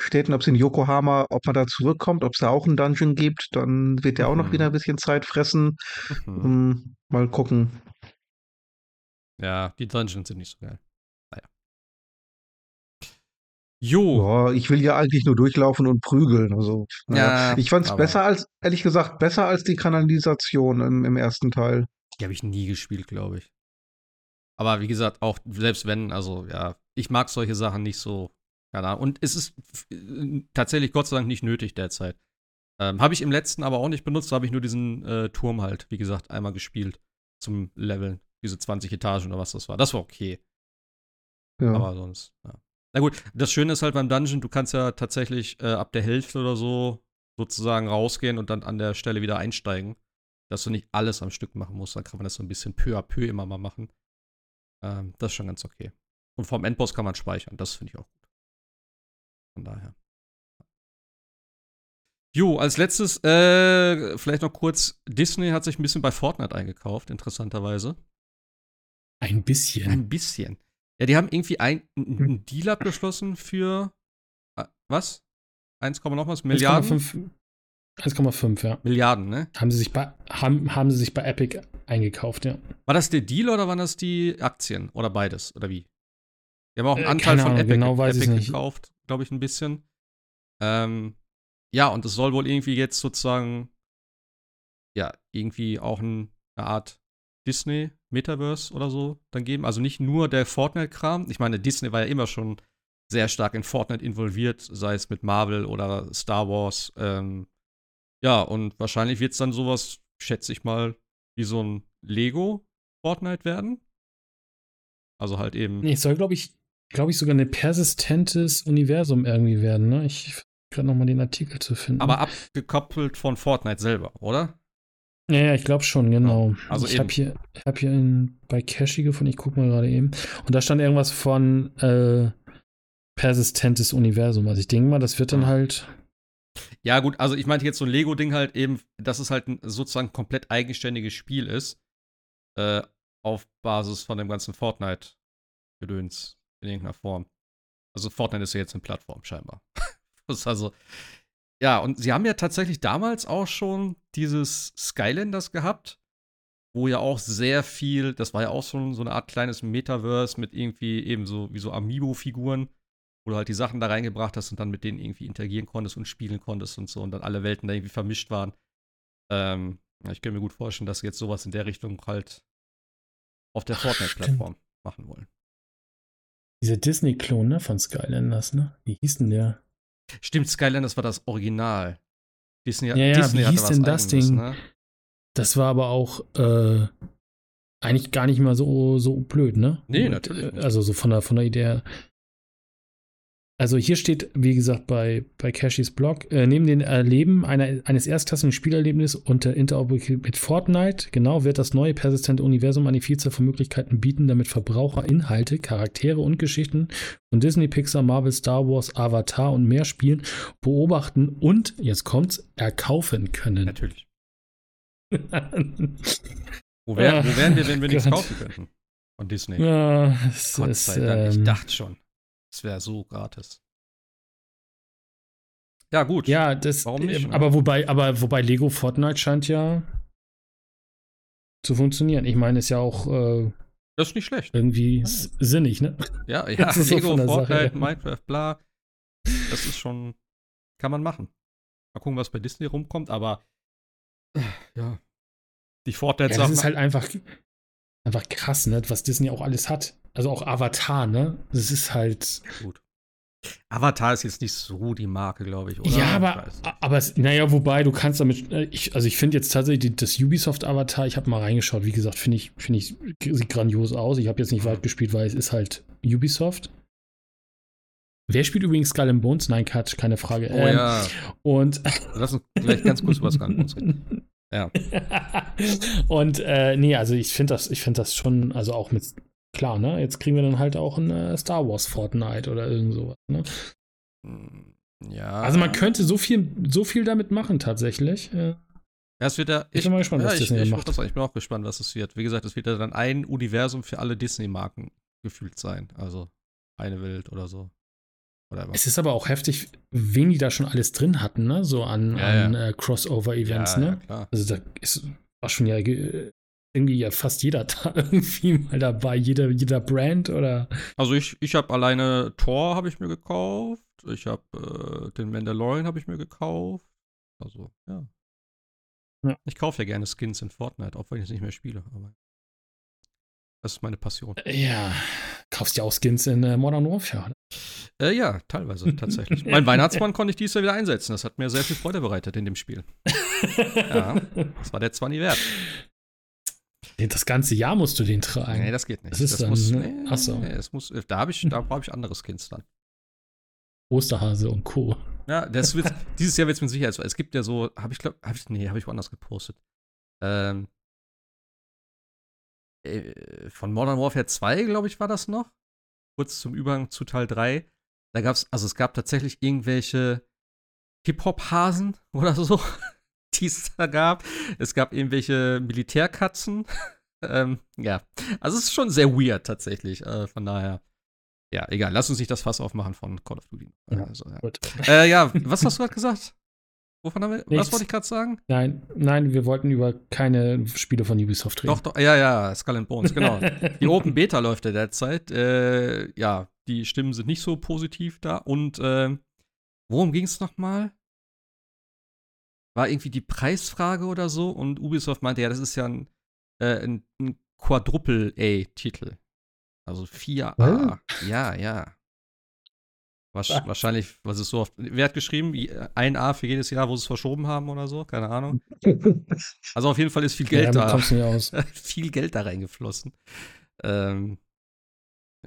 Städten, ob es in Yokohama, ob man da zurückkommt, ob es da auch einen Dungeon gibt, dann wird der mhm. auch noch wieder ein mhm. bisschen Zeit fressen. Mhm. Um, mal gucken. Ja, die Dungeons sind nicht so geil. Naja. Jo. Ja, ich will ja eigentlich nur durchlaufen und prügeln. Also, naja. ja, ich fand es besser als, ehrlich gesagt, besser als die Kanalisation im, im ersten Teil. Die habe ich nie gespielt, glaube ich. Aber wie gesagt, auch selbst wenn, also ja, ich mag solche Sachen nicht so. Keine Ahnung. Und es ist tatsächlich Gott sei Dank nicht nötig derzeit. Ähm, habe ich im letzten aber auch nicht benutzt, da habe ich nur diesen äh, Turm halt, wie gesagt, einmal gespielt zum Leveln. Diese 20 Etagen oder was das war. Das war okay. Ja. Aber sonst, ja. Na gut, das Schöne ist halt beim Dungeon, du kannst ja tatsächlich äh, ab der Hälfte oder so sozusagen rausgehen und dann an der Stelle wieder einsteigen. Dass du nicht alles am Stück machen musst. Dann kann man das so ein bisschen peu à peu immer mal machen. Ähm, das ist schon ganz okay. Und vom Endboss kann man speichern. Das finde ich auch gut. Von daher. Jo, als letztes, äh, vielleicht noch kurz, Disney hat sich ein bisschen bei Fortnite eingekauft, interessanterweise. Ein bisschen. Ein bisschen. Ja, die haben irgendwie ein, einen hm. Deal abgeschlossen für äh, was? 1, noch was? Milliarden? 1,5, ja. Milliarden, ne? Haben sie, sich bei, haben, haben sie sich bei Epic eingekauft, ja. War das der Deal oder waren das die Aktien? Oder beides? Oder wie? Die haben auch einen äh, Anteil von Ahnung, Epic, genau Epic gekauft, glaube ich, ein bisschen. Ähm, ja, und es soll wohl irgendwie jetzt sozusagen, ja, irgendwie auch ein, eine Art Disney Metaverse oder so dann geben. Also nicht nur der Fortnite-Kram. Ich meine, Disney war ja immer schon sehr stark in Fortnite involviert, sei es mit Marvel oder Star Wars. Ähm, ja, und wahrscheinlich wird es dann sowas, schätze ich mal, wie so ein Lego Fortnite werden. Also halt eben. Nee, es soll, glaube ich, glaube ich, sogar ein persistentes Universum irgendwie werden, ne? Ich gerade nochmal den Artikel zu finden. Aber abgekoppelt von Fortnite selber, oder? Ja, ja, ich glaube schon, genau. Also ich habe hier, hab hier in, bei Cashy gefunden, ich gucke mal gerade eben. Und da stand irgendwas von äh, persistentes Universum. Also ich denke mal, das wird dann halt ja, gut, also ich meinte jetzt so ein Lego-Ding halt eben, dass es halt ein sozusagen komplett eigenständiges Spiel ist. Äh, auf Basis von dem ganzen Fortnite-Gedöns in irgendeiner Form. Also Fortnite ist ja jetzt eine Plattform scheinbar. das ist also, ja, und sie haben ja tatsächlich damals auch schon dieses Skylanders gehabt, wo ja auch sehr viel, das war ja auch schon so eine Art kleines Metaverse mit irgendwie eben so wie so Amiibo-Figuren wo du halt die Sachen da reingebracht hast und dann mit denen irgendwie interagieren konntest und spielen konntest und so und dann alle Welten da irgendwie vermischt waren. Ähm, ich könnte mir gut vorstellen, dass sie jetzt sowas in der Richtung halt auf der Fortnite-Plattform machen wollen. Dieser Disney-Klon, ne, von Skylanders, ne? Wie hieß denn der? Stimmt, Skylanders war das Original. Disney, ja, ja, Disney wie hieß denn das Ding? Ne? Das war aber auch äh, eigentlich gar nicht mal so, so blöd, ne? Nee, natürlich. Nicht. Also so von der, von der Idee her. Also hier steht, wie gesagt, bei, bei Cashys Blog, äh, neben den Erleben einer, eines erstklassigen Spielerlebnisses unter Interoperabilität mit Fortnite, genau, wird das neue persistente Universum eine Vielzahl von Möglichkeiten bieten, damit Verbraucher Inhalte, Charaktere und Geschichten von Disney, Pixar, Marvel, Star Wars, Avatar und mehr spielen, beobachten und, jetzt kommt's, erkaufen können. Natürlich. wo, wär, wo wären wir, wenn wir nichts kaufen könnten? Von Disney. Ja, Gott sei Dank, ich ähm, dachte schon. Es wäre so gratis. Ja, gut. Ja, das. Warum nicht? Äh, aber wobei, aber wobei Lego Fortnite scheint ja zu funktionieren. Ich meine, ist ja auch. Äh, das ist nicht schlecht. Irgendwie sinnig, ne? Ja, ja. Lego, so Fortnite, Sache. Minecraft, bla. Das ist schon. Kann man machen. Mal gucken, was bei Disney rumkommt, aber. Ja. Die Fortnite-Sachen. Ja, das ist halt einfach. Einfach krass, ne? Was Disney auch alles hat. Also auch Avatar, ne? Das ist halt. Gut. Avatar ist jetzt nicht so die Marke, glaube ich, oder? Ja, aber, aber naja, wobei du kannst damit, äh, ich, also ich finde jetzt tatsächlich das Ubisoft-Avatar, ich habe mal reingeschaut, wie gesagt, finde ich, finde ich, sieht grandios aus. Ich habe jetzt nicht weit gespielt, weil es ist halt Ubisoft. Wer spielt übrigens Skull and Bones? Nein, Quatsch, keine Frage. Oh ähm, ja. Und. Lass uns gleich ganz kurz über Skull and Bones reden. Ja. und äh, nee, also ich finde das, ich finde das schon, also auch mit klar, ne? Jetzt kriegen wir dann halt auch ein äh, Star Wars Fortnite oder irgend sowas, ne? Hm, ja. Also man könnte so viel, so viel damit machen tatsächlich. Ja, es wird ja. Ich, ich bin mal gespannt, ja, was ich, Disney ich, macht. Ich bin auch gespannt, was es wird. Wie gesagt, es wird ja dann ein Universum für alle Disney-Marken gefühlt sein. Also eine Welt oder so. Whatever. Es ist aber auch heftig, wen die da schon alles drin hatten, ne? So an, ja, an Äh, Crossover-Events, ne? Also da ist, war schon ja irgendwie ja fast jeder da irgendwie mal dabei, jeder, jeder Brand oder. Also ich, ich habe alleine Thor habe ich mir gekauft, ich habe äh, den Mandalorian habe ich mir gekauft. Also, ja. ja. Ich kaufe ja gerne Skins in Fortnite, auch wenn ich es nicht mehr spiele, aber das ist meine Passion. Ja, kaufst ja auch Skins in äh, Modern Warfare. Äh, ja, teilweise tatsächlich. mein Weihnachtsmann konnte ich dieses Jahr wieder einsetzen. Das hat mir sehr viel Freude bereitet in dem Spiel. ja, das war der 20 wert. Das ganze Jahr musst du den tragen. Nee, das geht nicht. Das ist das dann, muss, ne? nee, Achso. Nee, das muss, da habe ich, da brauche ich andere Skins dann. Osterhase und Co. Ja, das wird, dieses Jahr wird es mit Sicherheit so. Es gibt ja so, habe ich glaube, hab ich, nee, habe ich woanders gepostet. Ähm, äh, von Modern Warfare 2, glaube ich, war das noch. Kurz zum Übergang zu Teil 3. Da gab es, also es gab tatsächlich irgendwelche Hip-Hop-Hasen oder so, die es da gab. Es gab irgendwelche Militärkatzen. ähm, ja, also es ist schon sehr weird tatsächlich. Äh, von daher, ja, egal. Lass uns nicht das Fass aufmachen von Call of Duty. Ja, also, ja. Äh, ja was hast du gerade gesagt? Wovon haben wir, was wollte ich gerade sagen? Nein, nein, wir wollten über keine Spiele von Ubisoft reden. Doch, doch, ja, ja, Skull and Bones, genau. die Open Beta läuft ja derzeit. Äh, ja, die Stimmen sind nicht so positiv da. Und äh, worum ging es nochmal? War irgendwie die Preisfrage oder so? Und Ubisoft meinte, ja, das ist ja ein, äh, ein, ein Quadruple-A-Titel. Also 4A. Oh. Ja, ja. Wahrscheinlich, was ist so oft. Wer hat geschrieben? Ein A für jedes Jahr, wo sie es verschoben haben oder so? Keine Ahnung. Also auf jeden Fall ist viel Geld ja, da. Aus. viel Geld da reingeflossen. Ähm,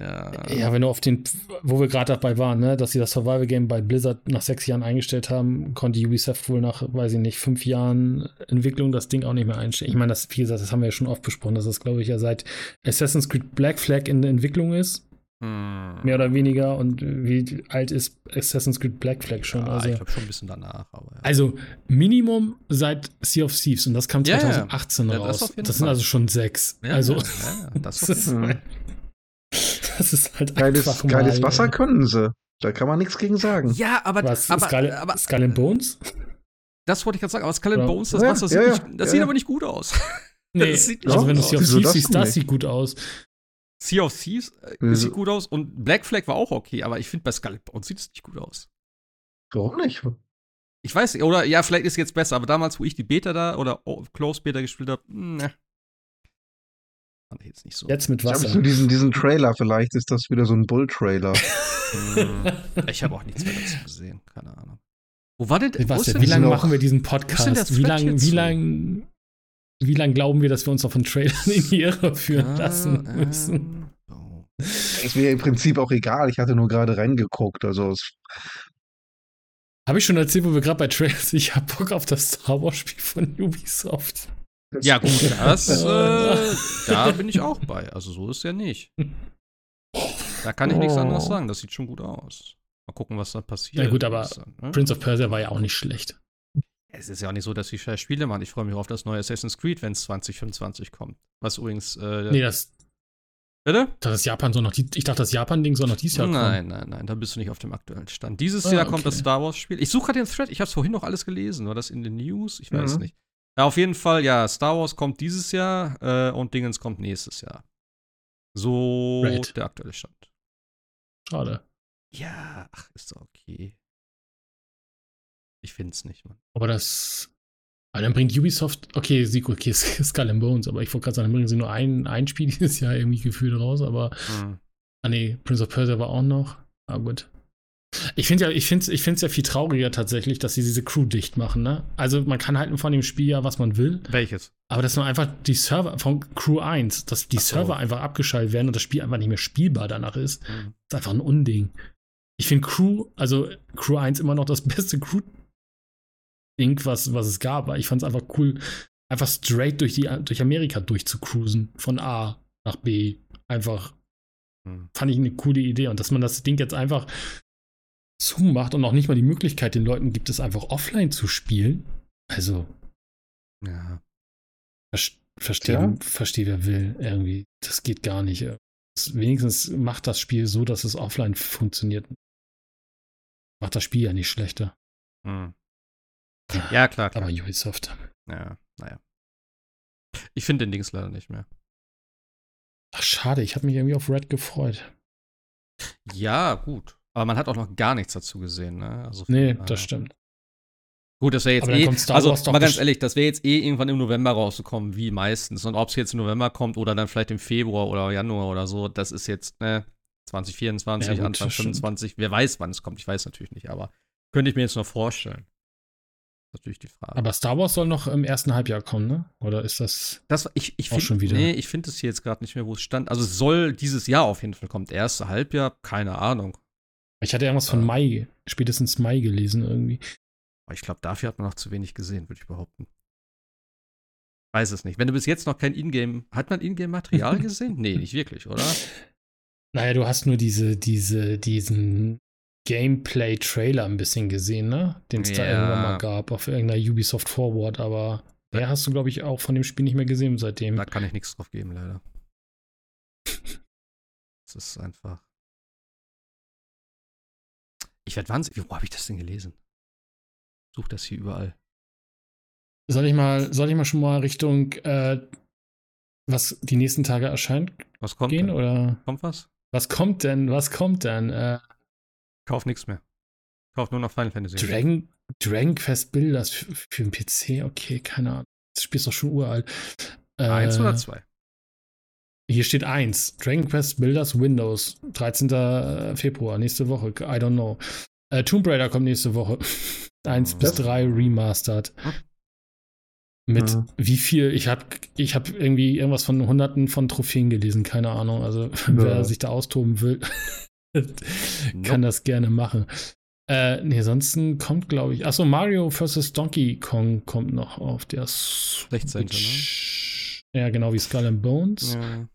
ja. ja, wenn du auf den, wo wir gerade dabei waren, ne, dass sie das Survival Game bei Blizzard nach sechs Jahren eingestellt haben, konnte Ubisoft wohl nach, weiß ich nicht, fünf Jahren Entwicklung das Ding auch nicht mehr einstellen. Ich meine, das, wie gesagt, das haben wir ja schon oft besprochen, dass das, glaube ich, ja seit Assassin's Creed Black Flag in der Entwicklung ist. Hm. Mehr oder weniger. Und wie alt ist Assassin's Creed Black Flag schon? Ja, also, ich glaube schon ein bisschen danach. Aber, ja. Also Minimum seit Sea of Thieves und das kam 2018 ja, raus. Das, das sind also schon sechs. also das, das, ist, das ist halt geiles, einfach geiles mal, Wasser können sie. Da kann man nichts gegen sagen. Ja, aber Was, aber, Skull, aber Skull and Bones? Das wollte ich gerade sagen, aber Skull and Bones, das Wasser sieht, nicht, das sieht aber nicht gut aus. Nee, das sieht also wenn du Sea of Thieves siehst, das sieht gut aus. Sea of Thieves äh, sieht gut aus und Black Flag war auch okay, aber ich finde bei Skull Bones sieht es nicht gut aus. Warum nicht? Ich weiß nicht, oder ja, vielleicht ist es jetzt besser, aber damals, wo ich die Beta da oder Close Beta gespielt habe, ne. Fand ich jetzt nicht so. Jetzt mit Wasser. Ich diesen, diesen Trailer, vielleicht ist das wieder so ein Bull-Trailer. ich habe auch nichts mehr dazu gesehen, keine Ahnung. Wo war denn, was denn, Wie lange machen wir diesen Podcast? Wie lange, wie lange wie lange glauben wir, dass wir uns noch von Trailern in die Irre führen ah, lassen müssen? Oh. Ist mir im Prinzip auch egal. Ich hatte nur gerade reingeguckt. Also habe ich schon erzählt, wo wir gerade bei Trailers, ich habe Bock auf das Star Wars Spiel von Ubisoft. Ja, gut, das, äh, da bin ich auch bei. Also so ist ja nicht. Da kann ich nichts anderes sagen. Das sieht schon gut aus. Mal gucken, was da passiert. Ja, gut, aber dann, ne? Prince of Persia war ja auch nicht schlecht. Es ist ja auch nicht so, dass ich Spiele machen. Ich freue mich auf das neue Assassin's Creed, wenn es 2025 kommt. Was übrigens. Äh, nee, das. Bitte? Das Japan soll noch die, ich dachte, das Japan-Ding soll noch dieses Jahr kommen. Nein, nein, nein, da bist du nicht auf dem aktuellen Stand. Dieses ah, Jahr kommt das Star Wars-Spiel. Ich suche gerade den Thread, ich habe es vorhin noch alles gelesen. War das in den News? Ich weiß mhm. nicht. Ja, auf jeden Fall, ja, Star Wars kommt dieses Jahr äh, und Dingens kommt nächstes Jahr. So right. der aktuelle Stand. Schade. Ja, ach, ist doch okay. Ich finde es nicht, Mann. Aber das. Aber dann bringt Ubisoft, okay, okay, Skull and Bones, aber ich wollte gerade sagen, dann bringen sie nur ein, ein Spiel dieses Jahr irgendwie gefühlt raus, aber. Mhm. Ah, nee, Prince of Persia war auch noch. Ah, gut. Ich finde ja, ich finde ich finde es ja viel trauriger tatsächlich, dass sie diese Crew dicht machen, ne? Also man kann halten von dem Spiel ja, was man will. Welches? Aber dass man einfach die Server von Crew 1, dass die so. Server einfach abgeschaltet werden und das Spiel einfach nicht mehr spielbar danach ist, mhm. ist einfach ein Unding. Ich finde Crew, also Crew 1 immer noch das beste Crew-Ding, was, was es gab. Ich fand es einfach cool, einfach straight durch, die, durch Amerika durchzucruisen. Von A nach B. Einfach hm. fand ich eine coole Idee. Und dass man das Ding jetzt einfach zumacht und auch nicht mal die Möglichkeit den Leuten gibt, es einfach offline zu spielen. Also. Ja. Verstehe, ja. versteh, wer will. Irgendwie. Das geht gar nicht. wenigstens macht das Spiel so, dass es offline funktioniert. Macht das Spiel ja nicht schlechter. Hm. Ja, klar, klar. Aber Ubisoft. Ja, naja. Ich finde den Dings leider nicht mehr. Ach, schade, ich habe mich irgendwie auf Red gefreut. Ja, gut. Aber man hat auch noch gar nichts dazu gesehen, ne? Also, nee, das stimmt. Gut, das wäre jetzt eh, also mal ganz ehrlich, das wäre jetzt eh irgendwann im November rausgekommen, wie meistens. Und ob es jetzt im November kommt oder dann vielleicht im Februar oder Januar oder so, das ist jetzt, ne, 2024, ja, gut, Anfang 25, wer weiß, wann es kommt, ich weiß natürlich nicht, aber könnte ich mir jetzt noch vorstellen. Das ist natürlich die Frage. Aber Star Wars soll noch im ersten Halbjahr kommen, ne? Oder ist das, das ich, ich auch find, schon wieder? Nee, ich finde es hier jetzt gerade nicht mehr, wo es stand. Also es soll dieses Jahr auf jeden Fall kommen. Erste Halbjahr, keine Ahnung. Ich hatte irgendwas von Mai, spätestens Mai gelesen irgendwie. Ich glaube, dafür hat man noch zu wenig gesehen, würde ich behaupten. Weiß es nicht. Wenn du bis jetzt noch kein Ingame, hat man Ingame-Material gesehen? nee, nicht wirklich, oder? Naja, du hast nur diese, diese, diesen Gameplay-Trailer ein bisschen gesehen, ne? Den es ja. da irgendwann mal gab auf irgendeiner Ubisoft Forward, aber der hast du, glaube ich, auch von dem Spiel nicht mehr gesehen seitdem. Da kann ich nichts drauf geben, leider. Es ist einfach. Ich werde wahnsinnig. Wo habe ich das denn gelesen? Such das hier überall. Soll ich mal, soll ich mal schon mal Richtung, äh, was die nächsten Tage erscheint? Was kommt? Gehen, denn? oder? Kommt was? Was kommt denn? Was kommt denn? Äh, Kauf nichts mehr. Kauf nur noch Final Fantasy. Dragon, Dragon Quest Builders für, für den PC, okay, keine Ahnung. Das Spiel ist doch schon uralt. Äh, eins oder zwei? Hier steht eins. Dragon Quest Builders Windows. 13. Äh, Februar, nächste Woche. I don't know. Äh, Tomb Raider kommt nächste Woche. eins bis drei remastered. Hm? Mit mhm. wie viel? Ich habe ich hab irgendwie irgendwas von Hunderten von Trophäen gelesen, keine Ahnung. Also, ja. wer sich da austoben will, kann das gerne machen. Äh, nee, ansonsten kommt, glaube ich. Achso, Mario vs. Donkey Kong kommt noch auf der 16. Ne? Ja, genau wie Skull and Bones. Ja.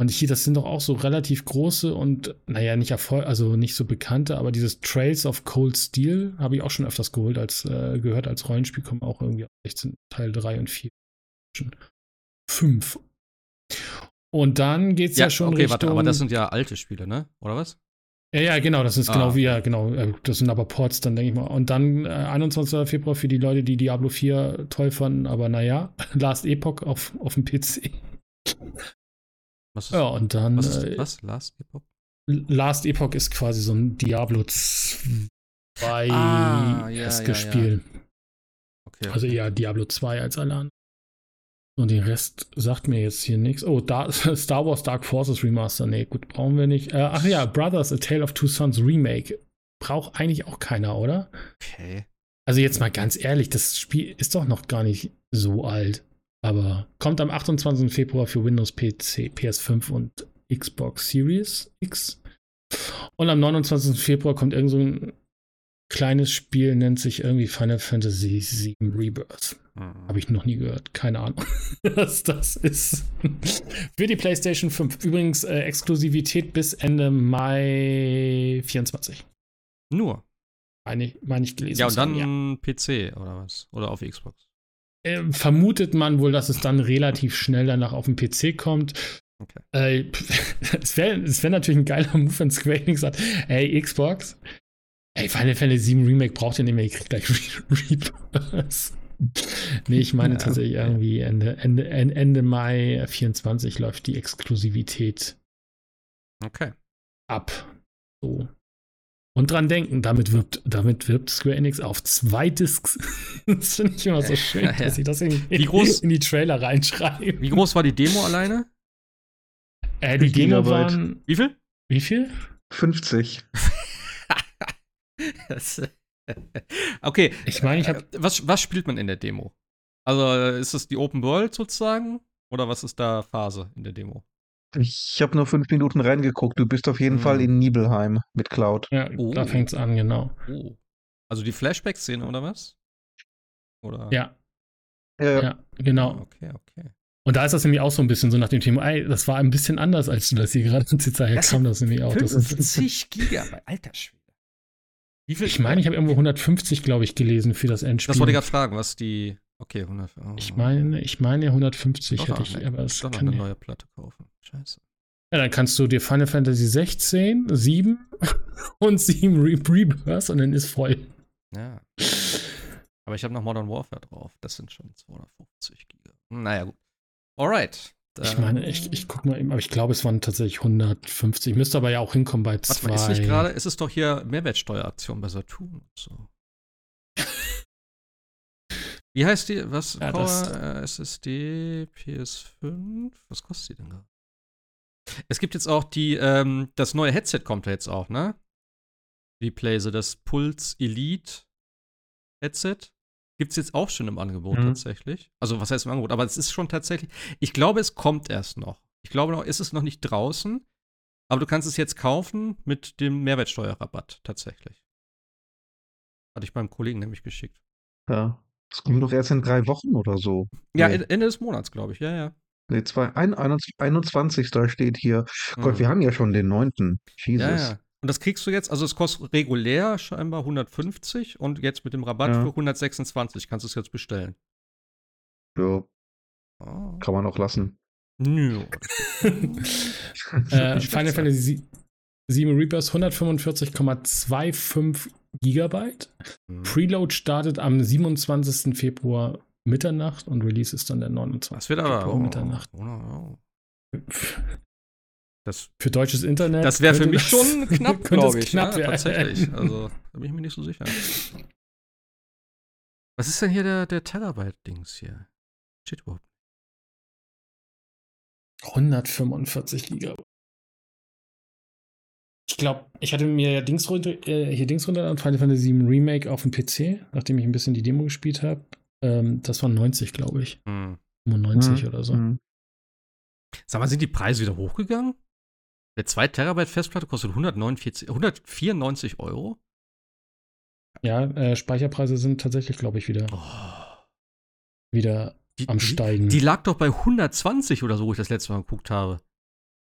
Und hier, das sind doch auch so relativ große und, naja, nicht Erfolg, also nicht so bekannte, aber dieses Trails of Cold Steel habe ich auch schon öfters geholt, als äh, gehört als Rollenspiel, kommen auch irgendwie auf 16 Teil 3 und 4. 5. Und dann geht es ja, ja, schon okay, Richtung. Warte, aber das sind ja alte Spiele, ne? Oder was? Ja, ja, genau, das ist ah. genau wie, ja, genau. Äh, das sind aber Ports, dann denke ich mal. Und dann äh, 21. Februar für die Leute, die Diablo 4 toll fanden, aber naja, Last Epoch auf, auf dem PC. Was ist, ja, und dann. Was, ist, äh, was? Last Epoch? Last Epoch ist quasi so ein Diablo 2 ah, ja, ja, Spiel. Ja. Okay, okay. Also eher Diablo 2 als alle anderen. Und den Rest sagt mir jetzt hier nichts. Oh, da, Star Wars Dark Forces Remaster. Nee, gut, brauchen wir nicht. Äh, ach ja, Brothers, A Tale of Two Sons Remake. Braucht eigentlich auch keiner, oder? Okay. Also jetzt mal ganz ehrlich, das Spiel ist doch noch gar nicht so alt. Aber kommt am 28. Februar für Windows PC, PS5 und Xbox Series X. Und am 29. Februar kommt irgend so ein kleines Spiel, nennt sich irgendwie Final Fantasy VII Rebirth. Mhm. Habe ich noch nie gehört. Keine Ahnung, was das ist. für die PlayStation 5. Übrigens äh, Exklusivität bis Ende Mai 24. Nur. Meine ich, mein ich gelesen. Ja, und dann ja. PC oder was? Oder auf Xbox? Äh, vermutet man wohl, dass es dann relativ schnell danach auf den PC kommt. Okay. Äh, es wäre wär natürlich ein geiler Move, wenn Square Enix sagt, ey, Xbox, ey, Final Fantasy 7 Remake braucht ihr nicht mehr, ihr kriegt gleich Rebirth. nee, ich meine ja, tatsächlich okay. irgendwie Ende, Ende, Ende Mai 24 läuft die Exklusivität okay. ab. So. Und dran denken, damit wirbt, damit wirbt Square Enix auf zwei Discs. das finde ich immer so schön, ja, ja. dass sie das in, wie groß, in die Trailer reinschreiben. Wie groß war die Demo alleine? Äh, die Demo waren. Wie viel? Wie viel? 50. okay. Ich meine, ich habe. Äh, was, was spielt man in der Demo? Also ist es die Open World sozusagen? Oder was ist da Phase in der Demo? Ich habe nur fünf Minuten reingeguckt. Du bist auf jeden hm. Fall in Nibelheim mit Cloud. Ja, oh. da fängt es an, genau. Oh. Also die Flashback-Szene oder was? Oder? Ja. Ja, ja genau. Ah, okay, okay. Und da ist das nämlich auch so ein bisschen so nach dem Thema, ey, das war ein bisschen anders, als du das hier gerade jetzt daher kam, das nämlich auch. 50 Gigabyte, alter Schwede. Wie viel? Ich meine, ich habe irgendwo 150, glaube ich, gelesen für das Endspiel. Das wollte ich gerade fragen, was die. Okay, 100. Oh. Ich meine, ich meine 150 hätte ich, aber es kann eine neue Platte kaufen. Scheiße. Ja, dann kannst du dir Final Fantasy 16, 7 und 7 Re Rebirth und dann ist voll. Ja. Aber ich habe noch Modern Warfare drauf. Das sind schon 250 Giga. Naja, gut. Alright. Ich meine, ich, ich guck mal eben, aber ich glaube, es waren tatsächlich 150. Müsste aber ja auch hinkommen bei zwei. Warte mal, ist nicht gerade, ist es doch hier Mehrwertsteueraktion bei Saturn so. Wie heißt die? Was? Ja, Power, SSD, PS5? Was kostet die denn da? Es gibt jetzt auch die, ähm, das neue Headset kommt da jetzt auch, ne? Die Playse, das Pulse Elite Headset. Gibt es jetzt auch schon im Angebot mhm. tatsächlich. Also, was heißt im Angebot? Aber es ist schon tatsächlich. Ich glaube, es kommt erst noch. Ich glaube noch, ist es noch nicht draußen. Aber du kannst es jetzt kaufen mit dem Mehrwertsteuerrabatt tatsächlich. Hatte ich beim Kollegen nämlich geschickt. Ja. Das kommt doch erst in drei Wochen oder so. Ja, nee. Ende des Monats, glaube ich. Ja, ja. Nee, zwei, ein, 21. steht hier. Mhm. Gott, wir haben ja schon den 9. Jesus. Ja, ja. Und das kriegst du jetzt, also es kostet regulär scheinbar 150 und jetzt mit dem Rabatt ja. für 126 kannst du es jetzt bestellen. Ja. Oh. Kann man auch lassen. Nö. äh, Final Fantasy 7 Rebirth 145,25 Gigabyte. Mhm. Preload startet am 27. Februar Mitternacht und Release ist dann der 29. Das wird aber Februar oh, Mitternacht. Oh, oh. Das, für deutsches Internet. Das wäre für mich schon knapp, glaube ich. Knapp ja, tatsächlich. Also, da bin ich mir nicht so sicher. Was ist denn hier der, der Terabyte-Dings hier? Steht überhaupt 145 Gigabyte. Ich glaube, ich hatte mir ja Dings runter, äh, hier Dings runter an Final Fantasy VII Remake auf dem PC, nachdem ich ein bisschen die Demo gespielt habe. Ähm, das waren 90, glaube ich. Hm. 95 hm. oder so. Hm. Sag mal, sind die Preise wieder hochgegangen? Der 2 Terabyte Festplatte kostet 149, 194 Euro. Ja, äh, Speicherpreise sind tatsächlich, glaube ich, wieder, oh. wieder die, am Steigen. Die, die, lag doch bei 120 oder so, wo ich das letzte Mal geguckt habe.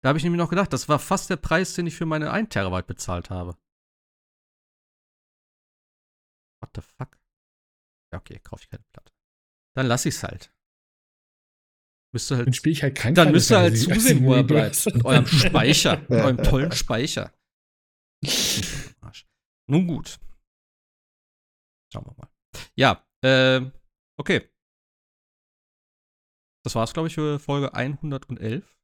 Da habe ich nämlich noch gedacht, das war fast der Preis, den ich für meine 1 Terabyte bezahlt habe. What the fuck? Ja, okay, kaufe ich keine Platte. Dann lass ich's halt. Müsste halt, dann spiele ich halt kein Dann müsst ihr halt zusehen, wo er bleibt. Mit eurem Speicher. mit eurem tollen Speicher. Nun gut. Schauen wir mal. Ja, äh, okay. Das war's, glaube ich, für Folge 111.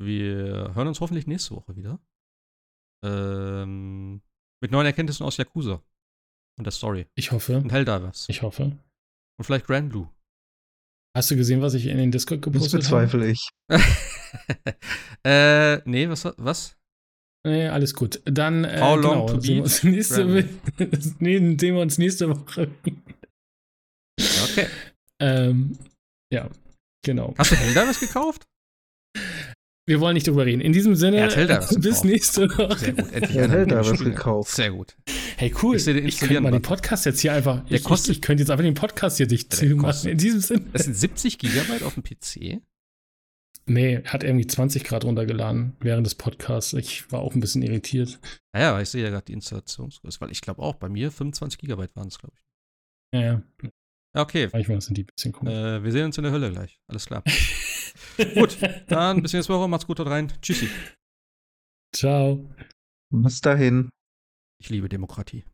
Wir hören uns hoffentlich nächste Woche wieder. Ähm, mit neuen Erkenntnissen aus Yakuza und der Story. Ich hoffe. Und Helldivers. Ich hoffe. Und vielleicht Grand Blue. Hast du gesehen, was ich in den Discord gepostet habe? Das bezweifle habe? ich. äh, nee, was? was? Nee, alles gut. Dann äh, How long genau, to sehen, wir uns nächste, nee, sehen wir uns nächste Woche. okay. Ähm, ja, genau. Hast du Helldivers gekauft? Wir wollen nicht drüber reden. In diesem Sinne, bis nächste Woche. Sehr gut. Endlich er hat da was gekauft. Sehr gut. Hey, cool. Ich, ich könnte mal den Podcast jetzt hier einfach. Der ich, kostet, ich könnte jetzt einfach den Podcast hier dicht machen. In diesem Sinne. Das sind 70 Gigabyte auf dem PC? Nee, hat irgendwie 20 Grad runtergeladen während des Podcasts. Ich war auch ein bisschen irritiert. Naja, ich sehe ja gerade die Installationsgröße, weil ich glaube auch, bei mir 25 Gigabyte waren es, glaube ich. Ja, ja. Okay. Manchmal sind die ein bisschen komisch. Äh, wir sehen uns in der Hölle gleich. Alles klar. Gut, dann bis nächste Woche. Macht's gut dort rein. Tschüssi. Ciao. Bis dahin. Ich liebe Demokratie.